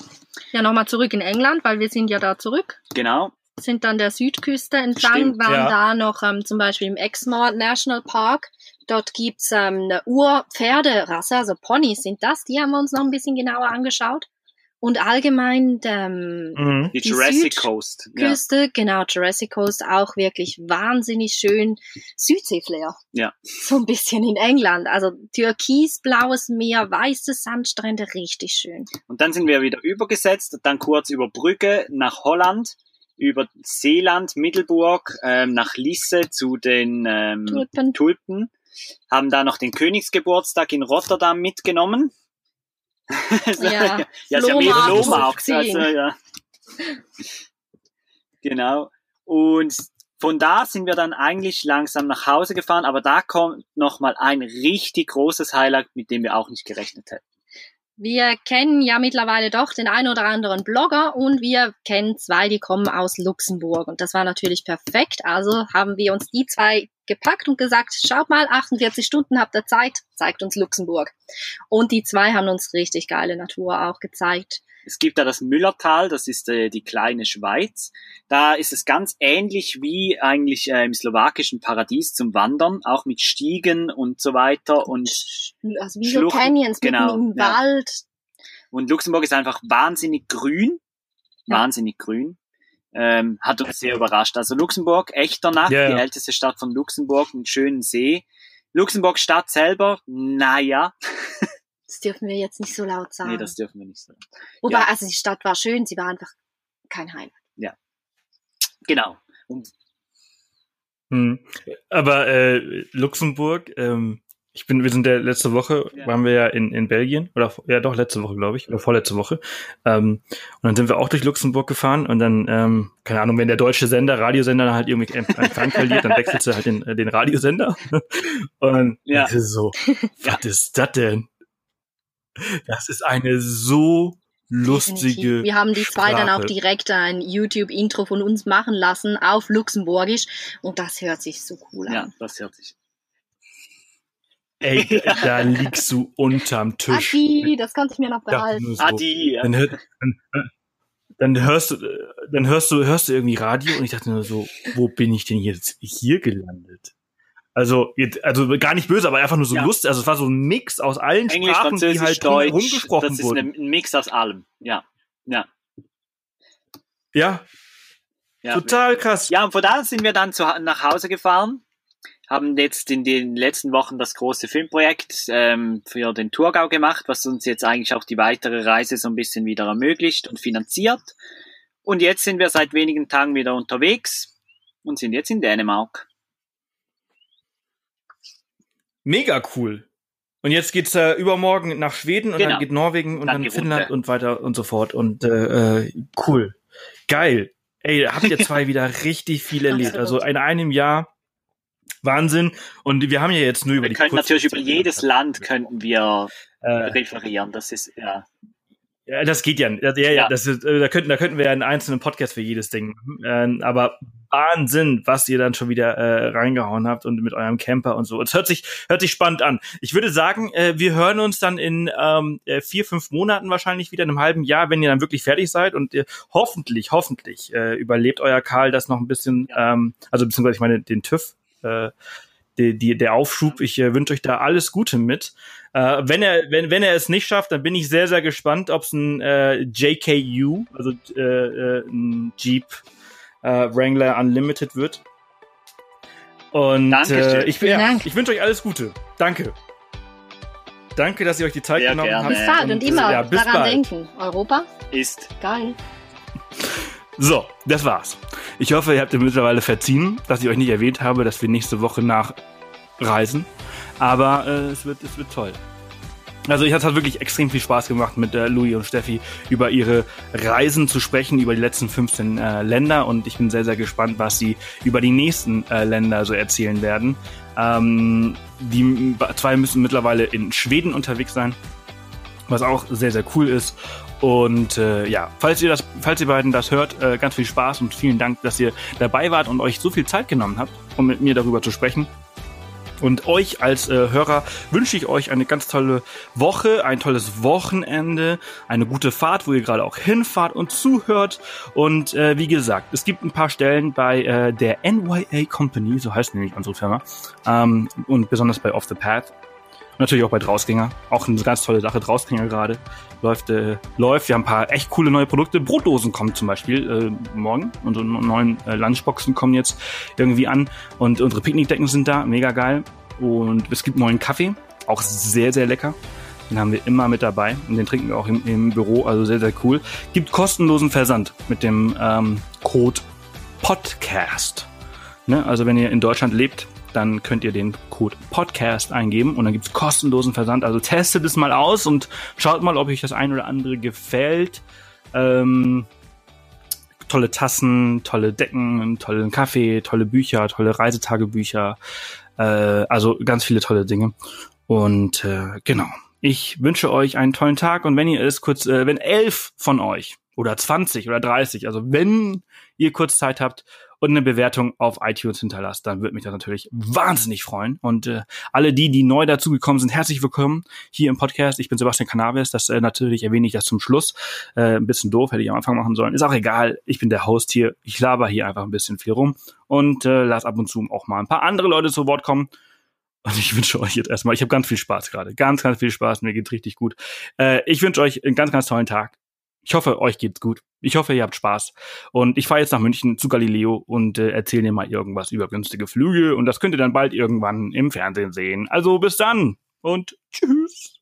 Ja, nochmal zurück in England, weil wir sind ja da zurück. Genau. Sind dann der Südküste entlang, Stimmt, waren ja. da noch ähm, zum Beispiel im Exmoor National Park. Dort gibt's ähm, eine Urpferderasse, also Ponys sind das, die haben wir uns noch ein bisschen genauer angeschaut. Und allgemein ähm, mhm. die, die Jurassic Coast. Küste, ja. genau, Jurassic Coast auch wirklich wahnsinnig schön. Südseeflair. Ja. So ein bisschen in England. Also türkisblaues Meer, weiße Sandstrände, richtig schön. Und dann sind wir wieder übergesetzt, dann kurz über Brücke nach Holland, über Seeland, Middelburg, ähm, nach Lisse zu den ähm, Tulpen. Tulpen. Haben da noch den Königsgeburtstag in Rotterdam mitgenommen. ja, ja, Flohmarkt, Flohmarkt also, ja. Genau. Und von da sind wir dann eigentlich langsam nach Hause gefahren, aber da kommt nochmal ein richtig großes Highlight, mit dem wir auch nicht gerechnet hätten. Wir kennen ja mittlerweile doch den einen oder anderen Blogger und wir kennen zwei, die kommen aus Luxemburg. Und das war natürlich perfekt. Also haben wir uns die zwei gepackt und gesagt, schaut mal, 48 Stunden habt ihr Zeit, zeigt uns Luxemburg. Und die zwei haben uns richtig geile Natur auch gezeigt. Es gibt da das Müllertal, das ist äh, die kleine Schweiz. Da ist es ganz ähnlich wie eigentlich äh, im slowakischen Paradies zum Wandern, auch mit Stiegen und so weiter und also wie so Canyons genau, mitten im ja. Wald. Und Luxemburg ist einfach wahnsinnig grün, ja. wahnsinnig grün. Ähm, hat uns sehr überrascht. Also Luxemburg, echter Nacht, yeah. die älteste Stadt von Luxemburg, einen schönen See. Luxemburg Stadt selber, naja. Das dürfen wir jetzt nicht so laut sagen. Nee, das dürfen wir nicht sagen. Wobei, ja. also die Stadt war schön, sie war einfach kein Highlight. Ja. Genau. Und hm. Aber äh, Luxemburg, ähm, ich bin, wir sind ja letzte Woche, ja. waren wir ja in, in Belgien, oder ja doch, letzte Woche, glaube ich, oder vorletzte Woche. Ähm, und dann sind wir auch durch Luxemburg gefahren und dann, ähm, keine Ahnung, wenn der deutsche Sender, Radiosender halt irgendwie Empfang verliert, dann wechselt er halt den, den Radiosender. Und ja. so, was ist das denn? Das ist eine so lustige. Definitiv. Wir haben die zwei Sprache. dann auch direkt ein YouTube-Intro von uns machen lassen auf Luxemburgisch und das hört sich so cool an. Ja, das hört sich. Ey, da liegst du unterm Tisch. Adi, das konnte ich mir noch behalten. So. Adi, ja. dann, hört, dann, dann, hörst du, dann hörst du, hörst du irgendwie Radio und ich dachte nur so, wo bin ich denn jetzt hier gelandet? Also, also gar nicht böse, aber einfach nur so ja. lustig. Also es war so ein Mix aus allen Englisch, Sprachen, die halt Deutsch, rumgesprochen das ist wurden. ein Mix aus allem. Ja, ja. Ja. ja. Total krass. Ja, und von da sind wir dann zu, nach Hause gefahren, haben jetzt in den letzten Wochen das große Filmprojekt ähm, für den Thurgau gemacht, was uns jetzt eigentlich auch die weitere Reise so ein bisschen wieder ermöglicht und finanziert. Und jetzt sind wir seit wenigen Tagen wieder unterwegs und sind jetzt in Dänemark. Mega cool. Und jetzt geht's äh, übermorgen nach Schweden und genau. dann geht Norwegen und dann, dann Finnland runter. und weiter und so fort. Und äh, äh, cool. Geil. Ey, habt ihr zwei wieder richtig viel erlebt. Also in einem Jahr Wahnsinn. Und wir haben ja jetzt nur über wir die können natürlich über jedes Land könnten wir äh, referieren. Das ist ja. Ja, das geht ja. Ja, ja, ja. Das ist, äh, da könnten, da könnten wir ja einen einzelnen Podcast für jedes Ding. Ähm, aber Wahnsinn, was ihr dann schon wieder äh, reingehauen habt und mit eurem Camper und so. Es hört sich, hört sich spannend an. Ich würde sagen, äh, wir hören uns dann in ähm, äh, vier, fünf Monaten wahrscheinlich wieder in einem halben Jahr, wenn ihr dann wirklich fertig seid und ihr hoffentlich, hoffentlich äh, überlebt euer Karl das noch ein bisschen, ähm, also beziehungsweise ich meine den TÜV. Äh, die, die, der Aufschub. Ich äh, wünsche euch da alles Gute mit. Äh, wenn er wenn wenn er es nicht schafft, dann bin ich sehr sehr gespannt, ob es ein äh, JKU, also äh, äh, ein Jeep äh, Wrangler Unlimited wird. Und äh, ich, ja, ich wünsche euch alles Gute. Danke. Danke, dass ihr euch die Zeit Sehr genommen gerne. habt. Bis bald und, und immer ja, daran bald. denken. Europa ist geil. So, das war's. Ich hoffe, ihr habt ihr mittlerweile verziehen, dass ich euch nicht erwähnt habe, dass wir nächste Woche nachreisen. Aber äh, es, wird, es wird toll. Also ich hat wirklich extrem viel Spaß gemacht, mit äh, Louis und Steffi über ihre Reisen zu sprechen, über die letzten 15 äh, Länder und ich bin sehr, sehr gespannt, was sie über die nächsten äh, Länder so erzählen werden. Ähm, die zwei müssen mittlerweile in Schweden unterwegs sein, was auch sehr, sehr cool ist. Und äh, ja, falls ihr das, falls ihr beiden das hört, äh, ganz viel Spaß und vielen Dank, dass ihr dabei wart und euch so viel Zeit genommen habt, um mit mir darüber zu sprechen. Und euch als äh, Hörer wünsche ich euch eine ganz tolle Woche, ein tolles Wochenende, eine gute Fahrt, wo ihr gerade auch hinfahrt und zuhört. Und äh, wie gesagt, es gibt ein paar Stellen bei äh, der NYA Company, so heißt nämlich unsere Firma, ähm, und besonders bei Off the Path natürlich auch bei Drausgänger. Auch eine ganz tolle Sache. Drausgänger gerade läuft, äh, läuft. Wir haben ein paar echt coole neue Produkte. Brotdosen kommen zum Beispiel äh, morgen. Unsere neuen äh, Lunchboxen kommen jetzt irgendwie an. Und unsere Picknickdecken sind da. Mega geil. Und es gibt neuen Kaffee. Auch sehr, sehr lecker. Den haben wir immer mit dabei. Und den trinken wir auch im, im Büro. Also sehr, sehr cool. Gibt kostenlosen Versand mit dem ähm, Code PODCAST. Ne? Also wenn ihr in Deutschland lebt, dann könnt ihr den Code Podcast eingeben und dann gibt's kostenlosen Versand. Also testet es mal aus und schaut mal, ob euch das ein oder andere gefällt. Ähm, tolle Tassen, tolle Decken, tollen Kaffee, tolle Bücher, tolle Reisetagebücher. Äh, also ganz viele tolle Dinge. Und äh, genau. Ich wünsche euch einen tollen Tag und wenn ihr es kurz, äh, wenn elf von euch oder 20 oder 30, also wenn ihr kurz Zeit habt und eine Bewertung auf iTunes hinterlasst, dann würde mich das natürlich wahnsinnig freuen. Und äh, alle die, die neu dazugekommen sind, herzlich willkommen hier im Podcast. Ich bin Sebastian Canaves, das äh, natürlich erwähne ich das zum Schluss. Äh, ein bisschen doof, hätte ich am Anfang machen sollen. Ist auch egal, ich bin der Host hier. Ich laber hier einfach ein bisschen viel rum und äh, lass ab und zu auch mal ein paar andere Leute zu Wort kommen. Und ich wünsche euch jetzt erstmal, ich habe ganz viel Spaß gerade. Ganz, ganz viel Spaß. Mir geht's richtig gut. Äh, ich wünsche euch einen ganz, ganz tollen Tag. Ich hoffe, euch geht's gut. Ich hoffe, ihr habt Spaß. Und ich fahre jetzt nach München zu Galileo und äh, erzähle dir mal irgendwas über günstige Flüge. Und das könnt ihr dann bald irgendwann im Fernsehen sehen. Also bis dann und tschüss.